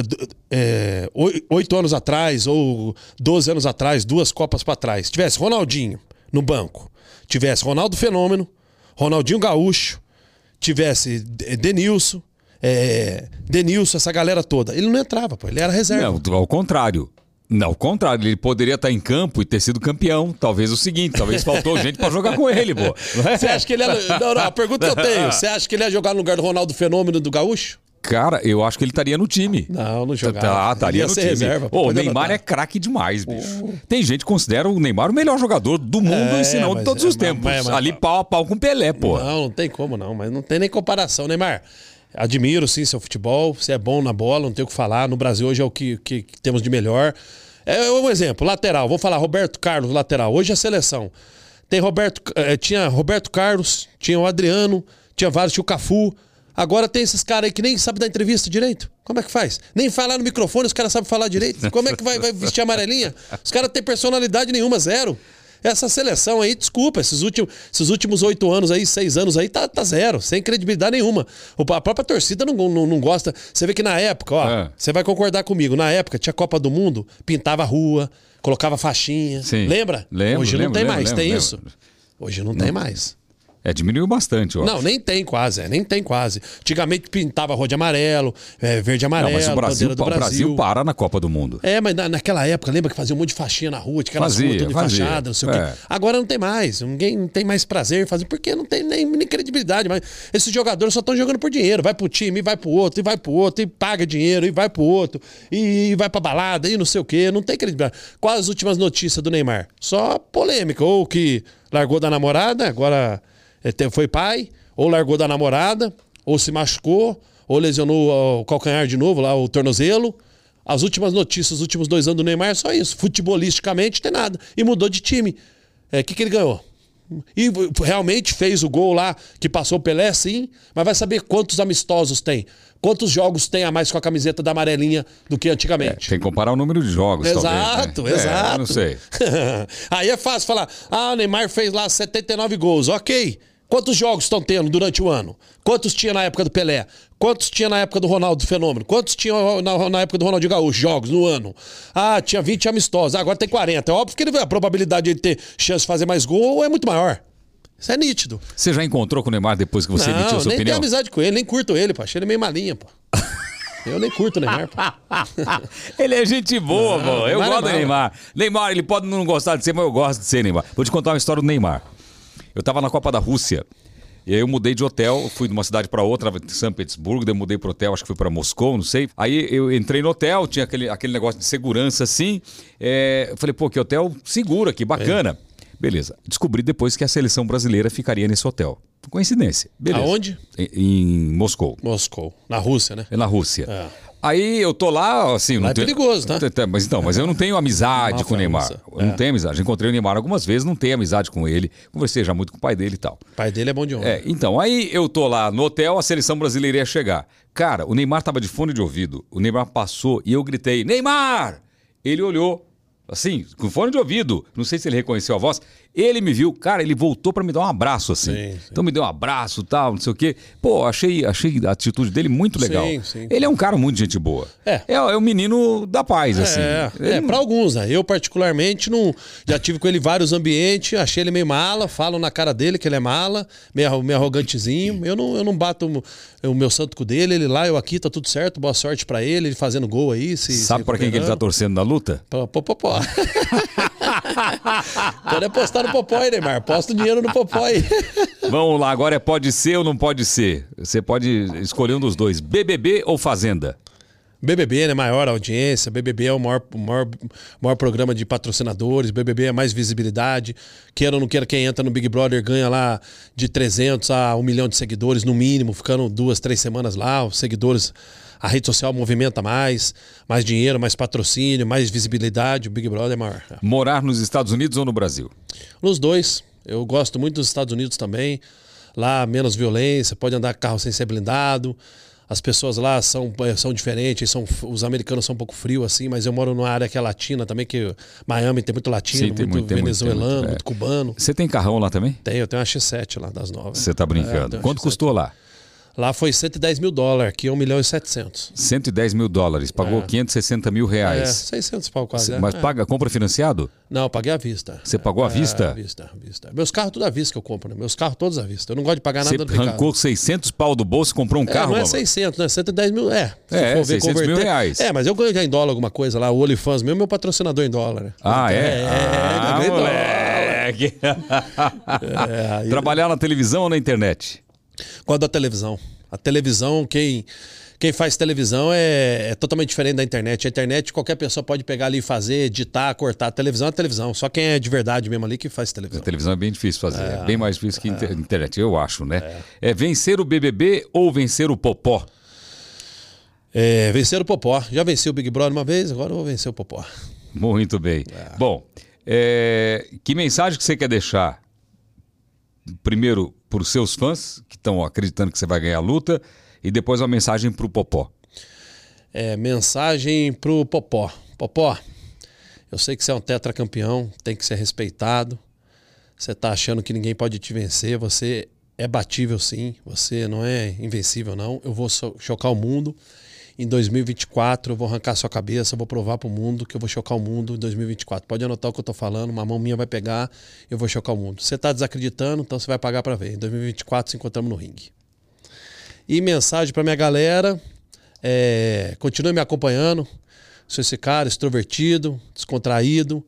é, oi- oito anos atrás ou 12 anos atrás, duas Copas pra trás, tivesse Ronaldinho no banco, tivesse Ronaldo Fenômeno, Ronaldinho Gaúcho, tivesse Denilson, é, Denilson, essa galera toda, ele não entrava, pô, ele era reserva. Não, ao contrário. Não, ao contrário, ele poderia estar em campo e ter sido campeão. Talvez o seguinte, talvez faltou gente pra jogar com ele, pô. Você acha que ele ia. Não, não, a pergunta que eu tenho: você acha que ele ia jogar no lugar do Ronaldo Fenômeno do Gaúcho? Cara, eu acho que ele estaria no time. Não, não jogava. Tá, estaria ia no time. reserva, Pô, o Neymar é craque demais, bicho. Tem gente que considera o Neymar o melhor jogador do mundo É, e se não de todos é, os mas- tempos. mas- mas- Ali pau a pau com Pelé, pô. Não, não tem como não, mas não tem nem comparação, Neymar. Admiro sim seu futebol, você é bom na bola, não tem o que falar. No Brasil hoje é o que, que- que temos de melhor. É um exemplo, lateral. Vou falar Roberto Carlos, lateral. Hoje é a seleção. Tem Roberto, eh, tinha Roberto Carlos, tinha o Adriano, tinha vários, tinha o Cafu. Agora tem esses caras aí que nem sabem dar entrevista direito. Como é que faz? Nem falar no microfone, os caras sabem falar direito. Como é que vai, vai vestir amarelinha? Os caras têm personalidade nenhuma, zero. Essa seleção aí, desculpa, esses últimos, esses últimos oito anos aí, seis anos aí, tá, tá zero, sem credibilidade nenhuma. O- A própria torcida não, não, não gosta. Você vê que na época, ó, É. você vai concordar comigo, na época tinha Copa do Mundo, pintava a rua, colocava faixinha. Sim. Lembra? Lembro, Hoje não lembro, tem lembro, mais, tem isso? Hoje não, tem mais. É, diminuiu bastante, ó. Não, nem tem quase, é, nem tem quase. Antigamente pintava de amarelo, é, verde e amarelo, Não, mas o Brasil, do o Brasil Brasil. para na Copa do Mundo. É, mas na- naquela época, lembra que fazia um monte de faixinha na rua, de aquelas Fazia, ruas tudo fazia. enfaixada, não sei o É. quê. Agora não tem mais. Ninguém não tem mais prazer em fazer, porque não tem nem, nem credibilidade. Mas esses jogadores só estão jogando por dinheiro. Vai pro time, e vai pro outro, e vai pro outro, e paga dinheiro, e vai pro outro, e, vai pra balada, e não sei o quê. Não tem credibilidade. Quais as últimas notícias do Neymar? Só polêmica. Ou que largou da namorada, agora é, foi pai, ou largou da namorada, ou se machucou, ou lesionou o calcanhar de novo, lá o tornozelo. As últimas notícias, os últimos dois anos do Neymar é só isso. Futebolisticamente tem nada. E mudou de time. O que, que ele ganhou? E realmente fez o gol lá que passou o Pelé, sim, mas vai saber quantos amistosos tem. Quantos jogos tem a mais com a camiseta da amarelinha do que antigamente. Tem que comparar o número de jogos, Exato, talvez. né? exato. É, eu não sei. Aí é fácil falar: ah, o Neymar fez lá 79 gols. Ok. Quantos jogos estão tendo durante o ano? Quantos tinha na época do Pelé? Quantos tinha na época do Ronaldo Fenômeno? Quantos tinha na, na época do Ronaldinho Gaúcho jogos no ano? Ah, tinha 20 amistosos. Ah, agora tem 40. É óbvio que ele, a probabilidade de ele ter chance de fazer mais gol é muito maior. Isso é nítido. Você já encontrou com o Neymar depois que você emitiu não, a sua nem opinião? tenho amizade com ele, nem curto ele, pô. Achei ele meio malinha, pô. Eu nem curto o Neymar, pô. ele é gente boa, Não, pô. Eu Neymar é gosto do mal. Neymar. Neymar, ele pode não gostar de ser, mas eu gosto de ser Neymar. Vou te contar uma história do Neymar. Eu tava na Copa da Rússia. E aí eu mudei de hotel, fui de uma cidade para outra, em São Petersburgo, daí mudei pro hotel, acho que fui para Moscou, não sei. Aí eu entrei no hotel, tinha aquele, aquele negócio de segurança assim. É, falei, pô, que hotel seguro aqui, bacana. Beleza. Descobri depois que a seleção brasileira ficaria nesse hotel. Coincidência. Beleza. Aonde? Em, em Moscou. Moscou. Na Rússia, né? É na Rússia. É. Aí eu tô lá, assim. Lá não é tenho- perigoso, tá? Mas então, mas eu não tenho amizade com o Neymar. Eu não É. tenho amizade. Encontrei o Neymar algumas vezes, não tenho amizade com ele. Conversei já muito com o pai dele e tal. O pai dele é bom de onda. É, então, aí eu tô lá no hotel, a seleção brasileira ia chegar. Cara, o Neymar tava de fone de ouvido. O Neymar passou e eu gritei: Neymar! Ele olhou, assim, com fone de ouvido. Não sei se ele reconheceu a voz. Ele me viu, cara, ele voltou pra me dar um abraço, assim. Sim, sim. Então me deu um abraço tal, não sei o quê. Pô, achei, achei a atitude dele muito legal. Sim, sim. Ele é um cara muito gente boa. É. É, é um menino da paz, assim. É, Ele é não- para alguns, né? Eu, particularmente, não, já tive com ele vários ambientes, achei ele meio mala, falo na cara dele que ele é mala, meio, meio arrogantezinho. Eu não, eu não bato o, o meu santo com dele, ele lá, eu aqui, tá tudo certo, boa sorte pra ele, ele fazendo gol aí. Se, Sabe pra quem que ele tá torcendo na luta? Pô, pô, pô, pô. Pode apostar no Popó aí, Neymar. Posta o dinheiro no Popó aí. Vamos lá, agora é pode ser ou não pode ser? Você pode escolher um dos dois, BBB ou Fazenda? BBB, né? Maior audiência. BBB é o maior, maior, maior programa de patrocinadores. BBB é mais visibilidade. Queira ou não queira, quem entra no Big Brother ganha lá de 300 a 1 milhão de seguidores, no mínimo, ficando duas, três semanas lá. Os seguidores, a rede social movimenta mais, mais dinheiro, mais patrocínio, mais visibilidade. O Big Brother é maior. Morar nos Estados Unidos ou no Brasil? Nos dois. Eu gosto muito dos Estados Unidos também. Lá, menos violência, pode andar com carro sem ser blindado. As pessoas lá são, eh, são diferentes, são, os americanos são um pouco frios, assim, mas eu moro numa área que é latina também, que Miami tem muito latino, Sim, tem muito, muito, tem muito, venezuelano, muito, muito, é. cubano. Você tem carrão lá também? Tem, eu tenho uma X7 lá das novas. Você tá É, brincando. tenho uma Quanto X7. custou lá? Lá foi 110 mil dólares, aqui é 1 milhão e 700. 110 mil dólares. Pagou 560 mil É, reais. 600 pau quase. é. Mas É. paga, compra financiado? Não, eu paguei à vista. Você pagou à É, vista? à vista, à vista. Meus carros tudo à vista que eu compro, né? Meus carros todos à vista. Eu não gosto de pagar Você nada carro. arrancou 600 pau do bolso e comprou um É, carro? não é mano? 600, né? 110 mil. É, se É, for ver 600 mil converter. reais. É, mas eu ganho já em dólar alguma coisa lá. O OnlyFans meu, meu patrocinador em dólar. né? Ah, é? É, ah, ganhei dólar. moleque. É, aí- Trabalhar na televisão ou na internet? Quanto da televisão. A televisão, quem, quem faz televisão é, é totalmente diferente da internet. A internet, qualquer pessoa pode pegar ali e fazer, editar, cortar. A televisão é televisão. Só quem é de verdade mesmo ali que faz A televisão. televisão é bem difícil fazer. É, bem mais difícil que inter- internet, eu acho, né? É. vencer o BBB ou vencer o Popó? É, vencer o Popó. Já venci o Big Brother uma vez, agora eu vou vencer o Popó. Muito bem. Bom, é, que mensagem que você quer deixar? Primeiro, para os seus fãs, que estão acreditando que você vai ganhar a luta, e depois uma mensagem para o Popó. É, mensagem pro Popó. Popó, eu sei que você é um tetracampeão, tem que ser respeitado. Você tá achando que ninguém pode te vencer, você é batível sim, você não é invencível não. Eu vou chocar o mundo Em 2024 eu vou arrancar sua cabeça, vou provar pro mundo que eu vou chocar o mundo em 2024. Pode anotar o que eu tô falando, uma mão minha vai pegar, eu vou chocar o mundo. Você tá desacreditando, então você vai pagar para ver. Em 2024 se encontramos no ringue. E mensagem para minha galera, é, continue me acompanhando. Sou esse cara extrovertido, descontraído,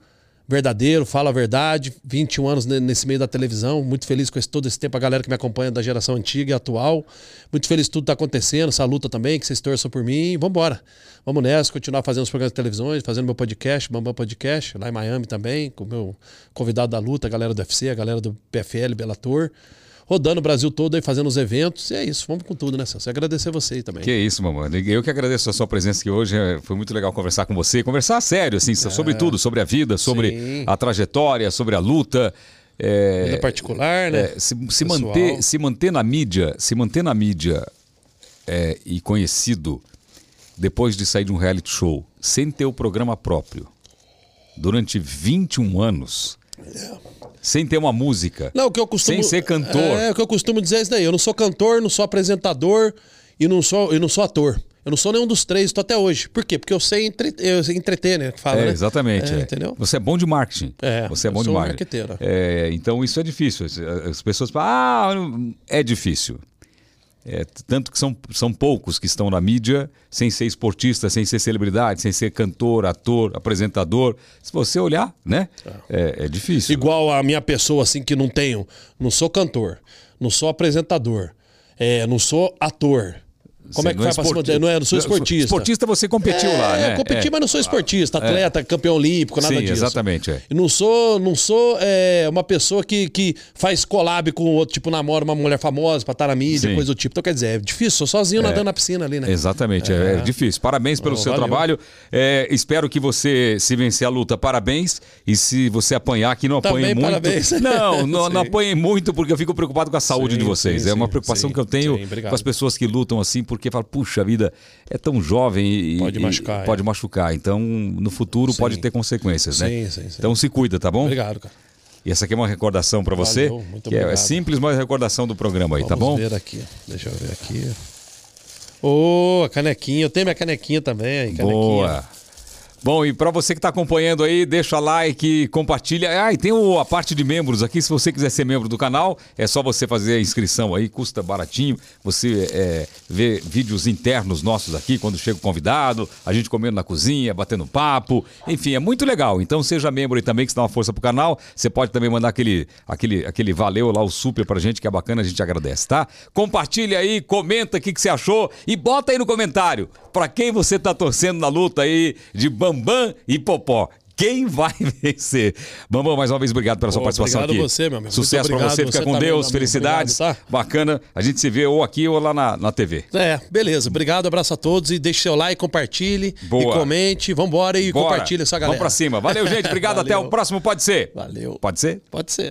verdadeiro, falo a verdade. 21 anos nesse meio da televisão, muito feliz com esse, todo esse tempo, a galera que me acompanha da geração antiga e atual. Muito feliz que tudo está acontecendo, essa luta também, que vocês torçam por mim. Vamos embora. Vamos nessa, continuar fazendo os programas de televisão, fazendo meu podcast, Bambam Podcast, lá em Miami também, com o meu convidado da luta, a galera do UFC, a galera do PFL, Bellator rodando o Brasil todo aí, fazendo os eventos. E é isso, vamos com tudo, né, Celso? E agradecer você também. Que isso, mamãe. Eu que agradeço a sua presença aqui hoje. É, foi muito legal conversar com você. Conversar sério, assim, é. sobre tudo, sobre a vida, sobre Sim. a trajetória, sobre a luta. É, vida particular, né? É, se, se manter, se manter na mídia, se manter na mídia é, e conhecido depois de sair de um reality show, sem ter o programa próprio, durante 21 anos. Sem ter uma música. Não, o que eu costumo. Sem ser cantor. É, o que eu costumo dizer é isso daí. Eu não sou cantor, não sou apresentador e não sou, eu não sou ator. Eu não sou nenhum dos três, estou até hoje. Por quê? Porque eu sei, entre... eu sei entreter, né? Fala, é, né? Exatamente. É, é. Entendeu? Você é bom de marketing. É, você é bom de marketing. É, então isso é difícil. As pessoas falam, ah, é difícil. É, tanto que são, são poucos que estão na mídia sem ser esportista, sem ser celebridade, sem ser cantor, ator, apresentador. Se você olhar, né? É, é difícil. Igual a minha pessoa, assim, que não tenho. Não sou cantor, não sou apresentador, é, não sou ator. Como é que vai é pra cima Não, é, não sou esportista. Esportista você competiu é, lá, né? competi, é. mas não sou esportista, é. atleta, campeão olímpico, nada Sim, disso. exatamente. É. Não sou, não sou é, uma pessoa que, que faz collab com outro, tipo, namora uma mulher famosa pra estar na mídia, Sim. coisa do tipo. Então, quer dizer, é difícil, sou sozinho nadando na piscina ali, né? Exatamente, é, difícil. Parabéns pelo oh, seu valeu. trabalho. espero que você, se vencer a luta, parabéns. E se você apanhar, que não apanhe Também muito. Parabéns. Não, não, não apanhe muito, porque eu fico preocupado com a saúde sim, de vocês. Sim, é uma preocupação que eu tenho com as pessoas que lutam assim, porque falo, puxa vida vida é tão jovem e pode machucar. E pode é. machucar. Então, no futuro sim. pode ter consequências, né? Sim, sim, sim. Então se cuida, tá bom? Obrigado, cara. E essa aqui é uma recordação para você. Muito que é, é simples, mas recordação do programa aí, Vamos tá bom? Vamos ver aqui. Deixa eu ver aqui. Ô, oh, a canequinha. Eu tenho minha canequinha também aí, canequinha. Boa. Bom, e para você que está acompanhando aí, deixa like, compartilha. Ah, e tem o, a parte de membros aqui. Se você quiser ser membro do canal, é só você fazer a inscrição aí, custa baratinho. Você é, vê vídeos internos nossos aqui, quando chega o convidado, a gente comendo na cozinha, batendo papo. Enfim, é muito legal. Então seja membro aí também, que se dá uma força pro canal. Você pode também mandar aquele, aquele, aquele valeu lá, o super pra gente, que é bacana, a gente agradece, tá? Compartilha aí, comenta o que, que você achou e bota aí no comentário para quem você tá torcendo na luta aí de Bambam e Popó. Quem vai vencer? Bambam, mais uma vez, obrigado pela sua participação obrigado aqui. Obrigado você, meu amigo. Sucesso para você, fica você com Deus, amigo. felicidades. Obrigado, tá? Bacana. A gente se vê ou aqui ou lá na, na TV. É, beleza. Obrigado, abraço a todos e deixe seu like, compartilhe Boa. e comente. Vambora e Bora. compartilhe essa galera. Vamos pra cima. Valeu, gente. Obrigado. Até o próximo. Pode ser. Valeu. Pode ser? Pode ser.